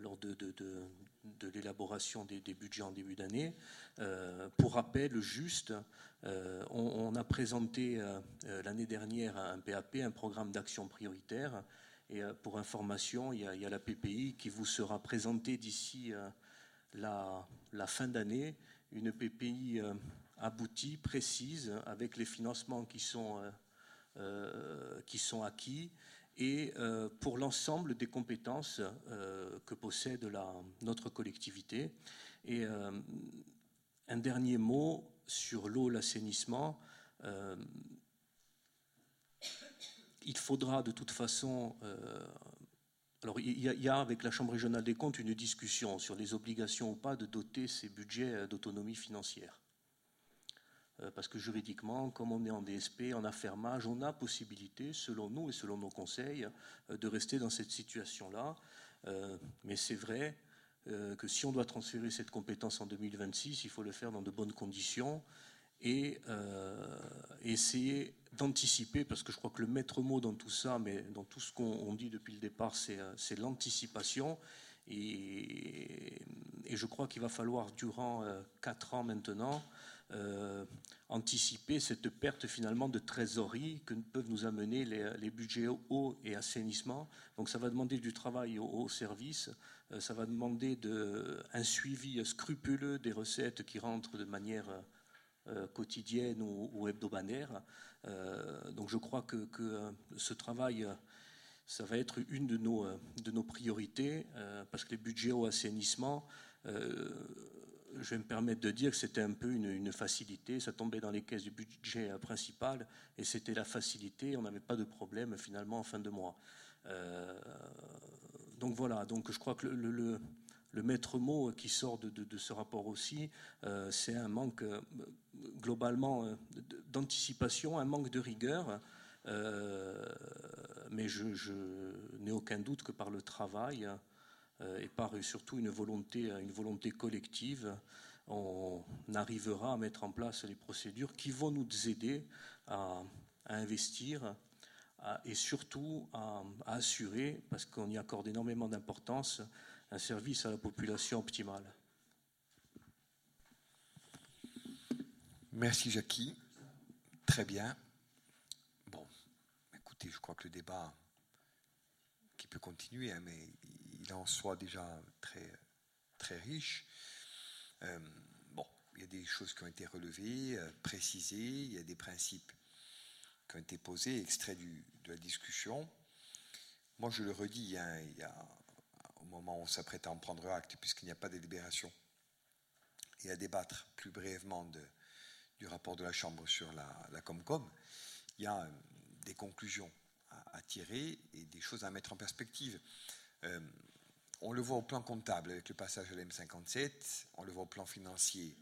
lors de, de, l'élaboration des, budgets en début d'année. pour rappel, juste, on, a présenté l'année dernière un PAP, un programme d'action prioritaire, et pour information, il y, a, la PPI qui vous sera présentée d'ici la, la, fin d'année, une PPI aboutie, précise, avec les financements qui sont, euh, euh, qui sont acquis et euh, pour l'ensemble des compétences que possède notre collectivité. Et un dernier mot sur l'eau, l'assainissement. Il faudra de toute façon alors, il y, a, avec la Chambre régionale des comptes une discussion sur les obligations ou pas de doter ces budgets d'autonomie financière. Euh, parce que juridiquement, comme on est en DSP, en affermage, on a possibilité, selon nous et selon nos conseils, euh, de rester dans cette situation-là. Euh, mais c'est vrai que si on doit transférer cette compétence en 2026, il faut le faire dans de bonnes conditions et essayer d'anticiper, parce que je crois que le maître mot dans tout ça, mais dans tout ce qu'on dit depuis le départ, c'est l'anticipation. Et, je crois qu'il va falloir, durant quatre ans maintenant, euh, anticiper cette perte finalement de trésorerie que peuvent nous amener les, budgets eau et assainissement. Donc ça va demander du travail au, service, euh, ça va demander de, un suivi scrupuleux des recettes qui rentrent de manière euh, quotidienne ou, hebdomadaire. Donc je crois que, que, ce travail, ça va être une de nos, de nos priorités, parce que les budgets au assainissement je vais me permettre de dire que c'était un peu une, facilité. Ça tombait dans les caisses du budget principal et c'était la facilité. On n'avait pas de problème finalement en fin de mois. Euh, donc voilà. Donc je crois que le, maître mot qui sort de, ce rapport aussi, euh, c'est un manque euh, globalement d'anticipation, un manque de rigueur. mais je n'ai aucun doute que par le travail euh, et par surtout une volonté, une volonté collective, on arrivera à mettre en place les procédures qui vont nous aider à, investir et surtout à, assurer, parce qu'on y accorde énormément d'importance, un service à la population optimal.
Merci Jackie. Très bien. Bon, écoutez, je crois que le débat qui peut continuer, hein, mais il est en soi déjà très, très riche. Euh, bon, il y a des choses qui ont été relevées, euh, précisées, il y a des principes qui ont été posés, extraits de la discussion. Moi, je le redis, hein, il y a, moment où on s'apprête à en prendre acte, puisqu'il n'y a pas de délibération, et à débattre plus brièvement du rapport de la Chambre sur la, Comcom, il y a euh, des conclusions à, tirer et des choses à mettre en perspective. On le voit au plan comptable avec le passage à l'M57, on le voit au plan financier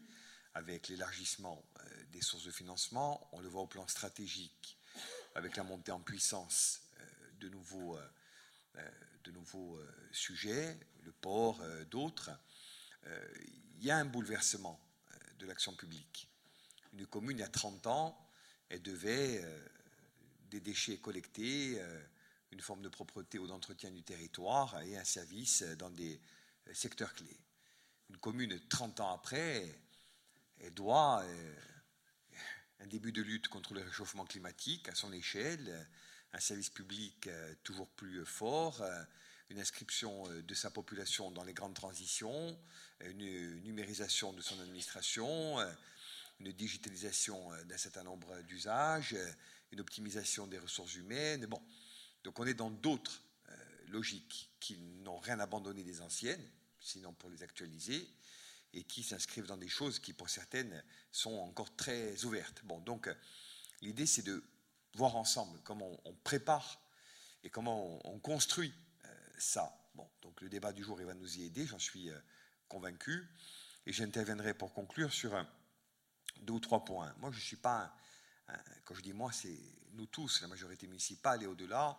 avec l'élargissement euh, des sources de financement, on le voit au plan stratégique avec la montée en puissance euh, de nouveaux, euh, de nouveaux sujets, le port, d'autres. Il y a un bouleversement de l'action publique. Une commune, il y a 30 ans, elle devait des déchets collectés une forme de propreté ou d'entretien du territoire et un service dans des secteurs clés. Une commune, 30 ans après, elle doit euh, un début de lutte contre le réchauffement climatique à son échelle, un service public euh, toujours plus fort, euh, une inscription de sa population dans les grandes transitions, une numérisation de son administration, une digitalisation d'un certain nombre d'usages, une optimisation des ressources humaines. Bon, donc on est dans d'autres euh, logiques qui n'ont rien abandonné des anciennes, sinon pour les actualiser, et qui s'inscrivent dans des choses qui pour certaines sont encore très ouvertes. Bon, donc euh, l'idée c'est de voir ensemble comment on, prépare et comment on, construit euh, ça. Bon, donc le débat du jour il va nous y aider, j'en suis convaincu, et j'interviendrai pour conclure sur deux ou trois points. Moi je ne suis pas quand je dis moi, c'est nous tous, la majorité municipale et au-delà,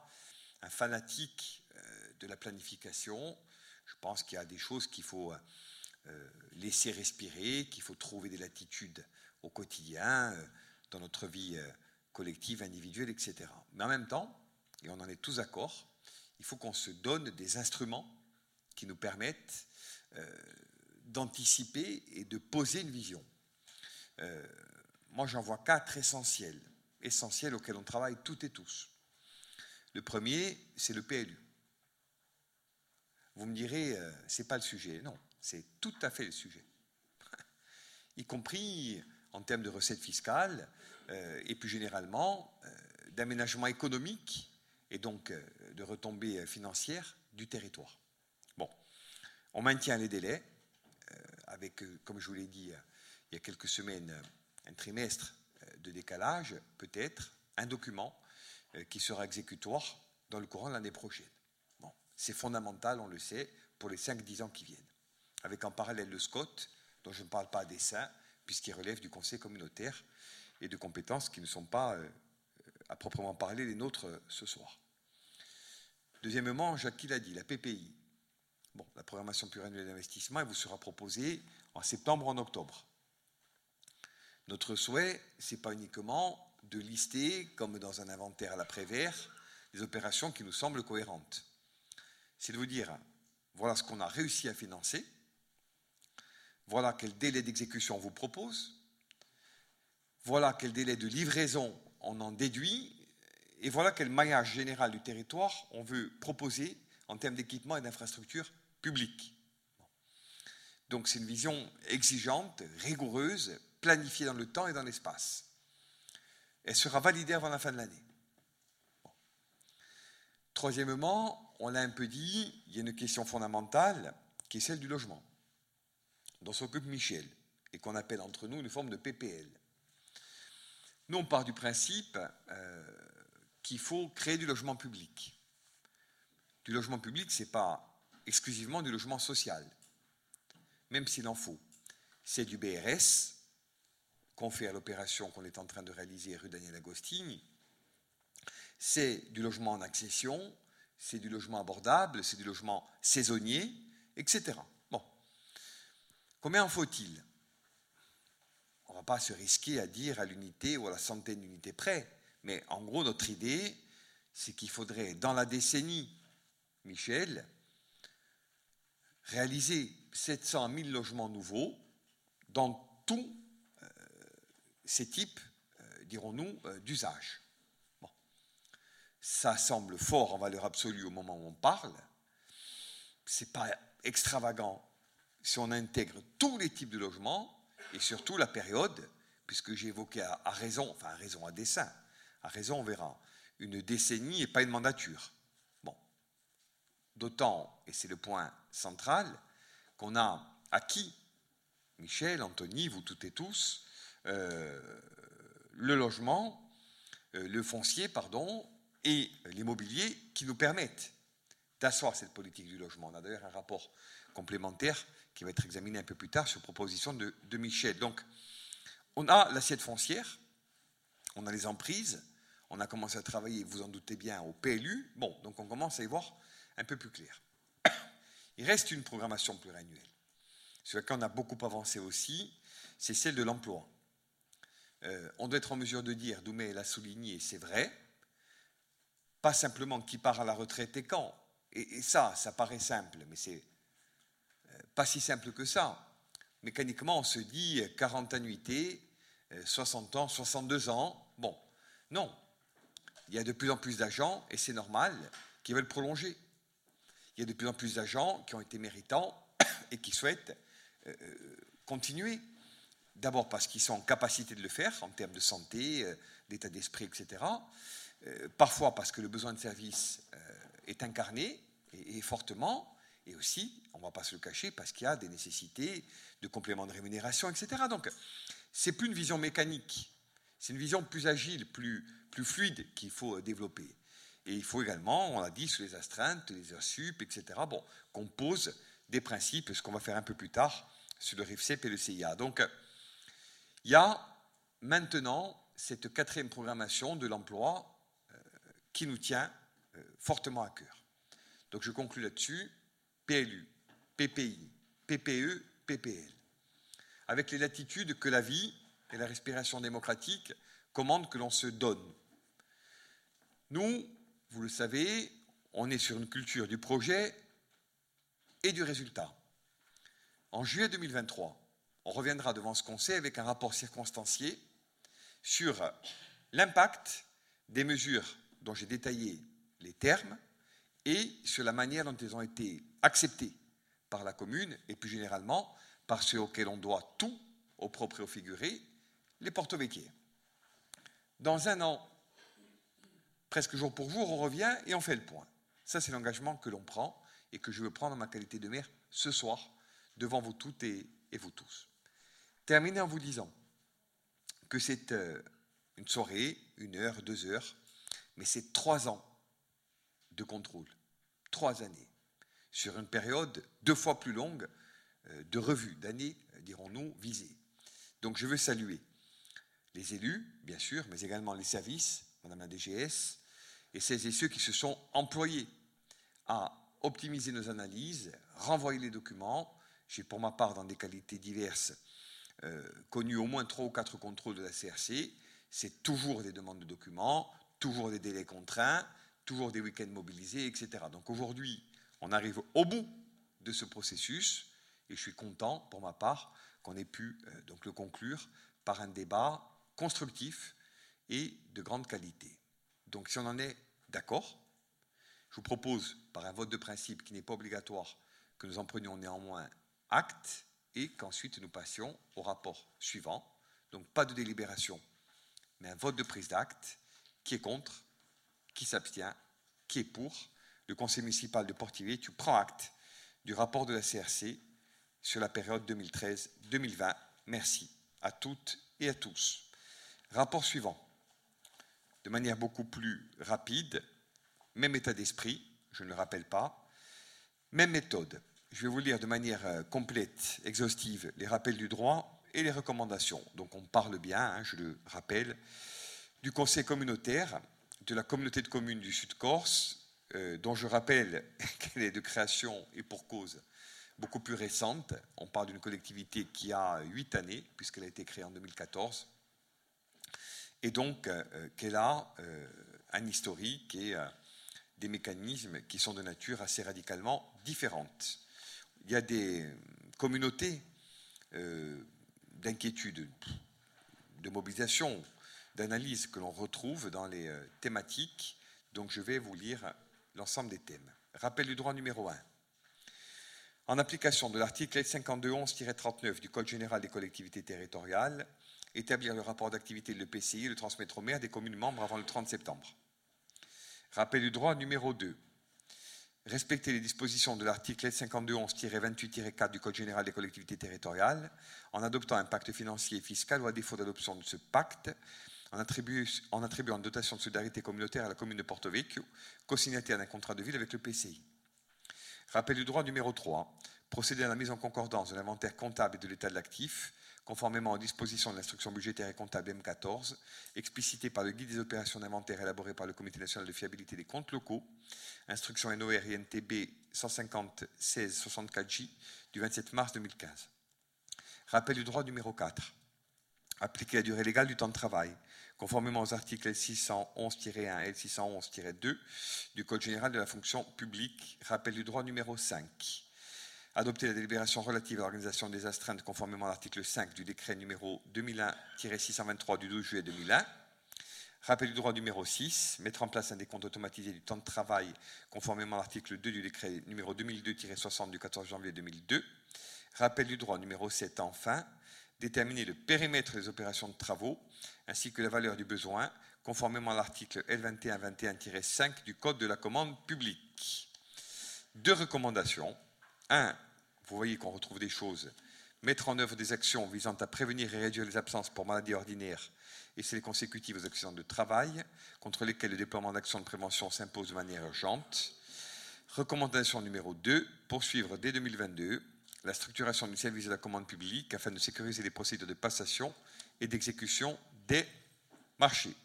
un fanatique euh, de la planification. Je pense qu'il y a des choses qu'il faut euh, laisser respirer, qu'il faut trouver des latitudes au quotidien, euh, dans notre vie collective, individuelle, etc. Mais en même temps, et on en est tous d'accord, il faut qu'on se donne des instruments qui nous permettent euh, d'anticiper et de poser une vision. Euh, moi, j'en vois quatre essentiels, essentiels auxquels on travaille toutes et tous. Le premier, c'est le PLU. Vous me direz, euh, c'est pas le sujet. Non, c'est tout à fait le sujet. y compris en termes de recettes fiscales et plus généralement euh, d'aménagement économique et donc euh, de retombées financières du territoire. Bon, on maintient les délais avec, comme je vous l'ai dit il y a quelques semaines, un trimestre de décalage, peut-être, un document qui sera exécutoire dans le courant de l'année prochaine. Bon, c'est fondamental, on le sait, pour les 5-10 ans qui viennent. Avec en parallèle le SCOT, dont je ne parle pas à dessein, puisqu'il relève du Conseil communautaire et de compétences qui ne sont pas, euh, à proprement parler, les nôtres euh, ce soir. Deuxièmement, Jacques l'a dit, la PPI. Bon, la programmation pluriannuelle d'investissement, elle vous sera proposée en septembre en octobre. Notre souhait, ce n'est pas uniquement de lister, comme dans un inventaire à l'après-vert, les opérations qui nous semblent cohérentes. C'est de vous dire, voilà ce qu'on a réussi à financer, voilà quel délai d'exécution on vous propose. Voilà quel délai de livraison on en déduit. Et voilà quel maillage général du territoire on veut proposer en termes d'équipement et d'infrastructures publiques. Donc c'est une vision exigeante, rigoureuse, planifiée dans le temps et dans l'espace. Elle sera validée avant la fin de l'année. Troisièmement, on l'a un peu dit, il y a une question fondamentale qui est celle du logement dont s'occupe Michel, et qu'on appelle entre nous une forme de PPL. Nous, on du principe euh, qu'il faut créer du logement public. Du logement public, ce n'est pas exclusivement du logement social, même s'il en faut. C'est du BRS, qu'on fait à l'opération qu'on est en train de réaliser rue Daniel Agostini. C'est du logement en accession, c'est du logement abordable, c'est du logement saisonnier, etc. Combien en faut-il? Ne va pas se risquer à dire à l'unité ou à la centaine d'unités près, mais en gros, notre idée, c'est qu'il faudrait, dans la décennie, Michel, réaliser 700 000 logements nouveaux dans tous euh, ces types, euh, dirons-nous, euh, d'usage. Ça semble fort en valeur absolue au moment où on parle. Ce n'est pas extravagant si on intègre tous les types de logements et surtout la période, puisque j'ai évoqué à, raison, enfin à raison, à dessein, à raison on verra, une décennie et pas une mandature. Bon. D'autant, et c'est le point central, qu'on a acquis, Michel, Anthony, vous toutes et tous, euh, le logement, euh, le foncier, pardon, et l'immobilier qui nous permettent d'asseoir cette politique du logement. On a d'ailleurs un rapport complémentaire qui va être examiné un peu plus tard sur proposition de, Michel. Donc, on a l'assiette foncière, on a les emprises, on a commencé à travailler, vous en doutez bien, au PLU. Bon, donc on commence à y voir un peu plus clair. Il reste une programmation pluriannuelle. Sur laquelle on a beaucoup avancé aussi, c'est celle de l'emploi. Euh, on doit être en mesure de dire, Doumé l'a souligné, c'est vrai, pas simplement qui part à la retraite et quand. et ça, ça paraît simple, mais c'est pas si simple que ça. Mécaniquement, on se dit 40 annuités, 60 ans, 62 ans. Bon, non. Il y a de plus en plus d'agents, et c'est normal, qui veulent prolonger. Il y a de plus en plus d'agents qui ont été méritants et qui souhaitent euh, continuer. D'abord parce qu'ils sont en capacité de le faire en termes de santé, euh, d'état d'esprit, etc. Euh, parfois parce que le besoin de service est incarné et fortement et aussi, on ne va pas se le cacher, parce qu'il y a des nécessités de compléments de rémunération, etc. Donc, c'est plus une vision mécanique, c'est une vision plus agile, plus, fluide qu'il faut développer. Et il faut également, on l'a dit, sur les astreintes, les heures etc., bon, qu'on pose des principes, ce qu'on va faire un peu plus tard sur le RIFCEP et le CIA. Donc, il y a maintenant cette quatrième programmation de l'emploi euh, qui nous tient euh, fortement à cœur. Donc, je conclue là-dessus. PLU, PPI, PPE, PPL, avec les latitudes que la vie et la respiration démocratique commande que l'on se donne. Nous, vous le savez, on est sur une culture du projet et du résultat. En juillet 2023, on reviendra devant ce Conseil avec un rapport circonstancié sur l'impact des mesures dont j'ai détaillé les termes et sur la manière dont elles ont été acceptées par la commune et plus généralement par ceux auxquels on doit tout, au propre et au figuré, les porto Dans un an, presque jour pour jour, on revient et on fait le point. Ça, c'est l'engagement que l'on prend et que je veux prendre en ma qualité de maire ce soir devant vous toutes et, vous tous. Terminer en vous disant que c'est euh, une soirée, une heure, deux heures, mais c'est trois ans de contrôle, trois années, sur une période deux fois plus longue euh, de revue, d'années, dirons-nous, visées. Donc je veux saluer les élus, bien sûr, mais également les services, Madame la DGS, et celles et ceux qui se sont employés à optimiser nos analyses, renvoyer les documents. J'ai pour ma part, dans des qualités diverses, euh, connu au moins trois ou quatre contrôles de la CRC. C'est toujours des demandes de documents, toujours des délais contraints, toujours des week-ends mobilisés, etc. Donc aujourd'hui, on arrive au bout de ce processus et je suis content, pour ma part, qu'on ait pu euh, le conclure par un débat constructif et de grande qualité. Donc si on en est d'accord, je vous propose, par un vote de principe qui n'est pas obligatoire, que nous en prenions néanmoins acte et qu'ensuite nous passions au rapport suivant. Donc pas de délibération, mais un vote de prise d'acte. Qui est contre? Qui s'abstient? Qui est pour? Le conseil municipal de Portivier, tu prends acte du rapport de la CRC sur la période 2013-2020. Merci à toutes et à tous. Rapport suivant. De manière beaucoup plus rapide, même état d'esprit, je ne le rappelle pas, même méthode. Je vais vous lire de manière euh, complète, exhaustive, les rappels du droit et les recommandations. Donc on parle bien, hein, je le rappelle, du conseil communautaire, de la communauté de communes du Sud-Corse, euh, dont je rappelle qu'elle est de création et pour cause beaucoup plus récente. On parle d'une collectivité qui a huit années, puisqu'elle a été créée en 2014, et donc euh, qu'elle a un historique et des mécanismes qui sont de nature assez radicalement différente. Il y a des communautés euh, d'inquiétude, de mobilisation, d'analyse que l'on retrouve dans les euh, thématiques. Donc je vais vous lire l'ensemble des thèmes. Rappel du droit numéro 1. En application de l'article 5211-39 du Code général des collectivités territoriales, établir le rapport d'activité de l'EPCI et le transmettre au maire des communes membres avant le 30 septembre. Rappel du droit numéro 2. Respecter les dispositions de l'article 5211-28-4 du Code général des collectivités territoriales en adoptant un pacte financier et fiscal ou à défaut d'adoption de ce pacte, en, attribuant une dotation de solidarité communautaire à la commune de Porto Vecchio, co-signataire d'un contrat de ville avec le PCI. Rappel du droit numéro 3. Procéder à la mise en concordance de l'inventaire comptable et de l'état de l'actif conformément aux dispositions de l'instruction budgétaire et comptable M14, explicitée par le guide des opérations d'inventaire élaboré par le Comité national de fiabilité des comptes locaux, instruction NOR INTB 150-16-64J du 27 mars 2015. Rappel du droit numéro 4. Appliquer la durée légale du temps de travail, conformément aux articles L611-1 et L611-2 du Code général de la fonction publique. Rappel du droit numéro 5 adopter la délibération relative à l'organisation des astreintes conformément à l'article 5 du décret numéro 2001-623 du 12 juillet 2001. Rappel du droit numéro 6, mettre en place un décompte automatisé du temps de travail conformément à l'article 2 du décret numéro 2002-60 du 14 janvier 2002. Rappel du droit numéro 7, enfin, déterminer le périmètre des opérations de travaux ainsi que la valeur du besoin conformément à l'article L2121-5 du Code de la commande publique. Deux recommandations. 1 vous voyez qu'on retrouve des choses. Mettre en œuvre des actions visant à prévenir et réduire les absences pour maladies ordinaires et celles consécutives aux accidents de travail, contre lesquels le déploiement d'actions de prévention s'impose de manière urgente. Recommandation numéro 2, poursuivre dès 2022 la structuration du service de la commande publique afin de sécuriser les procédures de passation et d'exécution des marchés.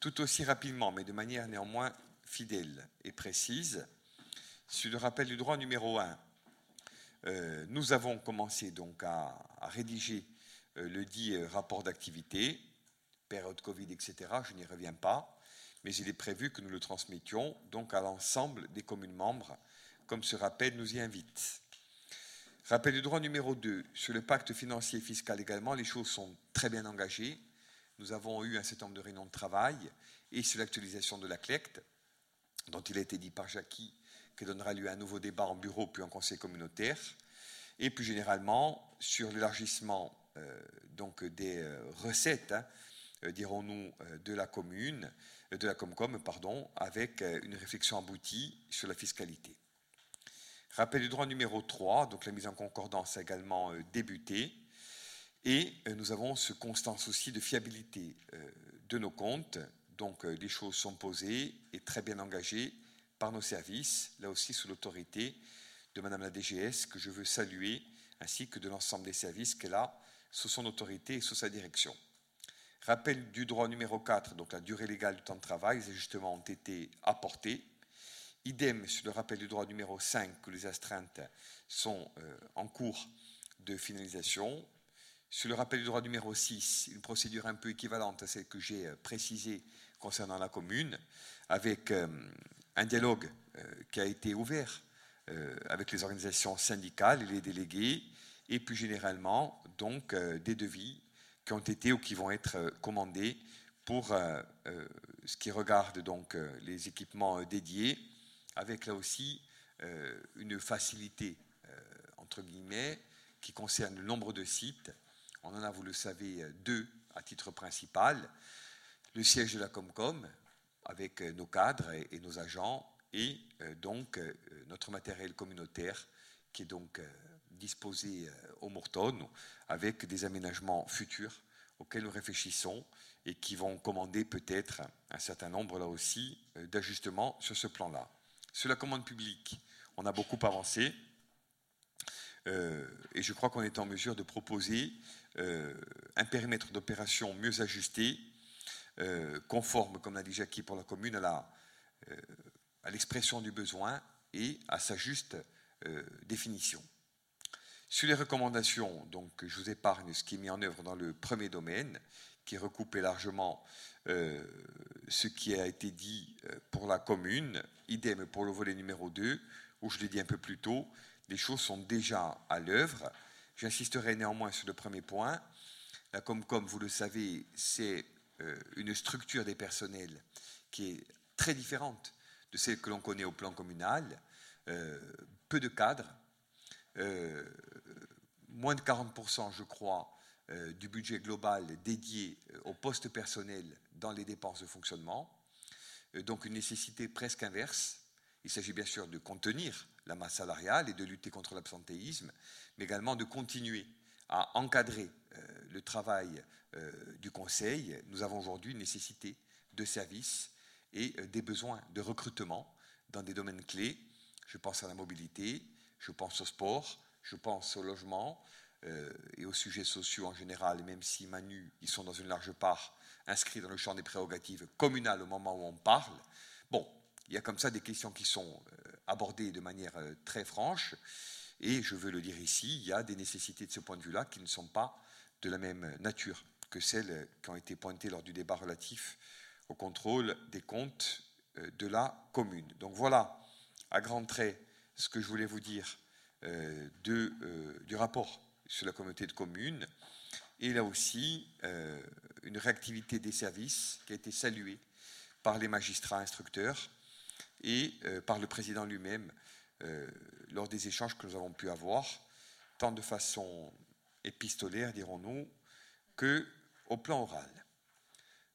Tout aussi rapidement, mais de manière néanmoins fidèle et précise, sur le rappel du droit numéro 1, euh, nous avons commencé donc à, rédiger euh, le dit euh, rapport d'activité, période Covid, etc. Je n'y reviens pas, mais il est prévu que nous le transmettions donc à l'ensemble des communes membres, comme ce rappel nous y invite. Rappel du droit numéro 2. Sur le pacte financier et fiscal également, les choses sont très bien engagées. Nous avons eu un certain nombre de réunions de travail et sur l'actualisation de la CLECT, dont il a été dit par Jackie qui donnera lieu à un nouveau débat en bureau puis en conseil communautaire, et plus généralement sur l'élargissement euh, des euh, recettes, hein, euh, dirons-nous, de la commune, de la Comcom, pardon, avec une réflexion aboutie sur la fiscalité. Rappel du droit numéro 3, donc la mise en concordance a également débuté, et nous avons ce constant souci de fiabilité de nos comptes, donc les choses sont posées et très bien engagées par nos services, là aussi sous l'autorité de Madame la DGS, que je veux saluer, ainsi que de l'ensemble des services qu'elle a sous son autorité et sous sa direction. Rappel du droit numéro 4, donc la durée légale du temps de travail, les ajustements ont été apportés. Idem sur le rappel du droit numéro 5, que les astreintes sont euh, en cours de finalisation. Sur le rappel du droit numéro 6, une procédure un peu équivalente à celle que j'ai euh, précisée concernant la commune, avec euh, un dialogue qui a été ouvert avec les organisations syndicales et les délégués, et plus généralement donc des devis qui ont été ou qui vont être commandés pour ce qui regarde donc les équipements dédiés, avec là aussi une facilité entre guillemets qui concerne le nombre de sites. On en a, vous le savez, deux à titre principal. Le siège de la Comcom, avec euh, nos cadres et, nos agents et euh, donc euh, notre matériel communautaire qui est donc disposé au Morton avec des aménagements futurs auxquels nous réfléchissons et qui vont commander peut-être un certain nombre là aussi d'ajustements sur ce plan-là. Sur la commande publique, on a beaucoup avancé et je crois qu'on est en mesure de proposer un périmètre d'opération mieux ajusté euh, conforme, comme l'a dit Jackie pour la commune, à euh, l'expression du besoin et à sa juste euh, définition. Sur les recommandations, donc, je vous épargne ce qui est mis en œuvre dans le premier domaine, qui recoupe largement ce qui a été dit pour la commune, idem pour le volet numéro 2, où je l'ai dit un peu plus tôt, les choses sont déjà à l'œuvre. J'insisterai néanmoins sur le premier point. La Comcom, vous le savez, c'est euh, une structure des personnels qui est très différente de celle que l'on connaît au plan communal, euh, peu de cadres, euh, moins de 40%, je crois, du budget global dédié au poste personnel dans les dépenses de fonctionnement, donc une nécessité presque inverse. Il s'agit bien sûr de contenir la masse salariale et de lutter contre l'absentéisme, mais également de continuer à encadrer le travail euh, du Conseil, nous avons aujourd'hui une nécessité de services et euh, des besoins de recrutement dans des domaines clés. Je pense à la mobilité, je pense au sport, je pense au logement euh, et aux sujets sociaux en général, même si Manu, ils sont dans une large part inscrits dans le champ des prérogatives communales au moment où on parle. Bon, il y a comme ça des questions qui sont abordées de manière très franche, et je veux le dire ici, il y a des nécessités de ce point de vue-là qui ne sont pas de la même nature que celles qui ont été pointées lors du débat relatif au contrôle des comptes euh, de la commune. Donc voilà, à grands traits, ce que je voulais vous dire euh, euh, du rapport sur la communauté de communes. Et là aussi, une réactivité des services qui a été saluée par les magistrats instructeurs et par le président lui-même lors des échanges que nous avons pu avoir, tant de façon épistolaire, dirons-nous, que au plan oral.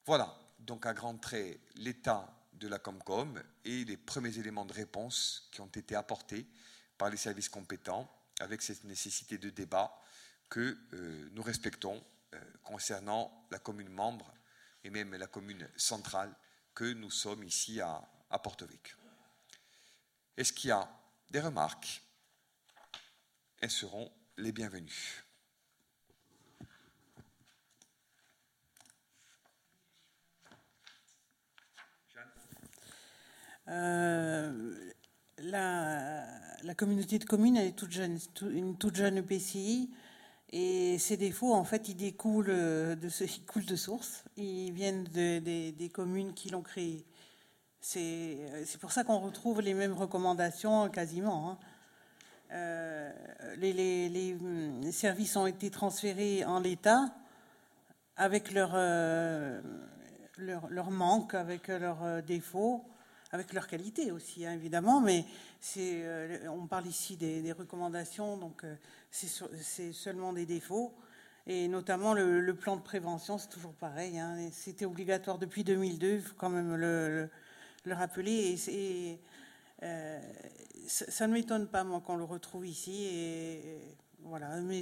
Voilà, donc à grands traits, l'état de la Comcom et les premiers éléments de réponse qui ont été apportés par les services compétents avec cette nécessité de débat que euh, nous respectons euh, concernant la commune membre et même la commune centrale que nous sommes ici à, à Porto-Vecchio. Est-ce qu'il y a des remarques? Elles seront les bienvenues.
Euh, la, communauté de communes, elle est une toute jeune EPCI. Et ces défauts, en fait, ils découlent de, ce, ils coulent de source. Ils viennent des communes qui l'ont créé. C'est pour ça qu'on retrouve les mêmes recommandations quasiment. Hein. Euh, les, hum, services ont été transférés en l'État avec leur, euh, leur, manque, avec leurs euh, défauts, avec leur qualité aussi, hein, évidemment. Mais c'est, on parle ici des, recommandations, donc c'est seulement des défauts. Et notamment le, plan de prévention, c'est toujours pareil. Hein. C'était obligatoire depuis 2002, il faut quand même le, le, rappeler. Et, euh, ça ne m'étonne pas, moi, qu'on le retrouve ici. Voilà, mais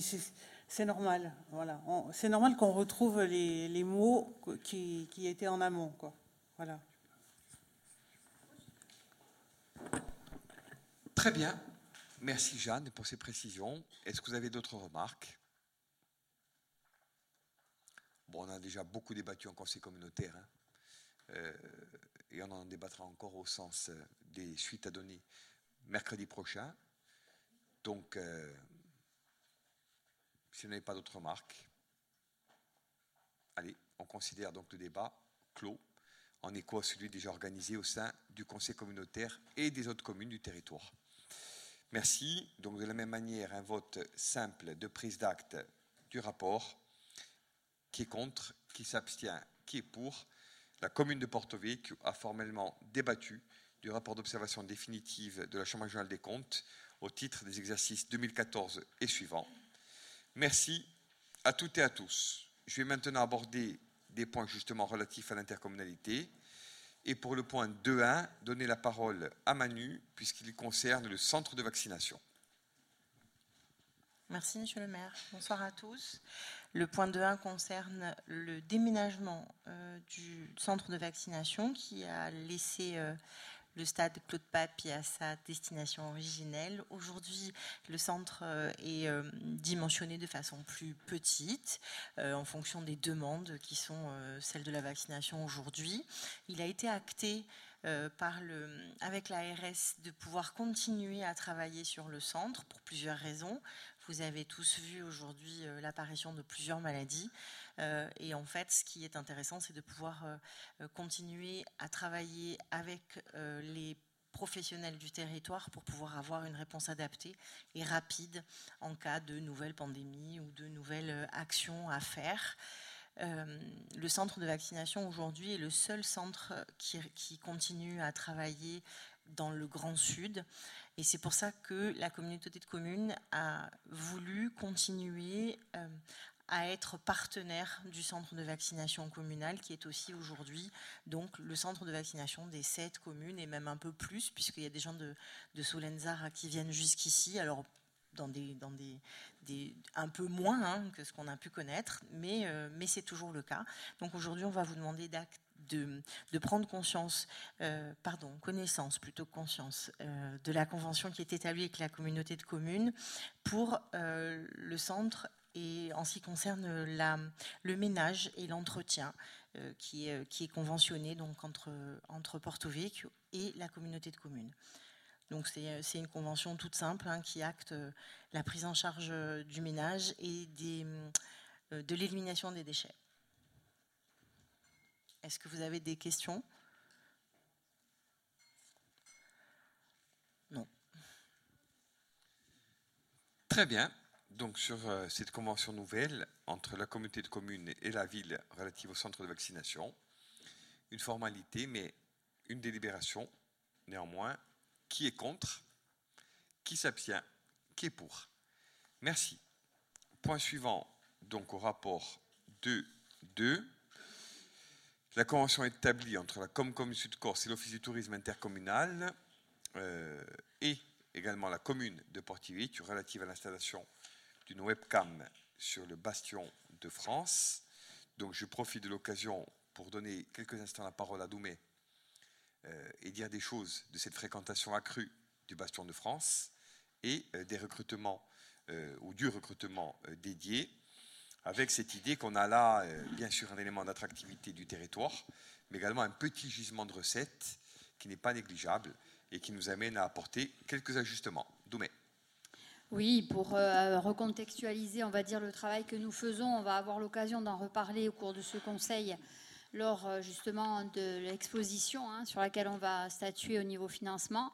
c'est normal. Voilà, c'est normal qu'on retrouve les, les, mots qui, qui, étaient en amont, quoi. Voilà.
Très bien. Merci Jeanne pour ces précisions. Est-ce que vous avez d'autres remarques? On a déjà beaucoup débattu en conseil communautaire. Hein. Euh, et on en débattra encore au sens euh, des suites à donner mercredi prochain. Donc, euh, si vous n'avez pas d'autres remarques, allez, on considère donc le débat clos en écho à celui déjà organisé au sein du conseil communautaire et des autres communes du territoire. Merci. Donc, de la même manière, un vote simple de prise d'acte du rapport. Qui est contre Qui s'abstient Qui est pour la commune de Porto Vecchio a formellement débattu du rapport d'observation définitive de la Chambre régionale des comptes au titre des exercices 2014 et suivants. Merci à toutes et à tous. Je vais maintenant aborder des points justement relatifs à l'intercommunalité. Et pour le point 2.1, donner la parole à Manu, puisqu'il concerne le centre de vaccination.
Merci, Monsieur le maire. Bonsoir à tous. Le point 2.1 concerne le déménagement euh, du centre de vaccination qui a laissé euh, le stade Claude Pape à sa destination originelle. Aujourd'hui, le centre euh, est dimensionné de façon plus petite en fonction des demandes qui sont celles de la vaccination aujourd'hui. Il a été acté par le, avec l'ARS de pouvoir continuer à travailler sur le centre pour plusieurs raisons. Vous avez tous vu aujourd'hui euh, l'apparition de plusieurs maladies. Euh, et en fait, ce qui est intéressant, c'est de pouvoir euh, continuer à travailler avec les professionnels du territoire pour pouvoir avoir une réponse adaptée et rapide en cas de nouvelles pandémies ou de nouvelles actions à faire. le centre de vaccination aujourd'hui est le seul centre qui, continue à travailler dans le Grand Sud. Et c'est pour ça que la communauté de communes a voulu continuer euh, à être partenaire du centre de vaccination communal, qui est aussi aujourd'hui donc le centre de vaccination des sept communes et même un peu plus, puisqu'il y a des gens de, de Solenzara qui viennent jusqu'ici. Alors dans des, dans des, des un peu moins hein, que ce qu'on a pu connaître, mais, euh, mais c'est toujours le cas. Donc aujourd'hui, on va vous demander d'acte de, prendre conscience, euh, pardon, connaissance plutôt que conscience, euh, de la convention qui est établie avec la communauté de communes pour euh, le centre et en ce qui concerne le ménage et l'entretien qui, est, conventionné donc entre, entre Porto Vecchio et la communauté de communes. Donc c'est une convention toute simple hein, qui acte la prise en charge du ménage et de l'élimination des déchets. Est-ce que vous avez des questions? Non.
Très bien. Donc sur euh, cette convention nouvelle entre la communauté de communes et la ville relative au centre de vaccination, une formalité, mais une délibération néanmoins. Qui est contre Qui s'abstient Qui est pour Merci. Point suivant, donc au rapport 2.2. La convention établie entre la Comcom Sud-Corse et l'Office du tourisme intercommunal euh, et également la commune de Portivy relative à l'installation d'une webcam sur le bastion de France. Donc je profite de l'occasion pour donner quelques instants la parole à Doumé euh, et dire des choses de cette fréquentation accrue du bastion de France et euh, des recrutements ou du recrutement dédié avec cette idée qu'on a là, euh, bien sûr, un élément d'attractivité du territoire, mais également un petit gisement de recettes qui n'est pas négligeable et qui nous amène à apporter quelques ajustements. Doumé.
Oui, pour euh, recontextualiser, on va dire, le travail que nous faisons, on va avoir l'occasion d'en reparler au cours de ce conseil lors euh, justement de l'exposition hein, sur laquelle on va statuer au niveau financement.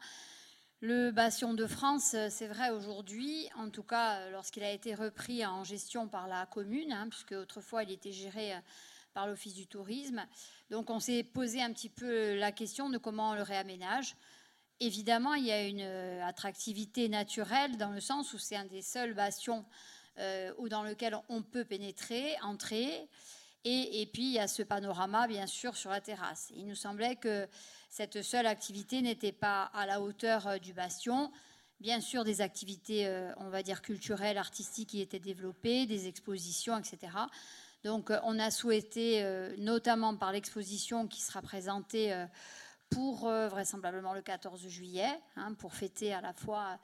Le bastion de France, euh, c'est vrai aujourd'hui, en tout cas lorsqu'il a été repris en gestion par la commune, hein, puisque autrefois il était géré par l'Office du tourisme. Donc on s'est posé un petit peu la question de comment on le réaménage. Évidemment, il y a une euh, attractivité naturelle dans le sens où c'est un des seuls bastions euh, dans lequel on peut pénétrer, entrer. Et, puis, il y a ce panorama, bien sûr, sur la terrasse. Il nous semblait que cette seule activité n'était pas à la hauteur euh, du bastion. Bien sûr, des activités, on va dire, culturelles, artistiques qui étaient développées, des expositions, etc. Donc, on a souhaité, notamment par l'exposition qui sera présentée pour euh, vraisemblablement le 14 juillet, hein, pour fêter à la fois euh,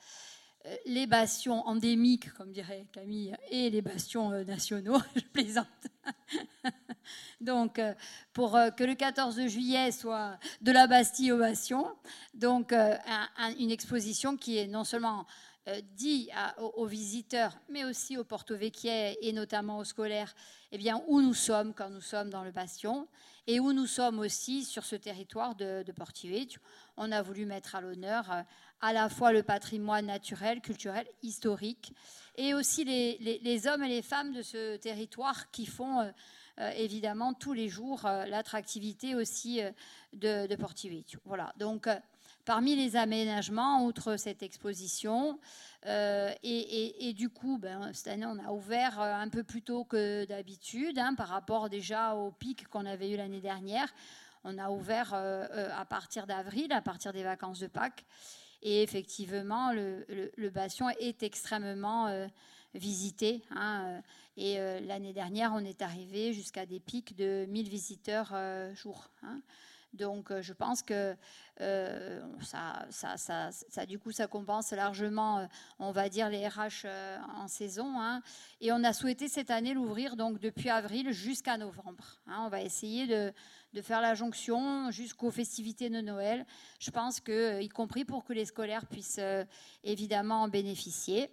les bastions endémiques, comme dirait Camille, et les bastions euh, nationaux, je plaisante. donc, pour que le 14 juillet soit de la Bastille aux Bastions, donc une exposition qui est non seulement dit aux, visiteurs, mais aussi aux porto et notamment aux scolaires, eh bien, où nous sommes quand nous sommes dans le bastion et où nous sommes aussi sur ce territoire de, de On a voulu mettre à l'honneur euh, à la fois le patrimoine naturel, culturel, historique, et aussi les, hommes et les femmes de ce territoire qui font euh, euh, évidemment tous les jours l'attractivité aussi de, de Voilà, donc parmi les aménagements, outre cette exposition, euh, et, du coup, ben, cette année, on a ouvert euh, un peu plus tôt que d'habitude, hein, par rapport déjà au pic qu'on avait eu l'année dernière. On a ouvert euh, à partir d'avril, à partir des vacances de Pâques. Et effectivement, le, bastion est extrêmement visité. Hein, et l'année dernière, on est arrivé jusqu'à des pics de 1000 visiteurs jour. Hein. Donc, je pense que euh, ça, du coup, ça compense largement, euh, on va dire, les RH euh, en saison. Hein. Et on a souhaité cette année l'ouvrir donc depuis avril jusqu'à novembre. Hein. On va essayer de, faire la jonction jusqu'aux festivités de Noël. Je pense y compris pour que les scolaires puissent évidemment en bénéficier.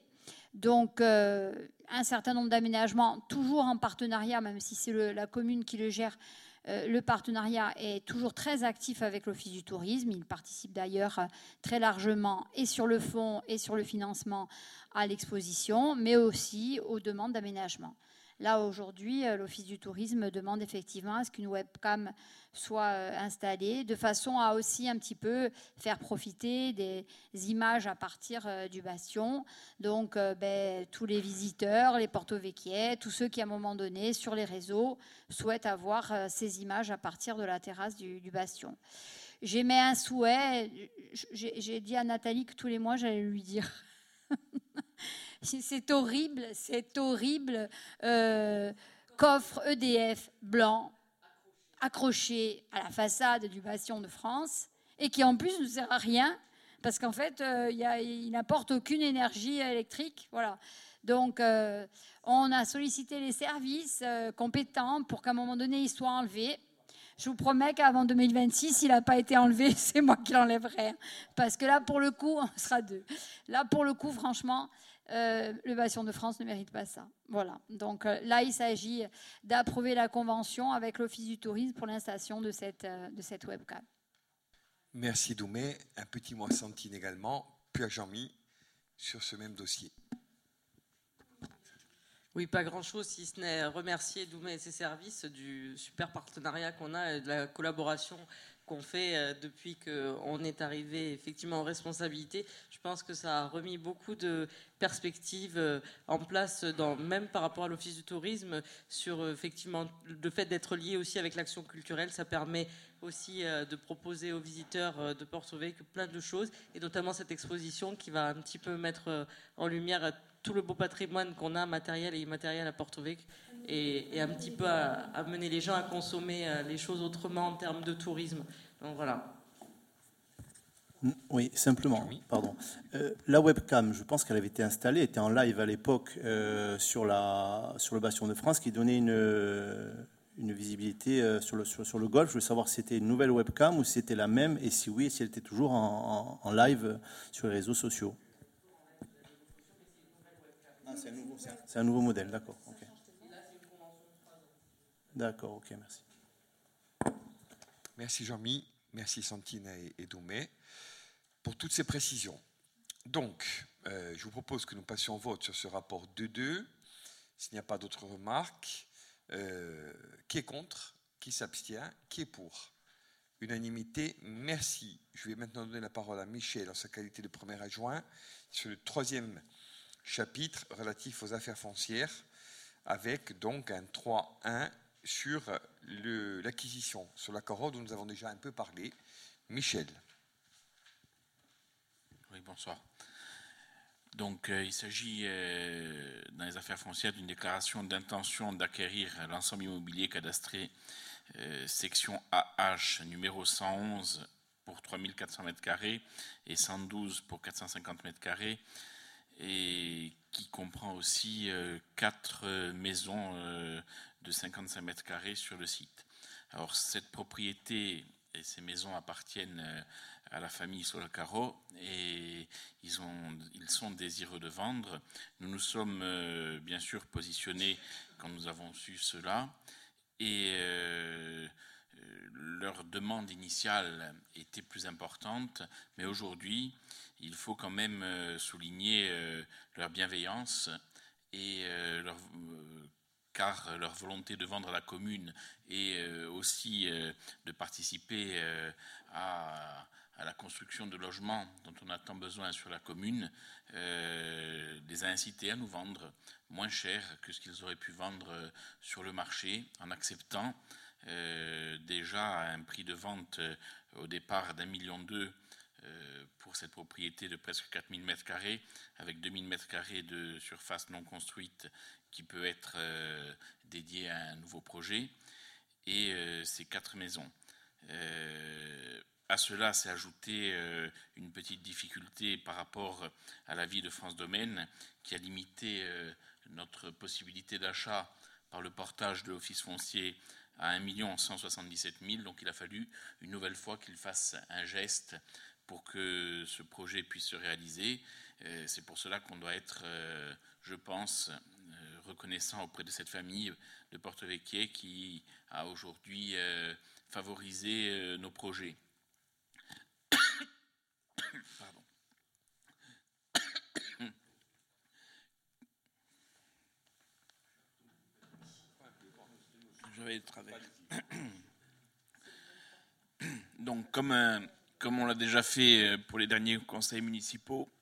Donc, un certain nombre d'aménagements, toujours en partenariat, même si c'est la commune qui le gère, euh, le partenariat est toujours très actif avec l'Office du tourisme. Il participe d'ailleurs euh, très largement et sur le fond et sur le financement à l'exposition, mais aussi aux demandes d'aménagement. Là, aujourd'hui, euh, l'Office du tourisme demande effectivement à ce qu'une webcam soit euh, installée de façon à aussi un petit peu faire profiter des images à partir euh, du bastion. Donc, ben, tous les visiteurs, les porto tous ceux qui, à un moment donné, sur les réseaux, souhaitent avoir ces images à partir de la terrasse du, du bastion. J'émets un souhait. J'ai dit à Nathalie que tous les mois, j'allais lui dire. c'est horrible, c'est horrible. Euh, coffre EDF blanc accroché à la façade du bastion de France et qui en plus ne sert à rien parce qu'en fait, euh, il n'apporte aucune énergie électrique. Voilà. Donc, euh, on a sollicité les services compétents pour qu'à un moment donné, il soit enlevé. Je vous promets qu'avant 2026, s'il n'a pas été enlevé, c'est moi qui l'enlèverai. Hein. Parce que là, pour le coup, on sera deux. Là, pour le coup, franchement, euh, le bastion de France ne mérite pas ça. Voilà. Donc euh, là, il s'agit d'approuver la convention avec l'Office du tourisme pour l'installation de cette, euh, de cette webcam.
Merci Doumé. Un petit mot à Santine également, puis à Jean-Mi sur ce même dossier.
Oui, pas grand-chose, si ce n'est remercier Doumé et ses services du super partenariat qu'on a et de la collaboration qu'on fait euh, depuis qu'on est arrivé effectivement en responsabilité. Je pense que ça a remis beaucoup de perspectives euh, en place, dans, même par rapport à l'Office du tourisme, sur euh, effectivement le fait d'être lié aussi avec l'action culturelle. Ça permet aussi de proposer aux visiteurs de Vecchio plein de choses, et notamment cette exposition qui va un petit peu mettre en lumière tout le beau patrimoine qu'on a, matériel et immatériel à Porto Vecchio, et, un petit peu à, amener les gens à consommer euh, les choses autrement en termes de tourisme. Donc voilà.
Oui, simplement, pardon. Euh, la webcam, je pense qu'elle avait été installée, était en live à l'époque euh, sur, la, sur le Bastion de France, qui donnait une, une visibilité sur, le, sur, le golf. Je veux savoir si c'était une nouvelle webcam ou si c'était la même, et si oui, si elle était toujours en live sur les réseaux sociaux. c'est un, nouveau modèle, d'accord. D'accord, ok, merci.
Merci Jean-Mi, merci Santine et, Doumé pour toutes ces précisions. Donc, euh, je vous propose que nous passions au vote sur ce rapport 2-2. S'il n'y a pas d'autres remarques, euh, qui est contre Qui s'abstient Qui est pour? Unanimité, merci. Je vais maintenant donner la parole à Michel en sa qualité de premier adjoint sur le troisième chapitre relatif aux affaires foncières, avec donc un 3-1 sur l'acquisition sur la dont nous avons déjà un peu parlé. Michel.
Oui, bonsoir. Donc, euh, il s'agit euh, dans les affaires foncières d'une déclaration d'intention d'acquérir l'ensemble immobilier cadastré euh, section AH numéro 111 pour 3400 m2 et 112 pour 450 m2 et qui comprend aussi quatre maisons de 55 mètres carrés sur le site. Alors cette propriété et ces maisons appartiennent euh, à la famille Solacaro et ils, ont, ils sont désireux de vendre. Nous nous sommes euh, bien sûr positionnés quand nous avons su cela et euh, leur demande initiale était plus importante, mais aujourd'hui, il faut quand même souligner leur bienveillance et leur car leur volonté de vendre la commune et euh, aussi euh, de participer euh, à, la construction de logements dont on a tant besoin sur la commune, les a incités à nous vendre moins cher que ce qu'ils auraient pu vendre sur le marché en acceptant déjà un prix de vente au départ d'un million deux pour cette propriété de presque 4000 mètres carrés, avec 2000 mètres carrés de surface non construite qui peut être euh, dédié à un nouveau projet, et euh, ces quatre maisons. Euh, à cela s'est ajouté une petite difficulté par rapport à la vie de France Domaine, qui a limité notre possibilité d'achat par le portage de l'office foncier à 1 177 000. Donc il a fallu une nouvelle fois qu'il fasse un geste pour que ce projet puisse se réaliser. C'est pour cela qu'on doit être, je pense, reconnaissant auprès de cette famille de Porto Vecchie qui a aujourd'hui euh, favorisé euh, nos projets. Pardon. Je vais. Donc, comme, euh, comme on l'a déjà fait pour les derniers conseils municipaux,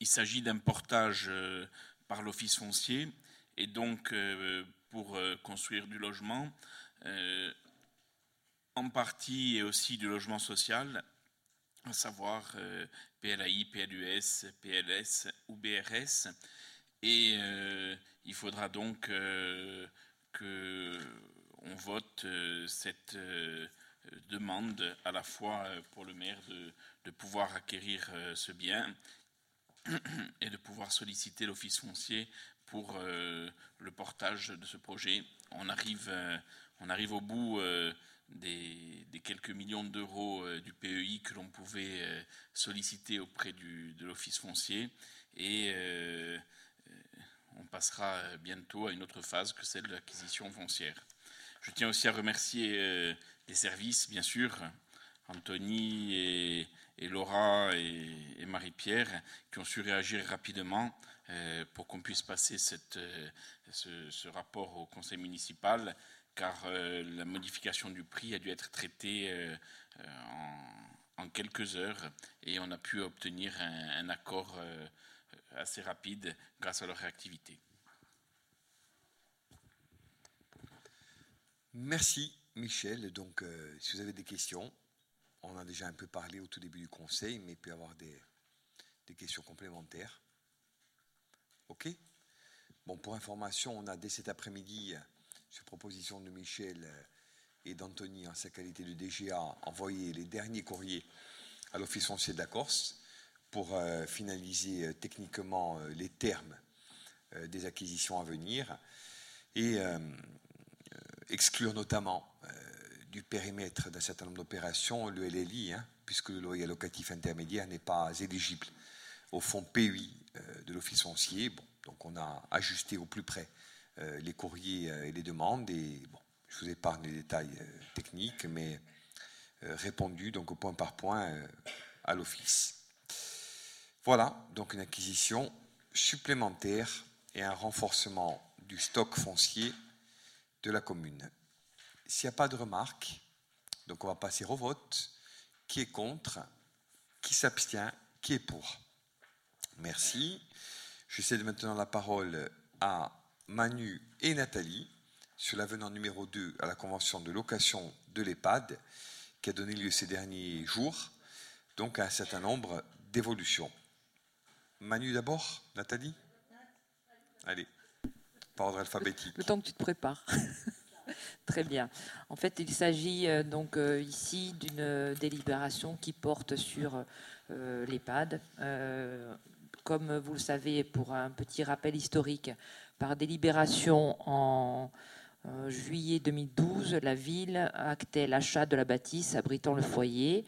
Il s'agit d'un portage euh, par l'office foncier et donc euh, pour euh, construire du logement, en partie et aussi du logement social, à savoir PLAI, PLUS, PLS ou BRS. Et il faudra donc que on vote cette demande à la fois pour le maire de pouvoir acquérir ce bien et de pouvoir solliciter l'office foncier pour euh, le portage de ce projet. On arrive, euh, on arrive au bout euh, des, quelques millions d'euros du PEI que l'on pouvait solliciter auprès de l'office foncier et on passera bientôt à une autre phase que celle de l'acquisition foncière. Je tiens aussi à remercier les services, bien sûr, Anthony et, et Laura et, Marie-Pierre qui ont su réagir rapidement euh, pour qu'on puisse passer cette, euh, ce, rapport au conseil municipal, car euh, la modification du prix a dû être traitée en, quelques heures et on a pu obtenir un, accord assez rapide grâce à leur réactivité.
Merci Michel. Donc, si vous avez des questions, on a déjà un peu parlé au tout début du conseil, mais il peut y avoir des, questions complémentaires. OK? Bon, pour information, on a dès cet après-midi, sur proposition de Michel et d'Anthony en sa qualité de DGA, envoyé les derniers courriers à l'Office foncier de la Corse pour euh, finaliser euh, techniquement euh, les termes des acquisitions à venir et exclure notamment du périmètre d'un certain nombre d'opérations, le LLI, hein, puisque le loyer locatif intermédiaire n'est pas éligible au fonds PUI euh, de l'Office foncier. Donc on a ajusté au plus près euh, les courriers et les demandes. Et bon, je vous épargne les détails techniques, mais répondu donc au point par point à l'Office. Voilà donc une acquisition supplémentaire et un renforcement du stock foncier de la commune. S'il n'y a pas de remarques, donc on va passer au vote. Qui est contre? Qui s'abstient? Qui est pour? Merci. Je cède maintenant la parole à Manu et Nathalie sur l'avenant numéro 2 à la convention de location de l'EHPAD qui a donné lieu ces derniers jours, donc à un certain nombre d'évolutions. Manu d'abord, Nathalie? Allez, par ordre alphabétique.
Le temps que tu te prépares. Très bien. En fait, il s'agit euh, donc euh, ici d'une délibération qui porte sur euh, l'EHPAD. comme vous le savez, pour un petit rappel historique, par délibération en juillet 2012, la ville actait l'achat de la bâtisse abritant le foyer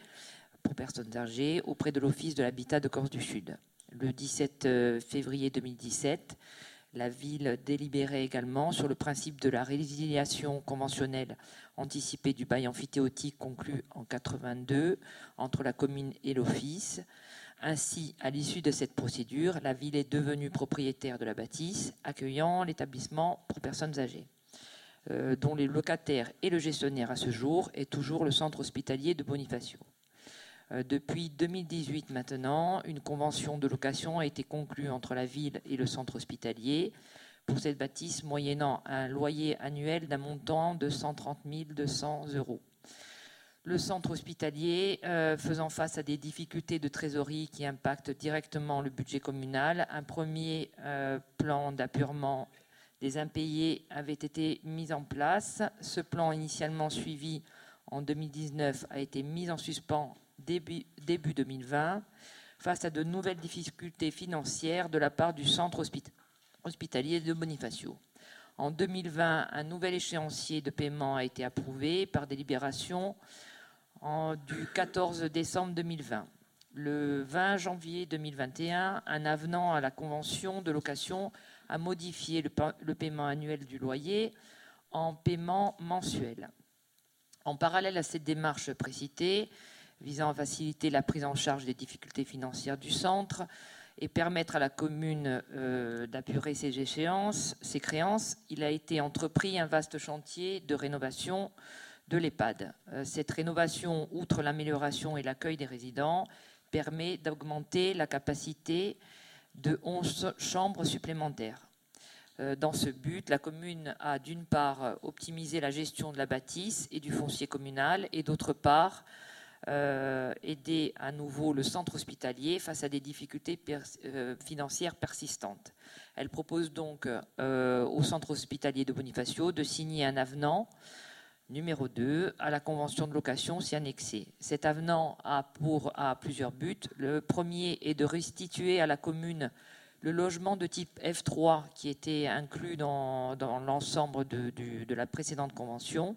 pour personnes âgées auprès de l'Office de l'habitat de Corse du Sud. Le 17 février 2017, la ville délibérait également sur le principe de la résiliation conventionnelle anticipée du bail amphithéotique conclu en 82 entre la commune et l'office. Ainsi, à l'issue de cette procédure, la ville est devenue propriétaire de la bâtisse, accueillant l'établissement pour personnes âgées, euh, dont les locataires et le gestionnaire à ce jour est toujours le centre hospitalier de Bonifacio. Euh, depuis 2018 maintenant, une convention de location a été conclue entre la ville et le centre hospitalier pour cette bâtisse moyennant un loyer annuel d'un montant de 130 200 euros. Le centre hospitalier euh, faisant face à des difficultés de trésorerie qui impactent directement le budget communal, un premier euh, plan d'appurement des impayés avait été mis en place. Ce plan initialement suivi en 2019 a été mis en suspens début, 2020 face à de nouvelles difficultés financières de la part du centre hospitalier de Bonifacio. En 2020, un nouvel échéancier de paiement a été approuvé par délibération du 14 décembre 2020. Le 20 janvier 2021, un avenant à la convention de location a modifié le paiement annuel du loyer en paiement mensuel. En parallèle à cette démarche précitée, visant à faciliter la prise en charge des difficultés financières du centre et permettre à la commune euh, d'apurer ses échéances, ses créances, il a été entrepris un vaste chantier de rénovation de l'EHPAD. Euh, cette rénovation, outre l'amélioration et l'accueil des résidents, permet d'augmenter la capacité de 11 chambres supplémentaires. Euh, dans ce but, la commune a d'une part optimisé la gestion de la bâtisse et du foncier communal et d'autre part euh, aider à nouveau le centre hospitalier face à des difficultés euh, financières persistantes. Elle propose donc euh, au centre hospitalier de Bonifacio de signer un avenant numéro 2 à la convention de location s'y annexer. Cet avenant a, pour, a plusieurs buts. Le premier est de restituer à la commune le logement de type F3 qui était inclus dans, dans l'ensemble de, la précédente convention,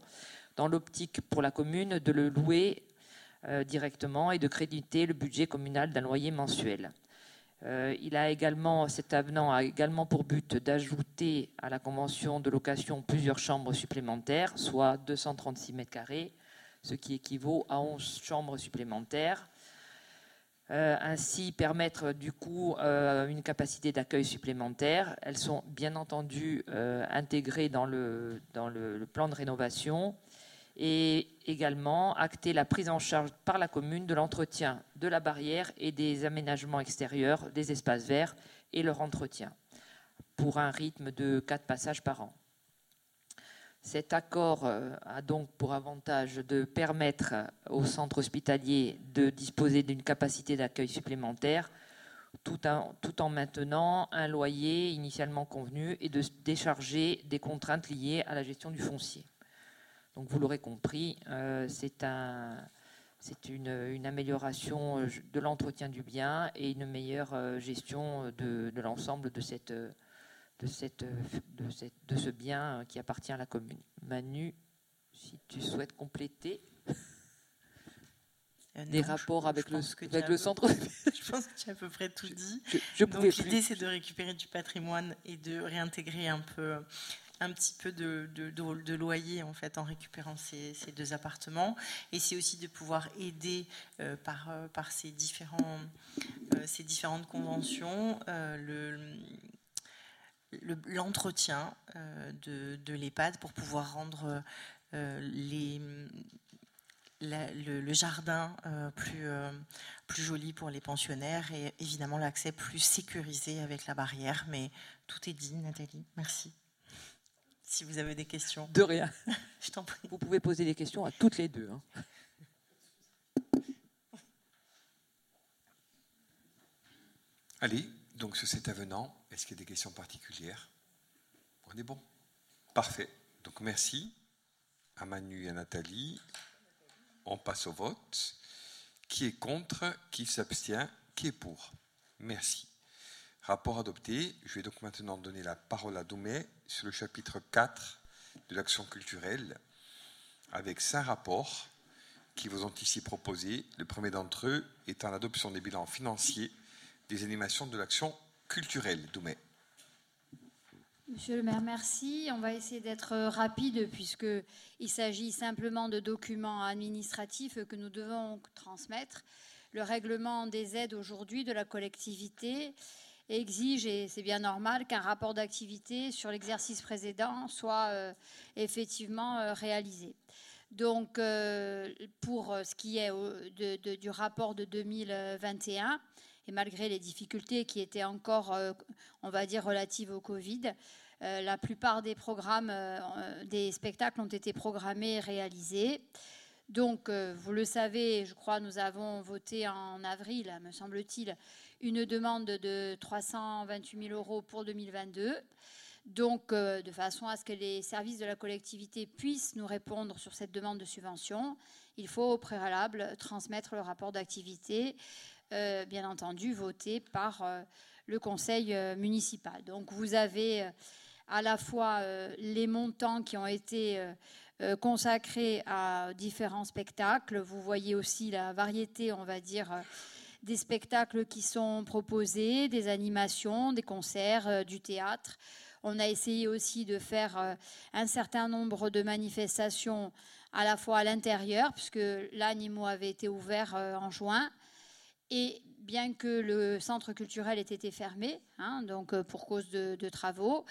dans l'optique pour la commune de le louer directement et de créditer le budget communal d'un loyer mensuel. Euh, il a également, cet avenant a également pour but d'ajouter à la convention de location plusieurs chambres supplémentaires, soit 236 mètres carrés, ce qui équivaut à 11 chambres supplémentaires. Euh, ainsi permettre du coup une capacité d'accueil supplémentaire. Elles sont bien entendu intégrées dans, le, dans le, plan de rénovation et également acter la prise en charge par la commune de l'entretien de la barrière et des aménagements extérieurs des espaces verts et leur entretien pour un rythme de quatre passages par an. Cet accord euh, a donc pour avantage de permettre au centre hospitalier de disposer d'une capacité d'accueil supplémentaire tout en, tout en, maintenant un loyer initialement convenu et de décharger des contraintes liées à la gestion du foncier. Donc vous l'aurez compris, euh, c'est une, amélioration euh, de l'entretien du bien et une meilleure euh, gestion de, l'ensemble de, de, ce bien qui appartient à la commune. Manu, si tu souhaites compléter des
non,
rapports
je-
avec
je
le, avec centre.
je pense que tu as à peu près tout dit.
je-
Donc l'idée, c'est de récupérer du patrimoine et de réintégrer un peu, un petit peu de, de, loyer en fait en récupérant ces, deux appartements. Et c'est aussi de pouvoir aider euh, par, euh, euh, ces différentes conventions le le- l'entretien de, l'EHPAD pour pouvoir rendre le, jardin plus joli pour les pensionnaires et évidemment l'accès plus sécurisé avec la barrière. Mais tout est dit, Nathalie. Merci. Si vous avez des questions.
De rien.
Je t'en prie.
Vous pouvez poser des questions à toutes les deux. hein.
Allez, donc sur cet avenant, est-ce qu'il y a des questions particulières? On est bon Parfait. Donc merci à Manu et à Nathalie. On passe au vote. Qui est contre? Qui s'abstient? Qui est pour? Merci. Rapport adopté. Je vais donc maintenant donner la parole à Doumé sur le chapitre 4 de l'action culturelle, avec cinq rapports qui vous ont ici proposés. Le premier d'entre eux étant l'adoption des bilans financiers des animations de l'action culturelle. Doumé.
Monsieur le maire, merci. On va essayer d'être rapide puisqu'il s'agit simplement de documents administratifs que nous devons transmettre. Le règlement des aides aujourd'hui de la collectivité exige, et c'est bien normal, qu'un rapport d'activité sur l'exercice précédent soit euh, effectivement euh, réalisé. Donc, euh, pour ce qui est du rapport de 2021, et malgré les difficultés qui étaient encore, on va dire, relatives au Covid, la plupart des programmes, des spectacles ont été programmés et réalisés. Donc, euh, vous le savez, je crois, nous avons voté en avril, me semble-t-il, une demande de 328 000 euros pour 2022. Donc, euh, de façon à ce que les services de la collectivité puissent nous répondre sur cette demande de subvention, il faut au préalable transmettre le rapport d'activité, euh, bien entendu voté par le conseil municipal. Donc, vous avez à la fois les montants qui ont été euh, consacrés à différents spectacles. Vous voyez aussi la variété, on va dire, euh, des spectacles qui sont proposés, des animations, des concerts, euh, du théâtre. On a essayé aussi de faire un certain nombre de manifestations à la fois à l'intérieur, puisque l'animo avait été ouvert en juin, et bien que le centre culturel ait été fermé, hein, donc euh, pour cause de, travaux,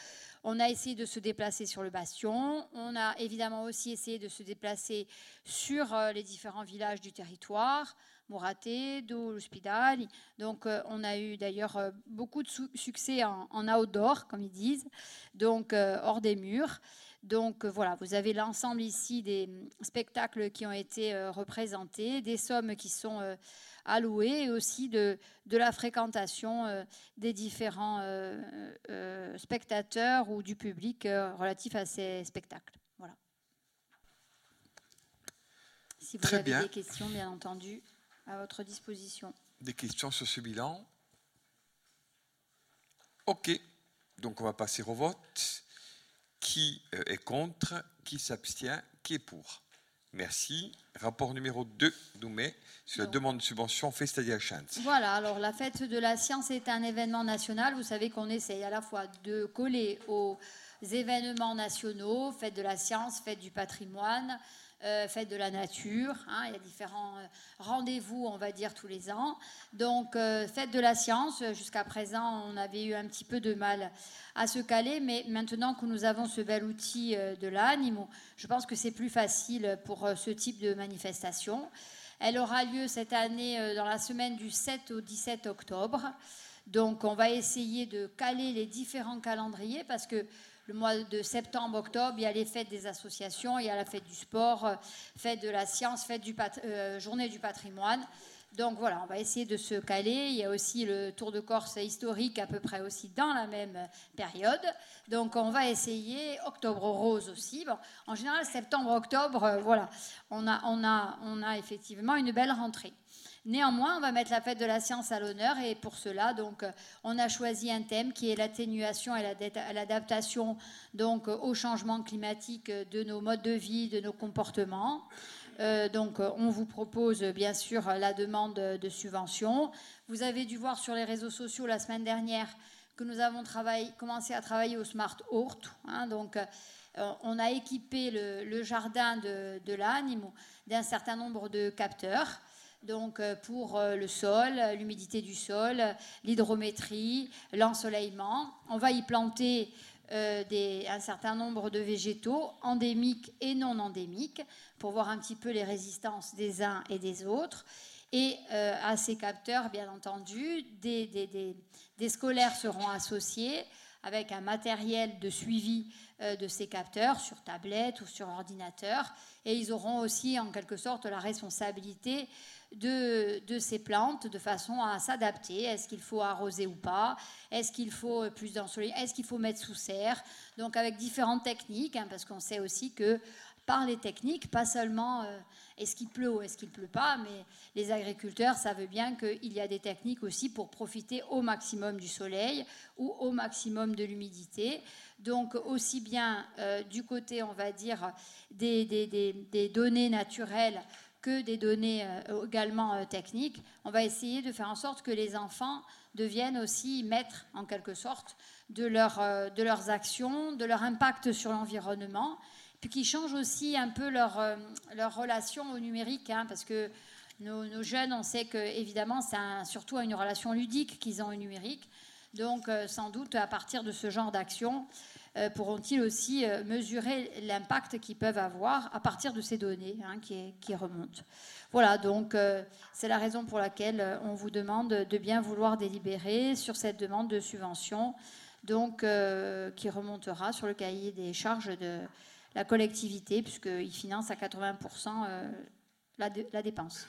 on a essayé de se déplacer sur le bastion. On a évidemment aussi essayé de se déplacer sur euh, les différents villages du territoire, Mouraté, Do, L'Ospidal. Donc euh, on a eu d'ailleurs beaucoup de su- succès en, outdoor, comme ils disent, donc hors des murs. Donc voilà, vous avez l'ensemble ici des spectacles qui ont été représentés, des sommes qui sont allouées et aussi de, de la fréquentation euh, des différents euh, euh, spectateurs ou du public relatif à ces spectacles. Voilà. Si vous
Très
avez
bien.
des questions, bien entendu, à votre disposition.
Des questions sur ce bilan Ok. Donc on va passer au vote. Qui est contre? Qui s'abstient? Qui est pour? Merci. Rapport numéro 2, Doumé, sur la demande de subvention Festadia Chance.
Voilà, alors la fête de la science est un événement national. Vous savez qu'on essaye à la fois de coller aux événements nationaux, fête de la science, fête du patrimoine, euh, fête de la nature. hein, il y a différents euh, rendez-vous, on va dire, tous les ans. Donc, euh, fête de la science, jusqu'à présent, on avait eu un petit peu de mal à se caler, mais maintenant que nous avons ce bel outil de l'animo, je pense que c'est plus facile pour ce type de manifestation. Elle aura lieu cette année dans la semaine du 7 au 17 octobre. Donc on va essayer de caler les différents calendriers parce que le mois de septembre, octobre, il y a les fêtes des associations, il y a la fête du sport, euh, fête de la science, fête du euh, journée du patrimoine. Donc voilà, on va essayer de se caler. Il y a aussi le Tour de Corse historique à peu près aussi dans la même période. Donc on va essayer octobre rose aussi. Bon, en général, septembre, octobre, euh, voilà, on a, on, a, on a effectivement une belle rentrée. Néanmoins, on va mettre la fête de la science à l'honneur et pour cela, donc, on a choisi un thème qui est l'atténuation et l'adaptation donc au changement climatique de nos modes de vie, de nos comportements. Euh, donc, on vous propose bien sûr la demande de subvention. Vous avez dû voir sur les réseaux sociaux la semaine dernière que nous avons commencé à travailler au Smart Hort. Hein, donc, euh, on a équipé le, jardin de, de d'un certain nombre de capteurs donc euh, pour euh, le sol, l'humidité du sol, l'hydrométrie, l'ensoleillement. On va y planter euh, un certain nombre de végétaux endémiques et non endémiques pour voir un petit peu les résistances des uns et des autres. Et à ces capteurs, bien entendu, des, scolaires seront associés avec un matériel de suivi de ces capteurs sur tablette ou sur ordinateur. Et ils auront aussi, en quelque sorte, la responsabilité de, ces plantes de façon à s'adapter. Est-ce qu'il faut arroser ou pas? Est-ce qu'il faut plus d'ensoleillement Est-ce qu'il faut mettre sous serre? Donc avec différentes techniques, hein, parce qu'on sait aussi que par les techniques, pas seulement euh, est-ce qu'il pleut ou est-ce qu'il pleut pas, mais les agriculteurs savent bien qu'il y a des techniques aussi pour profiter au maximum du soleil ou au maximum de l'humidité. Donc aussi bien euh, du côté, on va dire, des, des données naturelles que des données euh, également euh, techniques. On va essayer de faire en sorte que les enfants deviennent aussi maîtres, en quelque sorte, de, euh, de leurs actions, de leur impact sur l'environnement, puis qui changent aussi un peu leur, leur relation au numérique, hein, parce que nos, jeunes, on sait que évidemment, c'est surtout une relation ludique qu'ils ont au numérique. Donc, sans doute, à partir de ce genre d'action, pourront-ils aussi euh, mesurer l'impact qu'ils peuvent avoir à partir de ces données hein, qui, remontent. Voilà, donc euh, c'est la raison pour laquelle on vous demande de bien vouloir délibérer sur cette demande de subvention, donc qui remontera sur le cahier des charges de la collectivité, puisqu'il finance à 80% la, la dépense.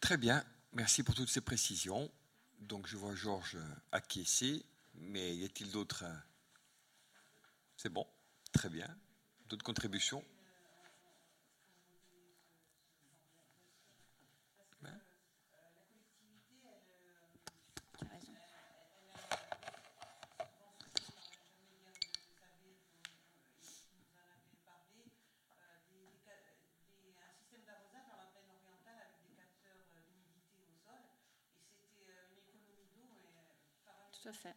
Très bien, merci pour toutes ces précisions. Donc je vois Georges acquiescer. Mais y a-t-il d'autres euh, C'est bon, très bien. D'autres contributions?
Tout à fait.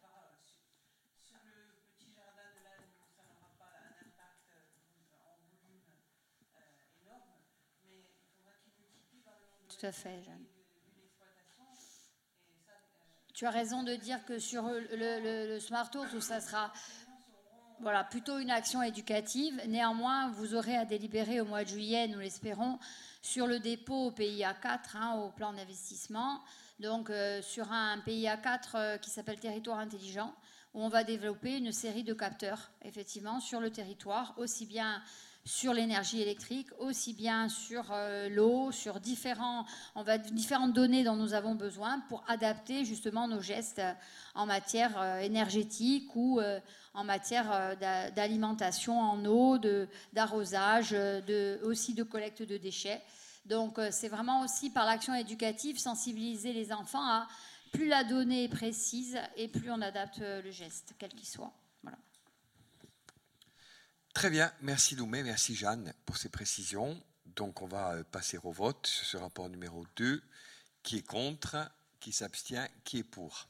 Tu as raison de dire que sur le, Smart Tour, tout ça sera voilà, plutôt une action éducative. Néanmoins, vous aurez à délibérer au mois de juillet, nous l'espérons, sur le dépôt au PIA 4, hein, au plan d'investissement. Donc, euh, sur un PIA 4 euh, qui s'appelle Territoire intelligent, où on va développer une série de capteurs, effectivement, sur le territoire, aussi bien sur l'énergie électrique, aussi bien sur euh, l'eau, sur différents, on va, différentes données dont nous avons besoin pour adapter justement nos gestes en matière euh, énergétique ou euh, en matière d'alimentation en eau, d'arrosage, aussi de collecte de déchets. Donc c'est vraiment aussi par l'action éducative sensibiliser les enfants à plus la donnée est précise et plus on adapte le geste, quel qu'il soit.
Très bien, merci Loumé, merci Jeanne pour ces précisions. Donc on va euh, passer au vote sur ce rapport numéro 2. Qui est contre? Qui s'abstient? Qui est pour?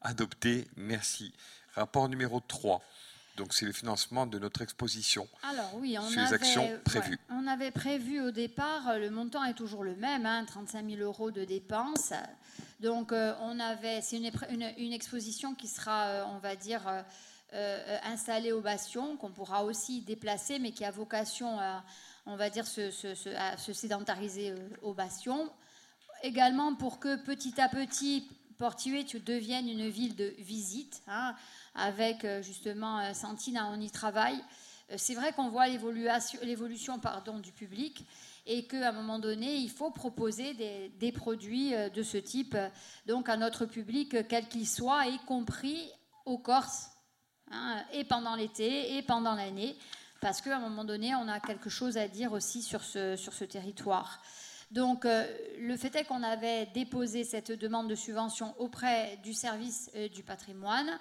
Adopté, merci. Rapport numéro 3. Donc c'est le financement de notre exposition.
Alors oui, on, avait, actions prévues. on avait prévu au départ, euh, le montant est toujours le même, 35 hein, 000 euros de dépenses. Donc euh, on avait, c'est une, exposition qui sera, on va dire, euh, installé au bastion, qu'on pourra aussi déplacer, mais qui a vocation à, on va dire, se, se, sédentariser euh, au bastion. Également pour que petit à petit, Portuet devienne une ville de visite, hein, avec euh, justement Santine, on y travaille. C'est vrai qu'on voit l'évolution du public et qu'à un moment donné, il faut proposer des, des, produits de ce type donc à notre public, quel qu'il soit, y compris aux Corses Hein, et pendant l'été et pendant l'année, parce qu'à un moment donné, on a quelque chose à dire aussi sur ce, sur ce territoire. Donc, euh, le fait est qu'on avait déposé cette demande de subvention auprès du service euh, du patrimoine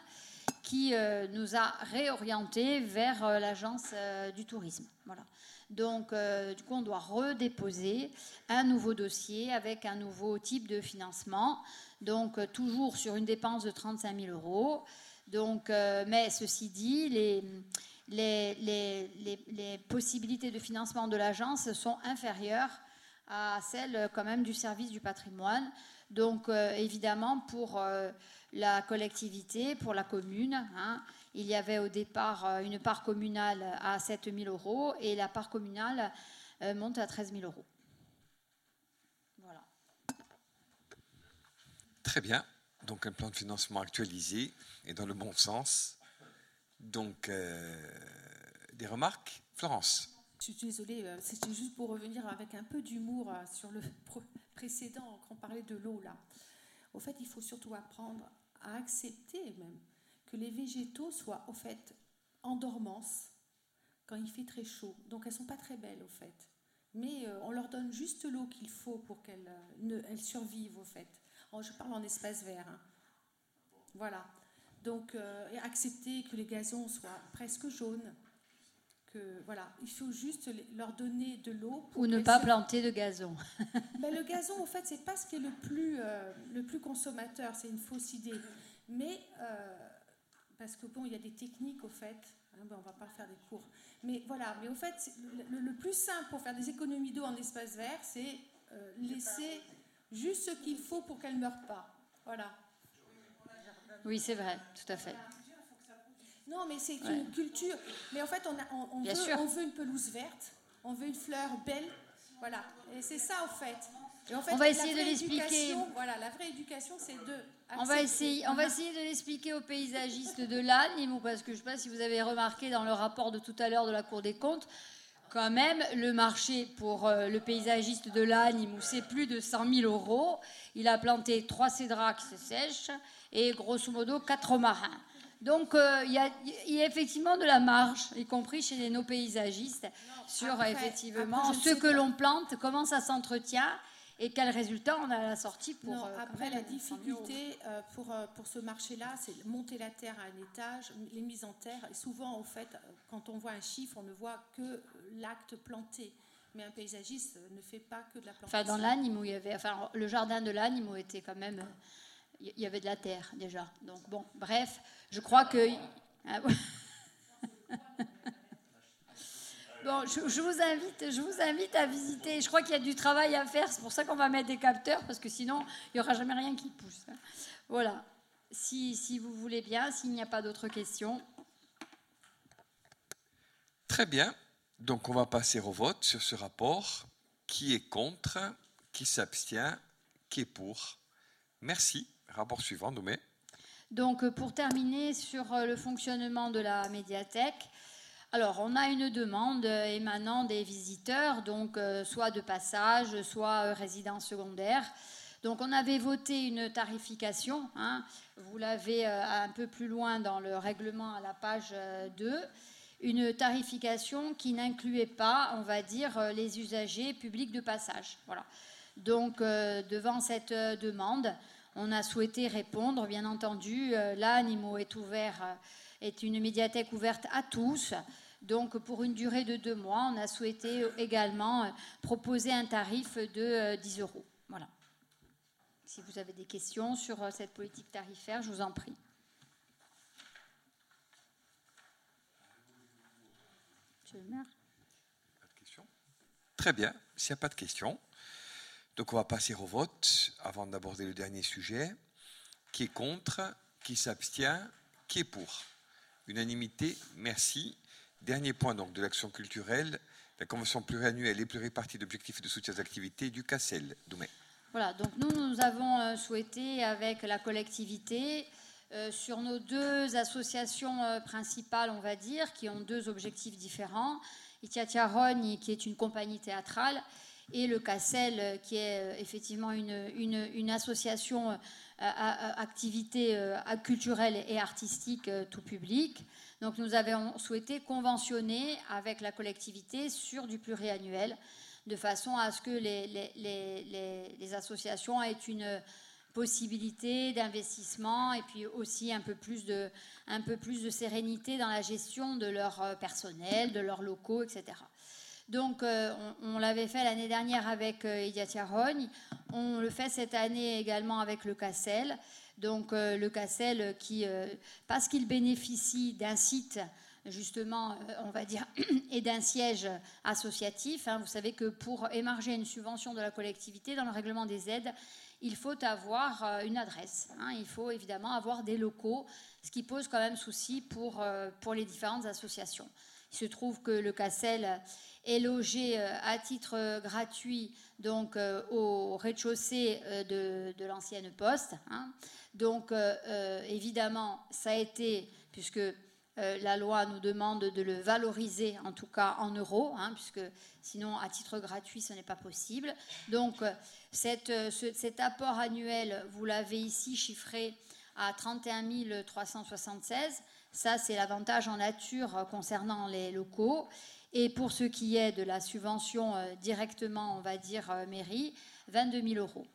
qui euh, nous a réorientés vers l'agence du tourisme. Voilà. Donc, du coup, on doit redéposer un nouveau dossier avec un nouveau type de financement. Donc, toujours sur une dépense de 35 000 euros. Donc, euh, mais ceci dit, les, possibilités de financement de l'agence sont inférieures à celles euh, quand même du service du patrimoine. Donc, euh, évidemment, pour la collectivité, pour la commune, hein, il y avait au départ une part communale à 7 000 euros et la part communale monte à 13 000 euros. Voilà.
Très bien. Donc un plan de financement actualisé et dans le bon sens. Donc, euh, des remarques Florence?
Je suis désolée, euh, c'était juste pour revenir avec un peu d'humour euh, sur le précédent, quand on parlait de l'eau là. Au fait, il faut surtout apprendre à accepter même que les végétaux soient au fait en dormance quand il fait très chaud. Donc elles sont pas très belles au fait. Mais on leur donne juste l'eau qu'il faut pour qu'elles ne- elles survivent au fait. Oh, je parle en espace vert. hein. Voilà. Donc euh, accepter que les gazons soient presque jaunes. Que, voilà, il faut juste leur donner de l'eau.
Ou ne pas
se-
planter de gazon.
ben, le gazon, en fait, c'est pas ce qui est le plus, euh, le plus consommateur, c'est une fausse idée. Mais, euh, parce que bon, il y a des techniques, au fait, hein, ben, on va pas faire des cours. Mais voilà, mais au fait, c'est- le, le plus simple pour faire des économies d'eau en espace vert, c'est euh, laisser juste ce qu'il faut pour qu'elle ne meure pas. Voilà.
Oui, c'est vrai, tout à fait.
Non, mais c'est
Ouais.
une culture. Mais en fait, on, a- on- veut, on veut une pelouse verte, on veut une fleur belle. Voilà. Et c'est ça, en fait. Et en fait,
On va essayer de l'expliquer.
Voilà, la vraie éducation, c'est de.
On va, essayer, on va essayer de l'expliquer aux paysagistes de l'Anne, parce que je ne sais pas si vous avez remarqué dans le rapport de tout à l'heure de la Cour des comptes, quand même, le marché pour euh, le paysagiste de l'Anne, c'est plus de 100 000 euros. Il a planté trois cédras qui se sèchent et grosso modo quatre romarins. Donc euh, il y, a, il y a effectivement de la marge, y compris chez nos paysagistes, sur
après-
effectivement
après,
ce que l'on plante, comment ça s'entretient et quel résultat on a à la sortie pour.
Non,
euh,
après, la
100 000 euros.
difficulté euh, pour, euh, pour ce marché-là, c'est monter la terre à un étage, les mises en terre. Et souvent, en fait, quand on voit un chiffre, on ne voit que l'acte planté. Mais un paysagiste ne fait pas que de la plantation.
Enfin, dans l'anime où il y avait, enfin, le jardin de l'anime où était quand même, il y avait de la terre déjà. Donc bon, bref, je crois que. Ah, ouais. Bon, je, je vous invite, je vous invite à visiter. Je crois qu'il y a du travail à faire. C'est pour ça qu'on va mettre des capteurs parce que sinon, il n'y aura jamais rien qui pousse. Voilà. Si, si vous voulez bien, s'il n'y a pas d'autres questions.
Très bien. Donc on va passer au vote sur ce rapport. Qui est contre? Qui s'abstient? Qui est pour? Merci. Rapport suivant, Noumé.
Donc, pour terminer sur euh, le fonctionnement de la médiathèque, alors on a une demande euh, émanant des visiteurs, donc euh, soit de passage, soit euh, résidence secondaire. Donc, on avait voté une tarification, hein, vous l'avez un peu plus loin dans le règlement à la page euh, 2, une tarification qui n'incluait pas, on va dire, les usagers publics de passage. Voilà. Donc, devant cette demande, on a souhaité répondre, bien entendu. Euh, L'Animo est ouvert, est une médiathèque ouverte à tous. Donc, pour une durée de deux mois, on a souhaité également euh, proposer un tarif de euh, 10 euros. Voilà. Si vous avez des questions sur euh, cette politique tarifaire, je vous en prie. Monsieur le maire.
Très bien. S'il n'y a pas de questions, donc on va passer au vote avant d'aborder le dernier sujet. Qui est contre? Qui s'abstient? Qui est pour? Unanimité, merci. Dernier point donc de l'action culturelle, la convention pluriannuelle et pluripartie d'objectifs de soutien aux activités du CACEL. Doumé.
Voilà, donc nous, nous avons euh, souhaité, avec la collectivité, euh, sur nos deux associations euh, principales, on va dire, qui ont deux objectifs différents, Itiatia Rogne, qui est une compagnie théâtrale, et le CACEL, euh, qui est euh, effectivement une, une- association euh, à, à- activité culturelle et artistique tout public. Donc nous avons souhaité conventionner avec la collectivité sur du pluriannuel. de façon à ce que les, les, associations aient une possibilité d'investissement et puis aussi un peu, plus de, un peu plus de sérénité dans la gestion de leur personnel, de leurs locaux, etc. Donc, euh, on, l'avait fait l'année dernière avec euh, On le fait cette année également avec le Cassel. Donc, euh, le Cassel, qui, parce qu'il bénéficie d'un site justement, euh, on va dire, et d'un siège associatif. Hein. Vous savez que pour émarger une subvention de la collectivité, dans le règlement des aides, il faut avoir euh, une adresse. Hein. Il faut évidemment avoir des locaux, ce qui pose quand même souci pour, euh, pour les différentes associations. Il se trouve que le Cassel est logé à titre gratuit donc au rez-de-chaussée de, l'ancienne poste. Hein. Donc évidemment, ça a été, puisque euh, la loi nous demande de le valoriser, en tout cas en euros, hein, puisque sinon, à titre gratuit, ce n'est pas possible. Donc, euh, euh, cet apport annuel, vous l'avez ici chiffré à 31 376. Ça, c'est l'avantage en nature concernant les locaux. Et pour ce qui est de la subvention directement, on va dire mairie, 22 000 euros.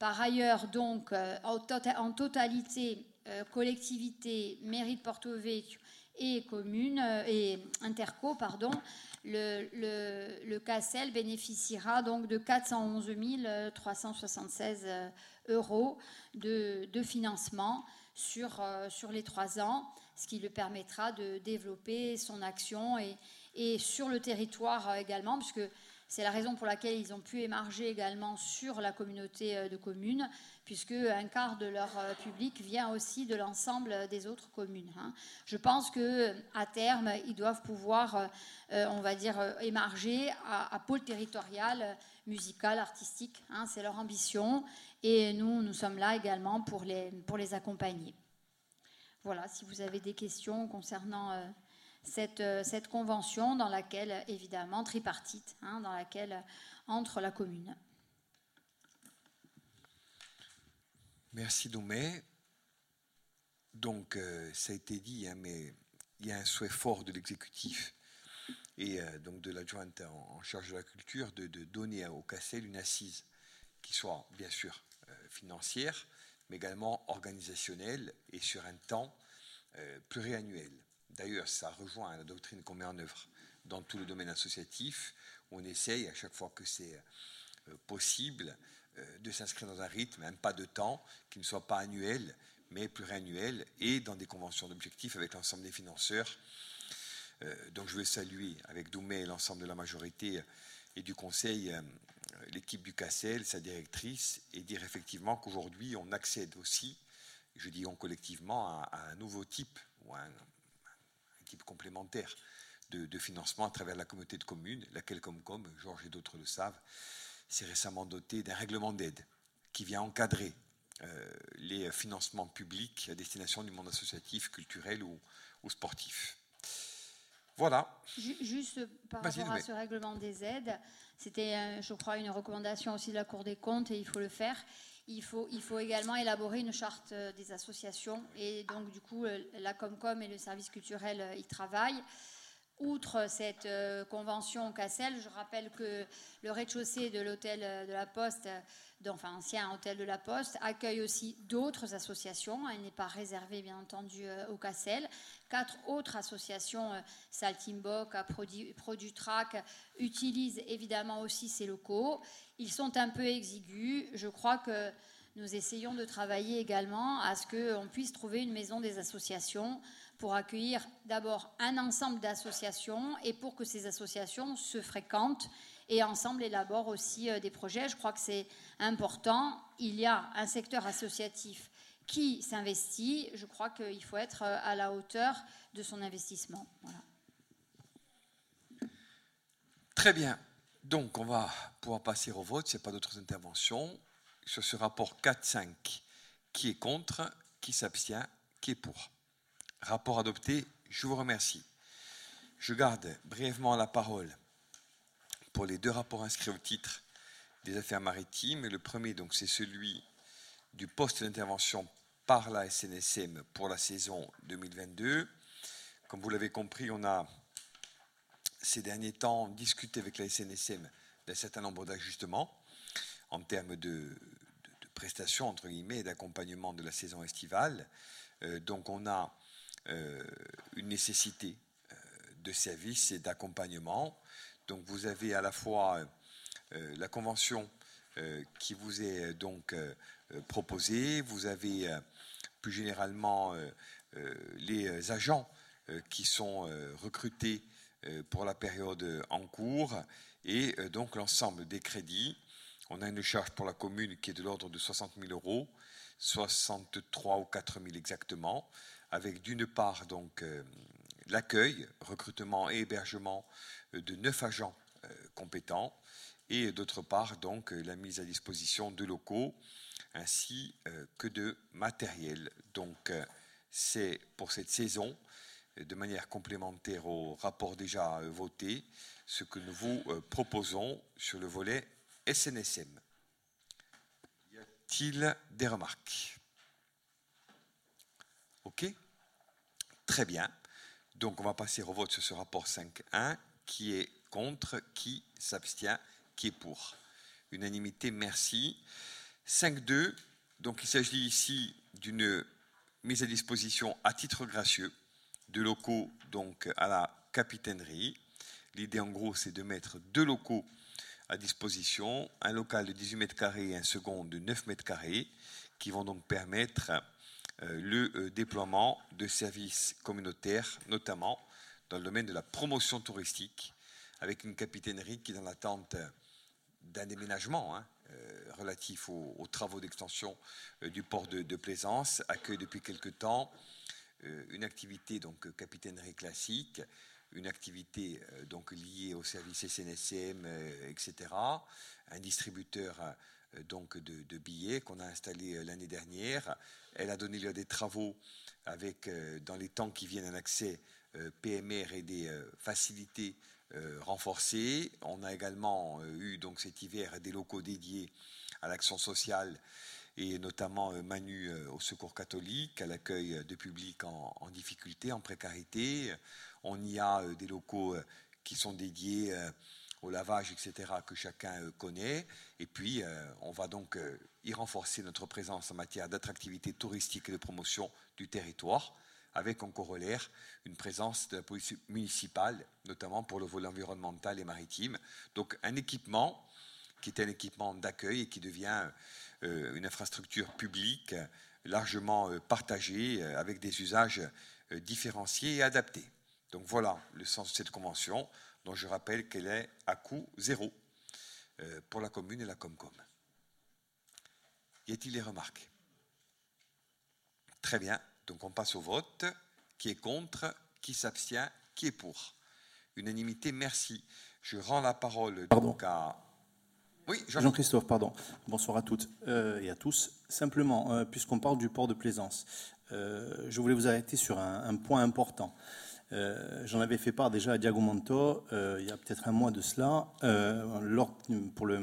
Par ailleurs, donc, en totalité, collectivité, mairie de Porto Vecchio et commune euh, et interco, pardon, le, le, bénéficiera donc de 411 376 euh, euros de, financement euh, sur les trois ans, ce qui lui permettra de développer son action et, sur le territoire également, puisque c'est la raison pour laquelle ils ont pu émarger également sur la communauté de communes, puisque un quart de leur euh, public vient aussi de l'ensemble des autres communes. Hein. Je pense que à terme, ils doivent pouvoir, euh, euh, on va dire, émarger à, pôle territorial, musical, artistique. Hein. C'est leur ambition, et nous, nous sommes là également pour les, pour les accompagner. Voilà, si vous avez des questions concernant cette, cette, convention dans laquelle, évidemment, tripartite, hein, dans laquelle entre la commune.
Merci Doumé. Donc, euh, ça a été dit, hein, mais il y a un souhait fort de l'exécutif et euh, donc de l'adjointe en, charge de la culture de, donner au CACEL une assise qui soit bien sûr euh, financière, mais également organisationnelle et sur un temps pluriannuel. D'ailleurs, ça rejoint la doctrine qu'on met en œuvre dans tout le domaine associatif. On essaye, à chaque fois que c'est possible, euh, de s'inscrire dans un rythme, un pas de temps qui ne soit pas annuel, mais pluriannuel, et dans des conventions d'objectifs avec l'ensemble des financeurs. Euh, donc je veux saluer avec Doumé et l'ensemble de la majorité et du Conseil euh, l'équipe du CACEL, sa directrice, et dire effectivement qu'aujourd'hui on accède aussi, je dis on collectivement, à, un nouveau type, ou un, type complémentaire de, financement à travers la communauté de communes, laquelle, comme, Georges et d'autres le savent, s'est récemment doté d'un règlement d'aide qui vient encadrer euh, les financements publics à destination du monde associatif, culturel ou, sportif. Voilà.
Juste par rapport à ce règlement des aides, c'était, euh, je crois, une recommandation aussi de la Cour des comptes et il faut le faire. Il faut, il faut également élaborer une charte euh, des associations et donc du coup la Comcom et le service culturel y travaillent. Outre cette euh, convention Cassel, je rappelle que le rez-de-chaussée de l'hôtel euh, de la Poste, euh, enfin ancien hôtel de la Poste, accueille aussi d'autres associations. Elle n'est pas réservée, bien entendu, au Cassel. Quatre autres associations, Saltimbok, Produtrac, utilisent évidemment aussi ces locaux. Ils sont un peu exigus. Je crois que nous essayons de travailler également à ce qu'on puisse trouver une maison des associations pour accueillir d'abord un ensemble d'associations et pour que ces associations se fréquentent et ensemble élaborent aussi euh, des projets. Je crois que c'est important. Il y a un secteur associatif qui s'investit. Je crois qu'il faut être euh, à la hauteur de son investissement.
Très bien. Donc, on va pouvoir passer au vote. Ce n'est pas d'autres interventions. Sur ce rapport 4-5, qui est contre, qui s'abstient, qui est pour Rapport adopté, je vous remercie. Je garde brièvement la parole pour les deux rapports inscrits au titre des affaires maritimes. Le premier, donc, c'est celui du poste d'intervention par la SNSM pour la saison 2022. Comme vous l'avez compris, on a ces derniers temps discuté avec la SNSM d'un certain nombre d'ajustements en termes de, prestations, entre guillemets, et d'accompagnement de la saison estivale. donc on a une nécessité de services et d'accompagnement. Donc vous avez à la fois la convention qui vous est donc proposée, vous avez plus généralement les agents qui sont recrutés pour la période en cours et donc l'ensemble des crédits. On a une charge pour la commune qui est de l'ordre de 60 000 euros, 63 ou 4 000 exactement, avec d'une part donc l'accueil, recrutement et hébergement de neuf agents compétents, et d'autre part donc la mise à disposition de locaux ainsi que de matériel. Donc c'est pour cette saison, de manière complémentaire au rapport déjà voté, ce que nous vous proposons sur le volet SNSM. Y a-t-il des remarques? Ok? Très bien. Donc on va passer au vote sur ce rapport 5.1. Qui est contre Qui s'abstient Qui est pour? Unanimité, merci. 5.2. Donc il s'agit ici d'une mise à disposition à titre gracieux de locaux donc à la capitainerie. L'idée en gros c'est de mettre deux locaux à disposition, un local de 18 mètres carrés et un second de 9 mètres carrés, qui vont donc permettre le euh, déploiement de services communautaires, notamment dans le domaine de la promotion touristique, avec une capitainerie qui dans l'attente d'un déménagement hein, euh, relatif aux, travaux d'extension du port de, Plaisance, accueille depuis quelque temps une activité donc capitainerie classique, une activité donc liée au service SNSM, etc., un distributeur donc de, billets qu'on a installé l'année dernière. Elle a donné lieu à des travaux avec, dans les temps qui viennent, un accès PMR et des facilités renforcées. On a également eu donc cet hiver des locaux dédiés à l'action sociale et notamment Manu au Secours catholique, à l'accueil de publics en, difficulté, en précarité. On y a des locaux qui sont dédiés au lavage, etc., que chacun connaît. Et puis, on va donc y renforcer notre présence en matière d'attractivité touristique et de promotion du territoire, avec en corollaire une présence de la police municipale, notamment pour le volet environnemental et maritime. Donc un équipement qui est un équipement d'accueil et qui devient une infrastructure publique largement partagée avec des usages différenciés et adaptés. Donc voilà le sens de cette convention, dont je rappelle qu'elle est à coût zéro pour la commune et la Comcom. Y a-t-il des remarques? Très bien. Donc on passe au vote. Qui est contre? Qui s'abstient? Qui est pour? Unanimité, merci. Je rends la parole donc à.
Oui, Jean-Christophe, pardon. Bonsoir à toutes euh, et à tous. Simplement, euh, puisqu'on parle du port de plaisance, euh, je voulais vous arrêter sur un, point important. J'en avais fait part déjà à Diagomonto il y a peut-être un mois de cela. Lors, pour le,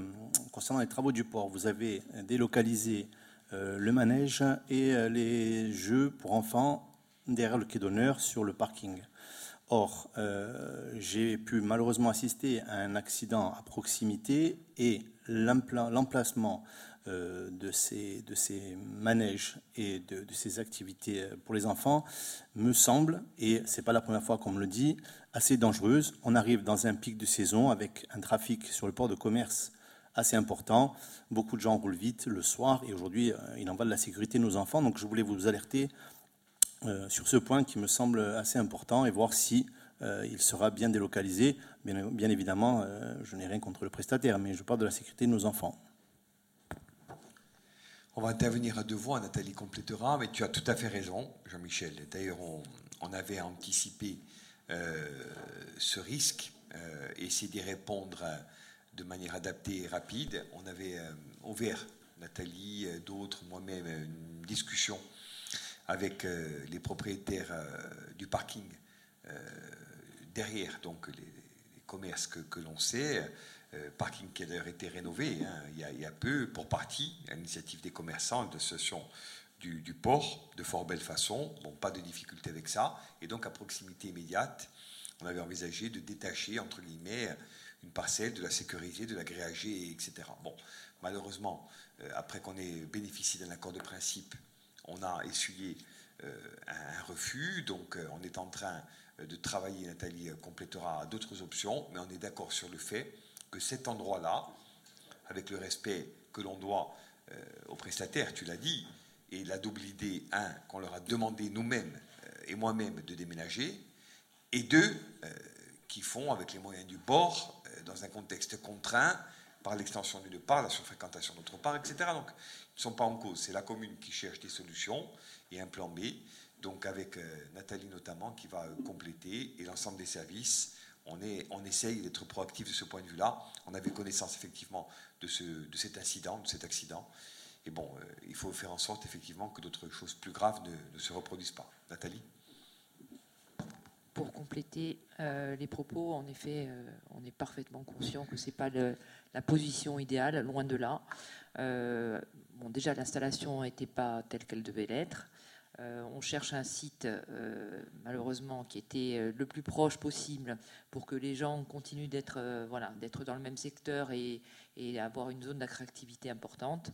concernant les travaux du port, vous avez délocalisé le manège et les jeux pour enfants derrière le quai d'honneur sur le parking. Or, j'ai pu malheureusement assister à un accident à proximité et l'emplacement de, ces, de ces manèges et de, ces activités pour les enfants me semble, et ce n'est pas la première fois qu'on me le dit, assez dangereuse. On arrive dans un pic de saison avec un trafic sur le port de commerce assez important. Beaucoup de gens roulent vite le soir et aujourd'hui, il en va de la sécurité de nos enfants. Donc je voulais vous alerter sur ce point qui me semble assez important et voir si il sera bien délocalisé. Bien évidemment, je n'ai rien contre le prestataire, mais je parle de la sécurité de nos enfants.
On va intervenir à deux voix, Nathalie complétera, mais tu as tout à fait raison, Jean-Michel. D'ailleurs, on, avait anticipé ce risque et essayé d'y répondre de manière adaptée et rapide. On avait ouvert, Nathalie, d'autres, moi-même, une discussion avec les propriétaires du parking derrière donc les, commerces que, l'on sait. Parking qui a d'ailleurs été rénové hein, il, y a, peu, pour partie, à l'initiative des commerçants et de l'association du, port, de fort belle façon. Bon, pas de difficulté avec ça. Et donc, à proximité immédiate, on avait envisagé de détacher, entre guillemets, une parcelle, de la sécuriser, de l'agréger, etc. Bon, malheureusement, après qu'on ait bénéficié d'un accord de principe, on a essuyé un refus, donc on est en train de travailler, Nathalie complétera d'autres options, mais on est d'accord sur le fait que cet endroit-là, avec le respect que l'on doit aux prestataires, tu l'as dit, et la double idée, un, qu'on leur a demandé nous-mêmes et moi-même de déménager, et deux, euh, qui font avec les moyens du bord, euh, dans un contexte contraint, par l'extension d'une part, la surfréquentation d'autre part, etc. Donc, ils ne sont pas en cause. C'est la commune qui cherche des solutions et un plan B. Donc, avec euh, Nathalie notamment, qui va compléter, et l'ensemble des services, on, est, essaye d'être proactif de ce point de vue-là. On avait connaissance effectivement de, ce, de cet incident, de cet accident. Et bon, il faut faire en sorte effectivement que d'autres choses plus graves ne, se reproduisent pas. Nathalie?
Pour compléter euh, les propos, en effet, euh, on est parfaitement conscient que ce n'est pas la position idéale, loin de là. Euh, bon, déjà, l'installation n'était pas telle qu'elle devait l'être. Euh, on cherche un site, euh, malheureusement, qui était euh, le plus proche possible pour que les gens continuent d'être d'être dans le même secteur et, avoir une zone d'attractivité importante.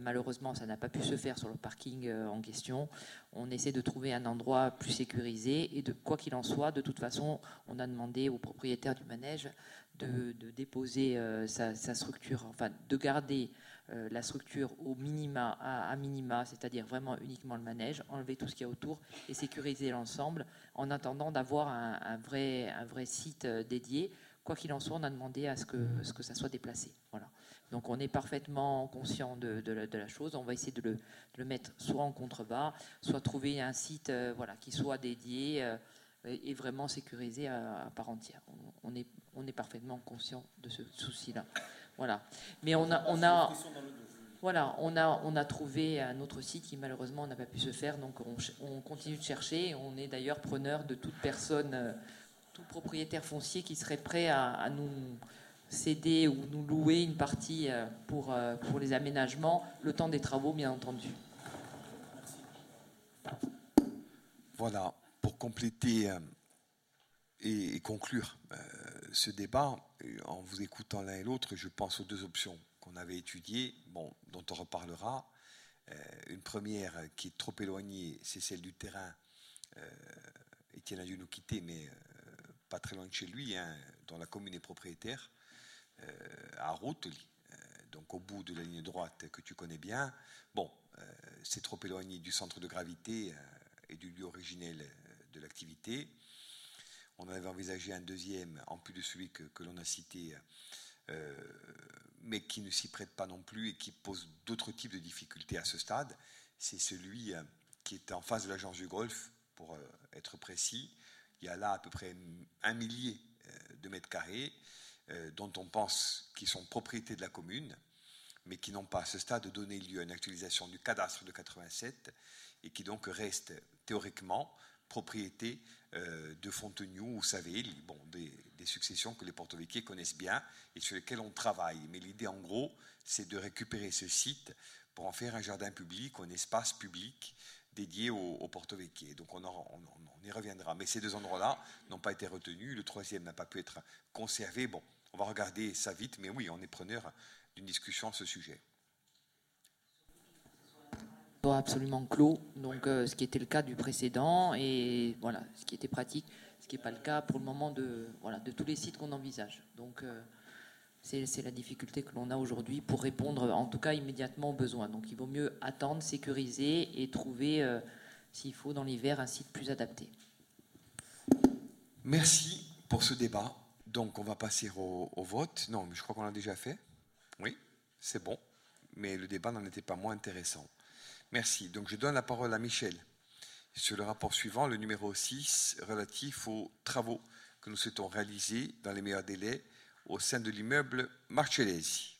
malheureusement, ça n'a pas pu se faire sur le parking en question. On essaie de trouver un endroit plus sécurisé et de quoi qu'il en soit, de toute façon, on a demandé au propriétaire du manège de, déposer sa, sa, structure, enfin de garder euh, la structure au minima, à, minima, c'est-à-dire vraiment uniquement le manège, enlever tout ce qu'il y a autour et sécuriser l'ensemble en attendant d'avoir un, vrai, site euh, dédié. Quoi qu'il en soit, on a demandé à ce que, ce que ça soit déplacé. Voilà. Donc on est parfaitement conscient de, de, la, chose. On va essayer de le, mettre soit en contrebas, soit trouver un site euh, voilà, qui soit dédié et vraiment sécurisé à, part entière. On, est, on est parfaitement conscient de ce souci-là. Voilà. Mais on a, on a, voilà, on a, on a trouvé un autre site qui malheureusement n'a pas pu se faire, donc on, continue de chercher. On est d'ailleurs preneur de toute personne, euh, tout propriétaire foncier qui serait prêt à, nous céder ou nous louer une partie euh, pour, euh, pour les aménagements, le temps des travaux, bien entendu.
Voilà, pour compléter et, conclure ce débat, en vous écoutant l'un et l'autre, je pense aux deux options qu'on avait étudiées, bon, dont on reparlera. Euh, une première qui est trop éloignée, c'est celle du terrain. Euh, Étienne a dû nous quitter, mais euh, pas très loin de chez lui, hein, dont la commune est propriétaire, à Routely, donc au bout de la ligne droite que tu connais bien. Bon, c'est trop éloigné du centre de gravité et du lieu originel de l'activité. On avait envisagé un deuxième, en plus de celui que, l'on a cité, euh, mais qui ne s'y prête pas non plus et qui pose d'autres types de difficultés à ce stade. C'est celui euh, qui est en face de l'agence du golf, pour euh, être précis. Il y a là à peu près un millier de mètres carrés dont on pense qu'ils sont propriété de la commune, mais qui n'ont pas à ce stade donné lieu à une actualisation du cadastre de 87 et qui donc restent théoriquement propriété euh, de Fontenioux ou Savelli, bon, des, successions que les porto-véquiers connaissent bien et sur lesquelles on travaille. Mais l'idée, en gros, c'est de récupérer ce site pour en faire un jardin public un espace public dédié aux, aux porto-véquiers. Donc on, y reviendra. Mais ces deux endroits-là n'ont pas été retenus. Le troisième n'a pas pu être conservé. Bon, on va regarder ça vite, mais oui, on est preneur d'une discussion à ce sujet
absolument clos, donc euh, ce qui était le cas du précédent et voilà, ce qui était pratique, ce qui n'est pas le cas pour le moment de voilà de tous les sites qu'on envisage. Donc euh, c'est la difficulté que l'on a aujourd'hui pour répondre, en tout cas immédiatement aux besoins. Donc il vaut mieux attendre, sécuriser et trouver, euh, s'il faut, dans l'hiver, un site plus adapté.
Merci pour ce débat. Donc on va passer au, au vote. Non, mais je crois qu'on l'a déjà fait. Oui, c'est bon. Mais le débat n'en était pas moins intéressant. Merci. Donc je donne la parole à Michel sur le rapport suivant, le numéro 6, relatif aux travaux que nous souhaitons réaliser dans les meilleurs délais au sein de l'immeuble Marcellesi.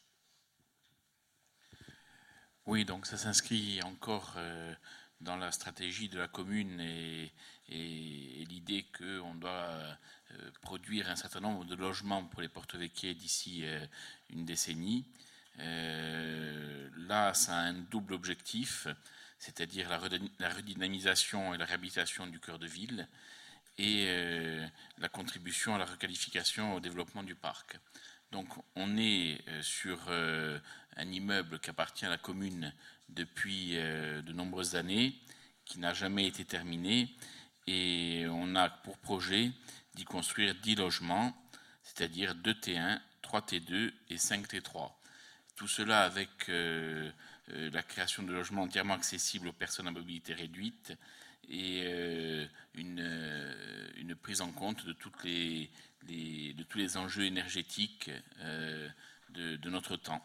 Oui, donc ça s'inscrit encore euh, dans la stratégie de la commune et, l'idée qu'on doit euh, produire un certain nombre de logements pour les porte-véquiers d'ici euh, une décennie. Là, ça a un double objectif, c'est-à-dire la, redynamisation et la réhabilitation du cœur de ville, et la contribution à la requalification au développement du parc. Donc on est sur un immeuble qui appartient à la commune depuis de nombreuses années, qui n'a jamais été terminé, et on a pour projet d'y construire 10 logements, c'est-à-dire 2 T1, 3 T2 et 5 T3. Tout cela avec euh, euh, la création de logements entièrement accessibles aux personnes à mobilité réduite et euh, une, prise en compte de, tous les enjeux énergétiques de, de, notre temps.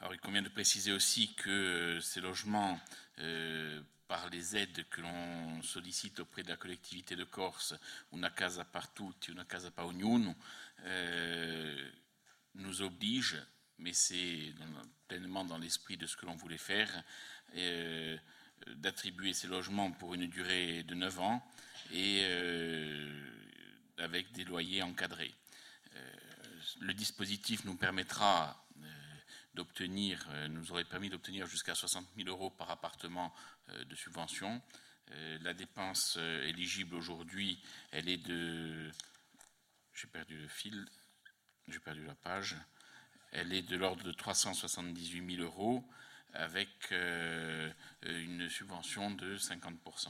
Alors il convient de préciser aussi que ces logements par les aides que l'on sollicite auprès de la collectivité de Corse, Una Casa Partout et Una Casa euh, nous oblige, mais c'est pleinement dans l'esprit de ce que l'on voulait faire, euh, d'attribuer ces logements pour une durée de 9 ans et euh, avec des loyers encadrés. le dispositif nous permettra d'obtenir, nous aurait permis d'obtenir jusqu'à 60 000 euros par appartement euh, de subvention. Euh, la dépense euh, éligible aujourd'hui, elle est de... J'ai perdu le fil, j'ai perdu la page. Elle est de l'ordre de 378 000 euros avec une subvention de 50%.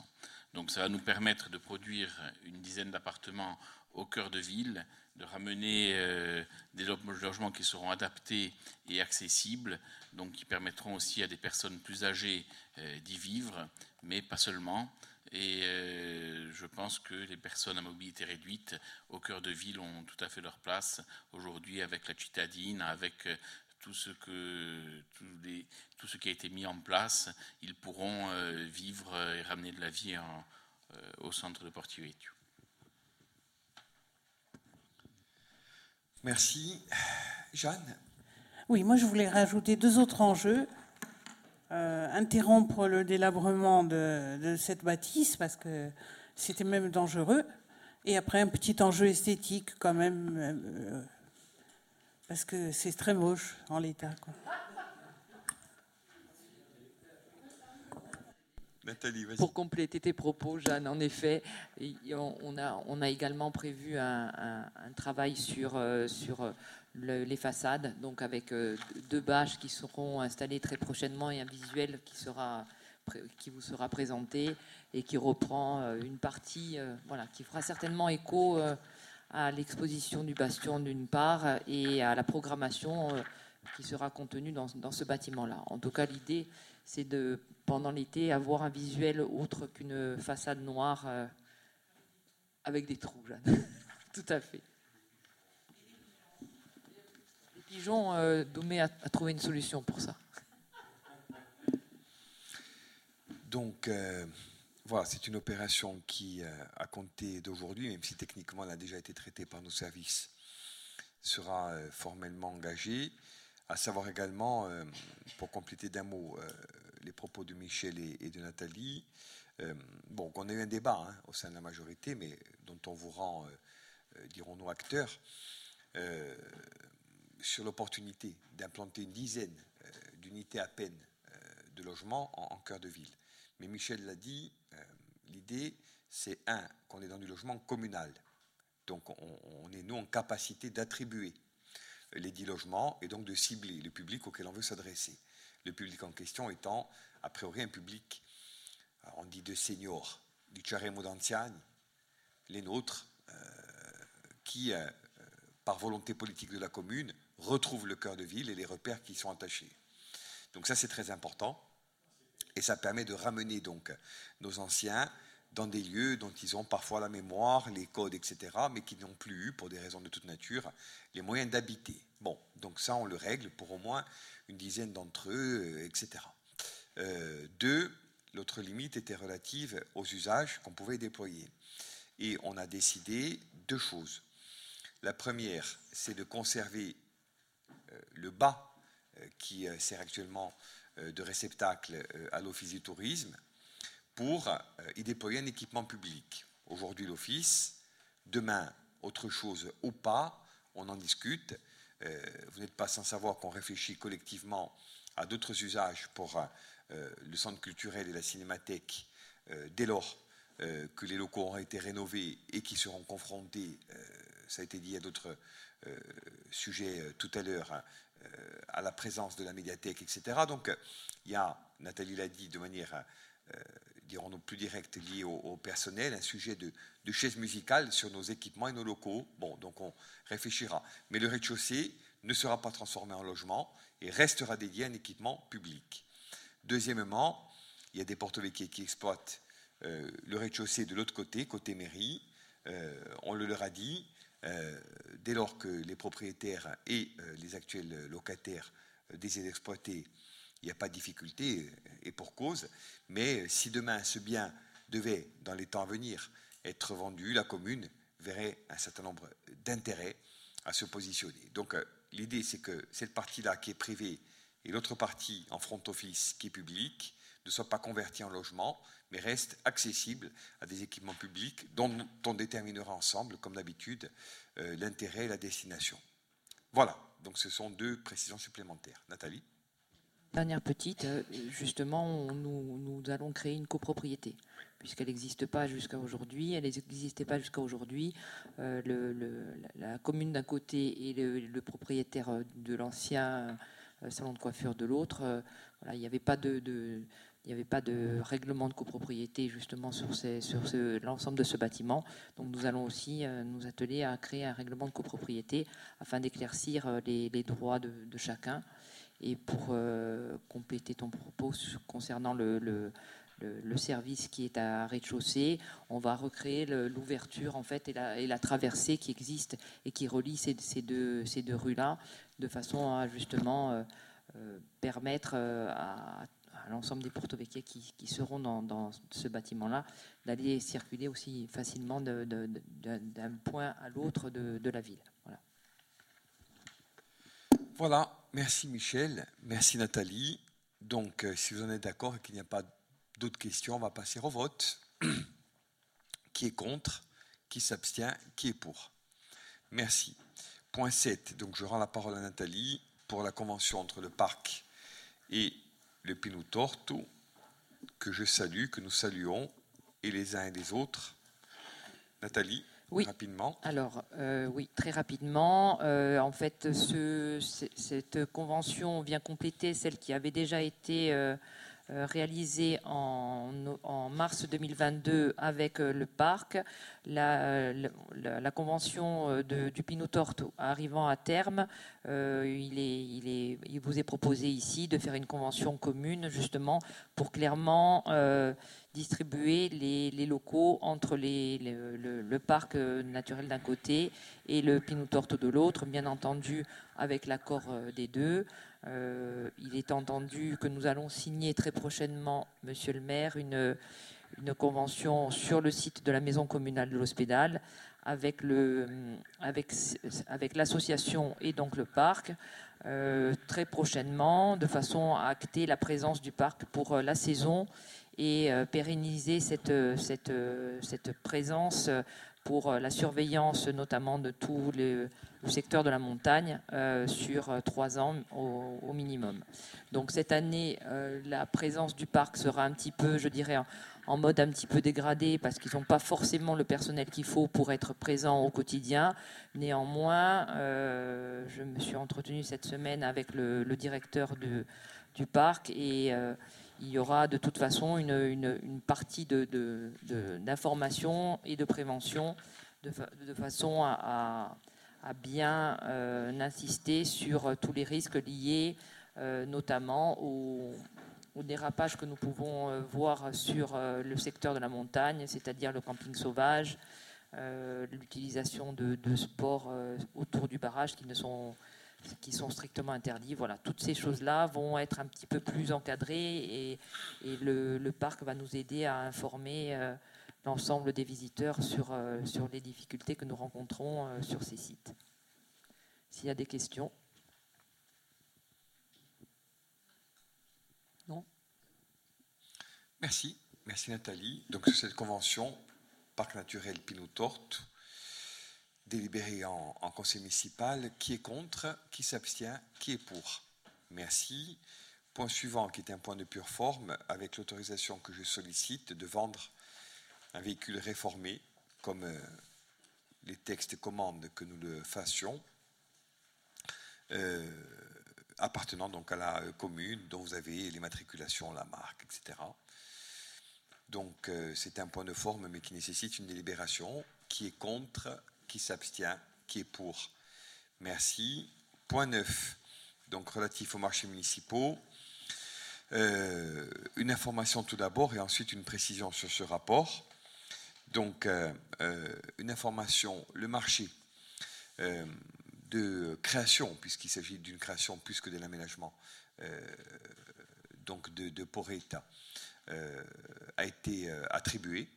Donc ça va nous permettre de produire une dizaine d'appartements au cœur de ville, de ramener des logements qui seront adaptés et accessibles, donc qui permettront aussi à des personnes plus âgées euh, d'y vivre, mais pas seulement. Et euh, je pense que les personnes à mobilité réduite au cœur de ville ont tout à fait leur place aujourd'hui avec la citadine, avec euh, tout ce, que, tout, ce qui a été mis en place. Ils pourront vivre et ramener de la vie au centre de Porto
Merci. Jeanne?
Oui, moi je voulais rajouter deux autres enjeux. Euh, interrompre le délabrement de, cette bâtisse parce que c'était même dangereux. Et après un petit enjeu esthétique quand même euh, parce que c'est très moche en l'état.
Pour compléter tes propos, Jeanne, en effet, on a, on a également prévu un, travail sur, euh, sur les façades, donc avec euh, deux bâches qui seront installées très prochainement et un visuel qui, sera, qui vous sera présenté et qui reprend euh, une partie, voilà, qui fera certainement écho à l'exposition du bastion d'une part et à la programmation qui sera contenue dans, ce bâtiment-là. En tout cas, l'idée, c'est de pendant l'été, avoir un visuel autre qu'une façade noire euh, avec des trous, Jeanne. Tout à fait. Les pigeons, euh, a, trouvé une solution pour ça.
Donc, euh, voilà, c'est une opération qui, a compté d'aujourd'hui, même si techniquement elle a déjà été traitée par nos services, sera formellement engagée. À savoir également, pour compléter d'un mot, les propos de Michel et, de Nathalie. Euh, bon, on a eu un débat hein, au sein de la majorité, mais dont on vous rend, euh, euh, dirons-nous, acteurs, sur l'opportunité d'implanter une dizaine d'unités à peine de logements en, cœur de ville. Mais Michel l'a dit, l'idée, c'est un, qu'on est dans du logement communal. Donc on, est, nous, en capacité d'attribuer les dix logements et donc de cibler le public auquel on veut s'adresser le public en question étant a priori un public, euh, on dit de seniors, du Ciaremo d'Anziani, les nôtres, euh, qui, euh, par volonté politique de la commune, retrouvent le cœur de ville et les repères qui y sont attachés. Donc ça, c'est très important. Et ça permet de ramener donc nos anciens dans des lieux dont ils ont parfois la mémoire, les codes, etc., mais qui n'ont plus eu, pour des raisons de toute nature, les moyens d'habiter. Bon, donc ça, on le règle pour au moins une dizaine d'entre eux, euh, etc. Euh, deux, l'autre limite était relative aux usages qu'on pouvait déployer. Et on a décidé deux choses. La première, c'est de conserver euh, le bas qui sert actuellement de réceptacle à l'Office du tourisme pour y déployer un équipement public. Aujourd'hui l'Office, demain autre chose ou pas, on en discute. Euh, vous n'êtes pas sans savoir qu'on réfléchit collectivement à d'autres usages pour euh, le centre culturel et la cinémathèque euh, dès lors euh, que les locaux auront été rénovés et qui seront confrontés, euh, ça a été dit à d'autres euh, sujets tout à l'heure, hein, à la présence de la médiathèque, etc. Donc il y a, Nathalie l'a dit de manière, dirons-nous, plus directe liée au, personnel, un sujet de, de chaises musicales sur nos équipements et nos locaux. Bon, donc on réfléchira. Mais le rez-de-chaussée ne sera pas transformé en logement et restera dédié à un équipement public. Deuxièmement, il y a des porte qui exploitent euh, le rez-de-chaussée de l'autre côté, côté mairie. Euh, on le leur a dit, euh, dès lors que les propriétaires et les actuels locataires désirent exploiter, il n'y a pas de difficulté, et pour cause. Mais si demain ce bien devait, dans les temps à venir, être vendu, la commune verrait un certain nombre d'intérêts à se positionner. Donc l'idée, c'est que cette partie-là qui est privée et l'autre partie en front office qui est publique ne soit pas convertie en logement, mais reste accessible à des équipements publics dont on déterminera ensemble, comme d'habitude, euh, l'intérêt et la destination. Voilà, donc ce sont deux précisions supplémentaires. Nathalie?
Dernière petite, euh, justement, nous, allons créer une copropriété, puisqu'elle n'existe pas jusqu'à aujourd'hui. Elle n'existait pas jusqu'à aujourd'hui. Euh, la commune d'un côté et le, propriétaire de l'ancien salon de coiffure de l'autre, voilà, il n'y avait pas de, il n'y avait pas de règlement de copropriété justement sur, l'ensemble de ce bâtiment. Donc nous allons aussi euh, nous atteler à créer un règlement de copropriété afin d'éclaircir euh, les, droits de, chacun. Et pour euh, compléter ton propos concernant le, service qui est à rez-de-chaussée, on va recréer l'ouverture en fait et la, traversée qui existe et qui relie ces, deux, rues-là de façon à justement permettre à à l'ensemble des porto qui, qui, seront dans, ce bâtiment-là, d'aller circuler aussi facilement d'un point à l'autre de, la ville. Voilà.
voilà. merci Michel, merci Nathalie. Donc, euh, si vous en êtes d'accord et qu'il n'y a pas d'autres questions, on va passer au vote. qui est contre? Qui s'abstient? Qui est pour? Merci. Point 7. Donc, je rends la parole à Nathalie pour la convention entre le parc et le Pino Torto, que je salue, que nous saluons, et les uns et les autres. Nathalie
oui.
Rapidement.
Alors, euh, oui, très rapidement. Euh, en fait, ce, cette convention vient compléter celle qui avait déjà été euh, réalisé en, mars 2022 avec euh, le parc. La, convention euh, du Pinot Torto arrivant à terme, il, est, il, est, il, vous est proposé ici de faire une convention commune justement pour clairement distribuer les, locaux entre le, le, parc naturel d'un côté et le Pinot Torto de l'autre, bien entendu avec l'accord des deux. Euh, il est entendu que nous allons signer très prochainement, Monsieur le maire, une, convention sur le site de la maison communale de l'Hospédal avec, l'association et donc le parc euh, très prochainement, de façon à acter la présence du parc pour euh, la saison et pérenniser cette présence pour la surveillance notamment de tous les le secteur de la montagne euh, sur euh, trois ans au, minimum. Donc cette année, euh, la présence du parc sera un petit peu, je dirais, en, mode un petit peu dégradé parce qu'ils n'ont pas forcément le personnel qu'il faut pour être présent au quotidien. Néanmoins, je me suis entretenu cette semaine avec le, directeur du parc et il y aura de toute façon une, partie d'information et de prévention de, façon à bien euh, insister sur euh, tous les risques liés euh, notamment au, dérapage que nous pouvons voir sur le secteur de la montagne, c'est-à-dire le camping sauvage, l'utilisation de, sports autour du barrage qui, ne sont, qui sont strictement interdits. Voilà, toutes ces choses-là vont être un petit peu plus encadrées et, le, parc va nous aider à informer l'ensemble des visiteurs sur, euh, sur les difficultés que nous rencontrons euh, sur ces sites. S'il y a des questions. Non?
Merci. Merci Nathalie. Donc cette convention, Parc naturel Pinot-Torte, délibérée en, en, conseil municipal, qui est contre, qui s'abstient, qui est pour Merci. Point suivant, qui est un point de pure forme, avec l'autorisation que je sollicite de vendre un véhicule réformé, comme les textes commandent que nous le fassions, appartenant donc à la commune dont vous avez les matriculations, la marque, etc. Donc c'est un point de forme, mais qui nécessite une délibération. Qui est contre Qui s'abstient Qui est pour Merci. Point 9, donc relatif aux marchés municipaux. Euh, une information tout d'abord et ensuite une précision sur ce rapport. Donc, euh, euh, une information, le marché de création, puisqu'il s'agit d'une création plus que de l'aménagement, donc de, de Poreta, a été attribué.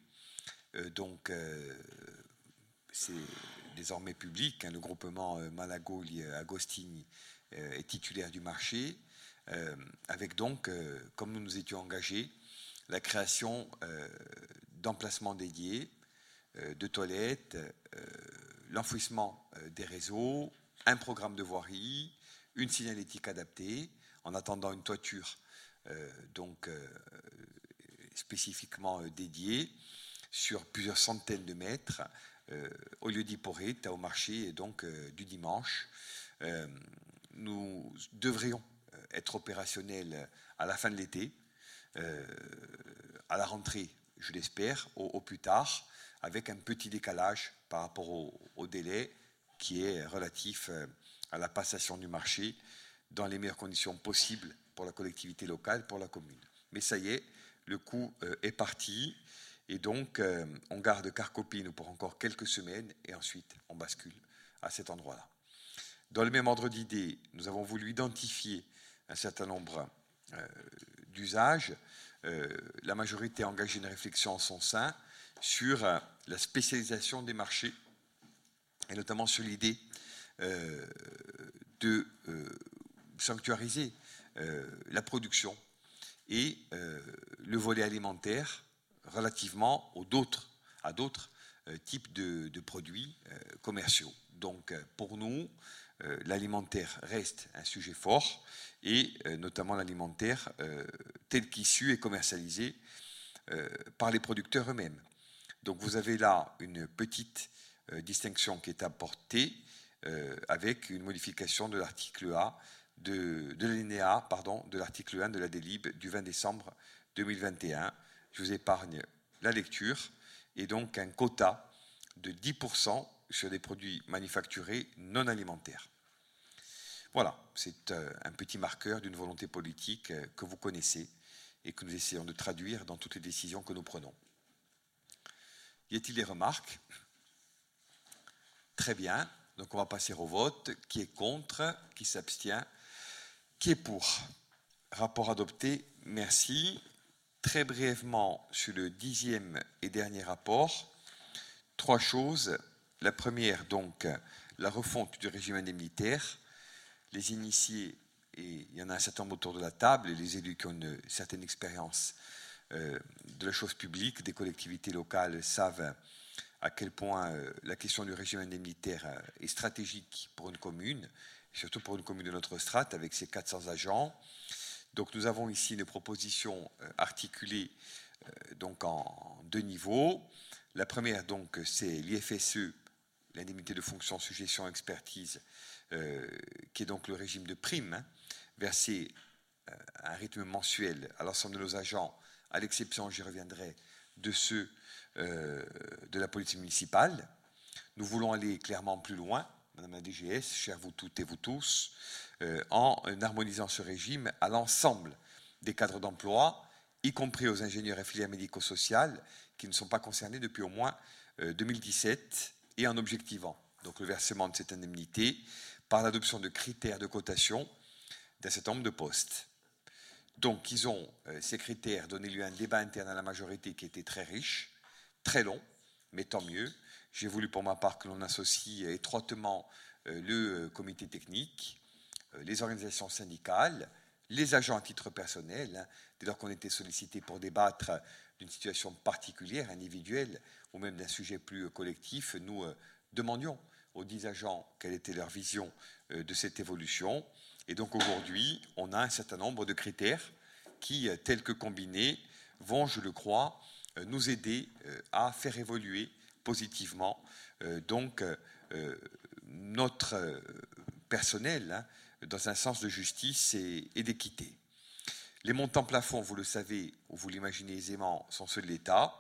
donc, c'est désormais public. Hein, le groupement Malagoli Agostini est titulaire du marché. Euh, avec donc, euh, comme nous nous étions engagés, la création euh, d'emplacements dédiés, de toilettes, l'enfouissement des réseaux, un programme de voirie, une signalétique adaptée, en attendant une toiture donc spécifiquement dédiée sur plusieurs centaines de mètres au lieu d'Hyporite, au marché donc du dimanche. nous devrions être opérationnel à la fin de l'été, euh, à la rentrée, je l'espère, au, plus tard, avec un petit décalage par rapport au, délai qui est relatif euh, à la passation du marché dans les meilleures conditions possibles pour la collectivité locale, pour la commune. Mais ça y est, le coup euh, est parti et donc on garde Carcopine pour encore quelques semaines et ensuite on bascule à cet endroit-là. Dans le même ordre d'idée, nous avons voulu identifier un certain nombre euh, d'usages, euh, la majorité a engagé une réflexion en son sein sur euh, la spécialisation des marchés, et notamment sur l'idée de sanctuariser la production et le volet alimentaire relativement à d'autres types de, produits commerciaux. Donc pour nous, l'alimentaire reste un sujet fort et euh, notamment l'alimentaire euh, tel qu'issu et commercialisé euh, par les producteurs eux-mêmes. Donc vous avez là une petite distinction qui est apportée avec une modification de l'article A de, de l'article 1 de la délib du 20 décembre 2021. Je vous épargne la lecture et donc un quota de 10% sur des produits manufacturés non alimentaires. Voilà, c'est euh, un petit marqueur d'une volonté politique euh, que vous connaissez et que nous essayons de traduire dans toutes les décisions que nous prenons. Y a-t-il des remarques? Très bien, donc on va passer au vote. Qui est contre? Qui s'abstient? Qui est pour? Rapport adopté, merci. Très brièvement sur le dixième et dernier rapport, trois choses. La première, donc, la refonte du régime indemnitaire les initiés, et il y en a un certain nombre autour de la table, et les élus qui ont une certaine expérience euh, de la chose publique, des collectivités locales, savent à quel point euh, la question du régime indemnitaire euh, est stratégique pour une commune, surtout pour une commune de notre strate avec ses 400 agents. Donc nous avons ici une proposition articulée donc en deux niveaux. La première donc c'est l'IFSE, l'indemnité de fonction, suggestion, expertise, euh, qui est donc le régime de prime, hein, versé euh, à un rythme mensuel à l'ensemble de nos agents, à l'exception, j'y reviendrai, de ceux euh, de la police municipale. Nous voulons aller clairement plus loin, Madame la DGS, chère vous toutes et vous tous, en harmonisant ce régime à l'ensemble des cadres d'emploi, y compris aux ingénieurs et filières médico-sociales qui ne sont pas concernés depuis au moins 2017, et en objectivant donc le versement de cette indemnité par l'adoption de critères de cotation d'un certain nombre de postes. Donc, ils ont, euh, ces critères, donné lieu à un débat interne à la majorité qui était très riche, très long, mais tant mieux. J'ai voulu pour ma part que l'on associe étroitement euh, le euh, comité technique, les organisations syndicales, les agents à titre personnel, hein, dès lors qu'on était sollicité pour débattre d'une situation particulière, individuelle, ou même d'un sujet plus collectif, nous demandions aux dix agents quelle était leur vision euh, de cette évolution. Et donc aujourd'hui, on a un certain nombre de critères qui, euh, tels que combinés, vont, je le crois, nous aider à faire évoluer positivement donc notre personnel hein, dans un sens de justice et, d'équité. Les montants plafonds, vous le savez ou vous l'imaginez aisément, sont ceux de l'État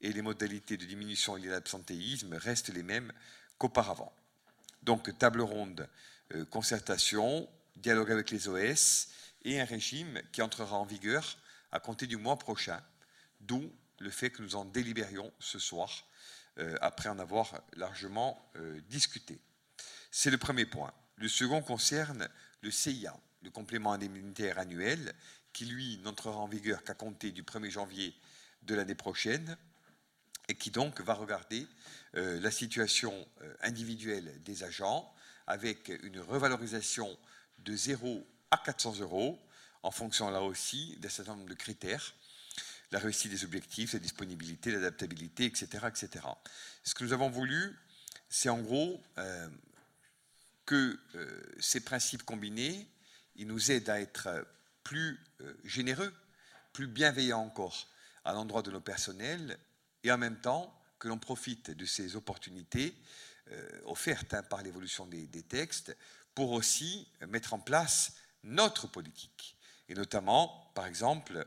et les modalités de diminution à l'absentéisme restent les mêmes qu'auparavant. Donc table ronde, euh, concertation, dialogue avec les OS et un régime qui entrera en vigueur à compter du mois prochain, d'où le fait que nous en délibérions ce soir, euh, après en avoir largement euh, discuté. C'est le premier point. Le second concerne le CIA, le complément indemnitaire annuel, qui lui n'entrera en vigueur qu'à compter du 1er janvier de l'année prochaine et qui donc va regarder euh, la situation euh, individuelle des agents avec une revalorisation de 0 à 400 euros en fonction là aussi d'un certain nombre de critères la réussite des objectifs, la disponibilité, l'adaptabilité, etc., etc. Ce que nous avons voulu, c'est en gros euh, que euh, ces principes combinés, ils nous aident à être plus euh, généreux, plus bienveillants encore à l'endroit de nos personnels, et en même temps que l'on profite de ces opportunités euh, offertes hein, par l'évolution des, textes pour aussi mettre en place notre politique, et notamment, par exemple,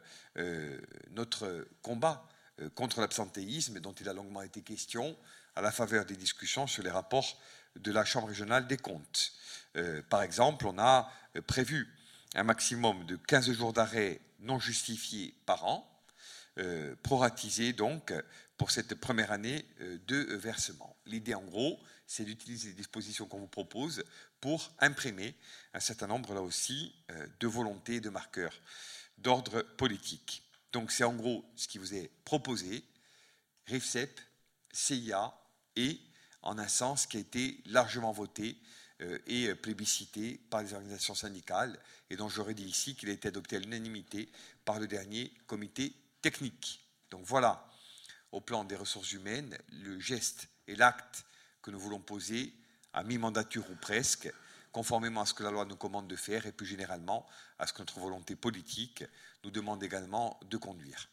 notre combat contre l'absentéisme dont il a longuement été question à la faveur des discussions sur les rapports de la Chambre régionale des comptes. Euh, par exemple, on a euh, prévu un maximum de 15 jours d'arrêt non justifiés par an, euh, proratisé donc pour cette première année de versement. L'idée en gros, c'est d'utiliser les dispositions qu'on vous propose pour imprimer un certain nombre là aussi de volontés, de marqueurs d'ordre politique. Donc c'est en gros ce qui vous est proposé, RIFSEP, CIA et en un sens qui a été largement voté euh, et plébiscité par les organisations syndicales et dont j'aurais dit ici qu'il a été adopté à l'unanimité par le dernier comité technique. Donc voilà, au plan des ressources humaines, le geste et l'acte que nous voulons poser à mi-mandature ou presque, conformément à ce que la loi nous commande de faire et plus généralement à ce que notre volonté politique nous demande également de conduire.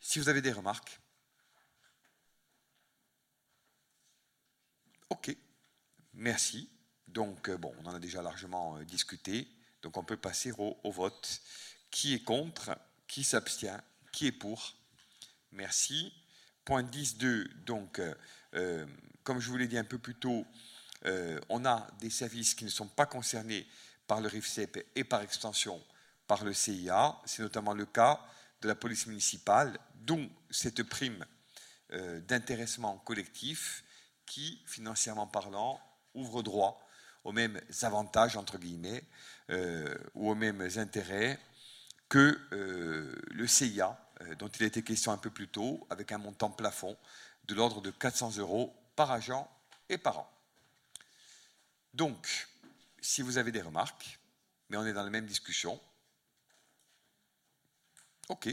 Si vous avez des remarques, Ok, merci. Donc, euh, bon, on en a déjà largement euh, discuté. Donc, on peut passer au, vote. Qui est contre? Qui s'abstient? Qui est pour? Merci. Point 10.2, donc, euh, comme je vous l'ai dit un peu plus tôt, on a des services qui ne sont pas concernés par le RIFSEP et par extension par le CIA. C'est notamment le cas de la police municipale, dont cette prime d'intéressement collectif qui, financièrement parlant, ouvre droit aux mêmes avantages, entre guillemets, euh, ou aux mêmes intérêts que euh, le CIA, euh, dont il a été question un peu plus tôt, avec un montant plafond de l'ordre de 400 euros par agent et par an. Donc, si vous avez des remarques, mais on est dans la même discussion, ok.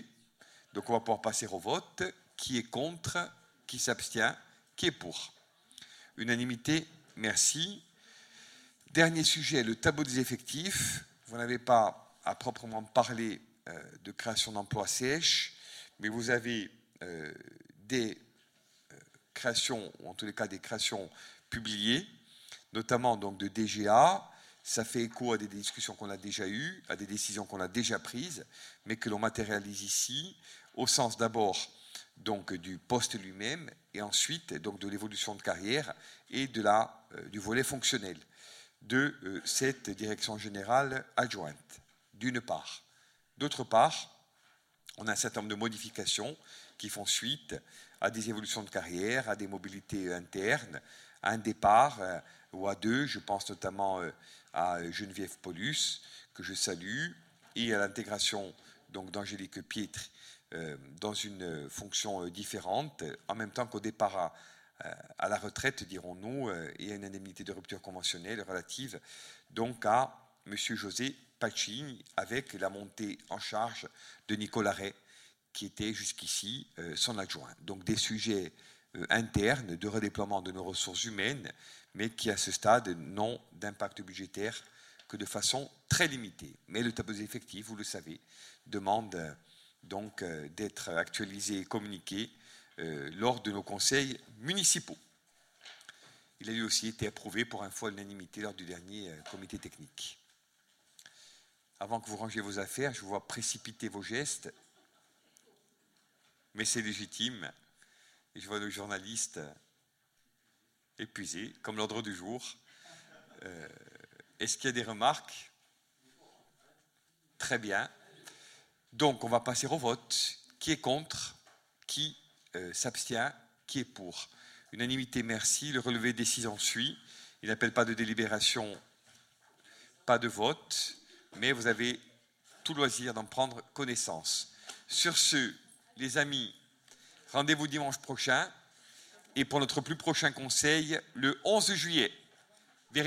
Donc on va pouvoir passer au vote. Qui est contre? Qui s'abstient? Qui est pour? Unanimité, merci. Dernier sujet, le tableau des effectifs. Vous n'avez pas à proprement parler euh, de création d'emplois sèches, mais vous avez euh, des euh, créations, ou en tous les cas des créations publiées, notamment donc de DGA. Ça fait écho à des discussions qu'on a déjà eues, à des décisions qu'on a déjà prises, mais que l'on matérialise ici, au sens d'abord donc du poste lui-même et ensuite donc de l'évolution de carrière et de la, euh, du volet fonctionnel de euh, cette direction générale adjointe, d'une part. D'autre part, on a un certain nombre de modifications qui font suite à des évolutions de carrière, à des mobilités internes, à un départ euh, ou à deux. Je pense notamment à Geneviève Paulus, que je salue, et à l'intégration donc d'Angélique Pietre dans une fonction euh, différente, en même temps qu'au départ à, euh, la retraite, dirons-nous, et à une indemnité de rupture conventionnelle relative donc à M. José Pacini, avec la montée en charge de Nicolas Ray, qui était jusqu'ici son adjoint. Donc des sujets internes de redéploiement de nos ressources humaines, mais qui à ce stade n'ont d'impact budgétaire que de façon très limitée. Mais le tableau effectif, vous le savez, demande donc euh, d'être actualisé et communiqué euh, lors de nos conseils municipaux. Il a lui aussi été approuvé pour un fois l'unanimité lors du dernier euh, comité technique. Avant que vous rangiez vos affaires, je vois précipiter vos gestes, mais c'est légitime. Je vois le journaliste épuisé, comme l'ordre du jour. Est-ce qu'il y a des remarques? Très bien. Donc, on va passer au vote. Qui est contre? Qui euh, s'abstient? Qui est pour? Unanimité, merci. Le relevé de décision suit. Il n'appelle pas de délibération, pas de vote, mais vous avez tout loisir d'en prendre connaissance. Sur ce, les amis, rendez-vous dimanche prochain et pour notre plus prochain conseil, le 11 juillet. Vi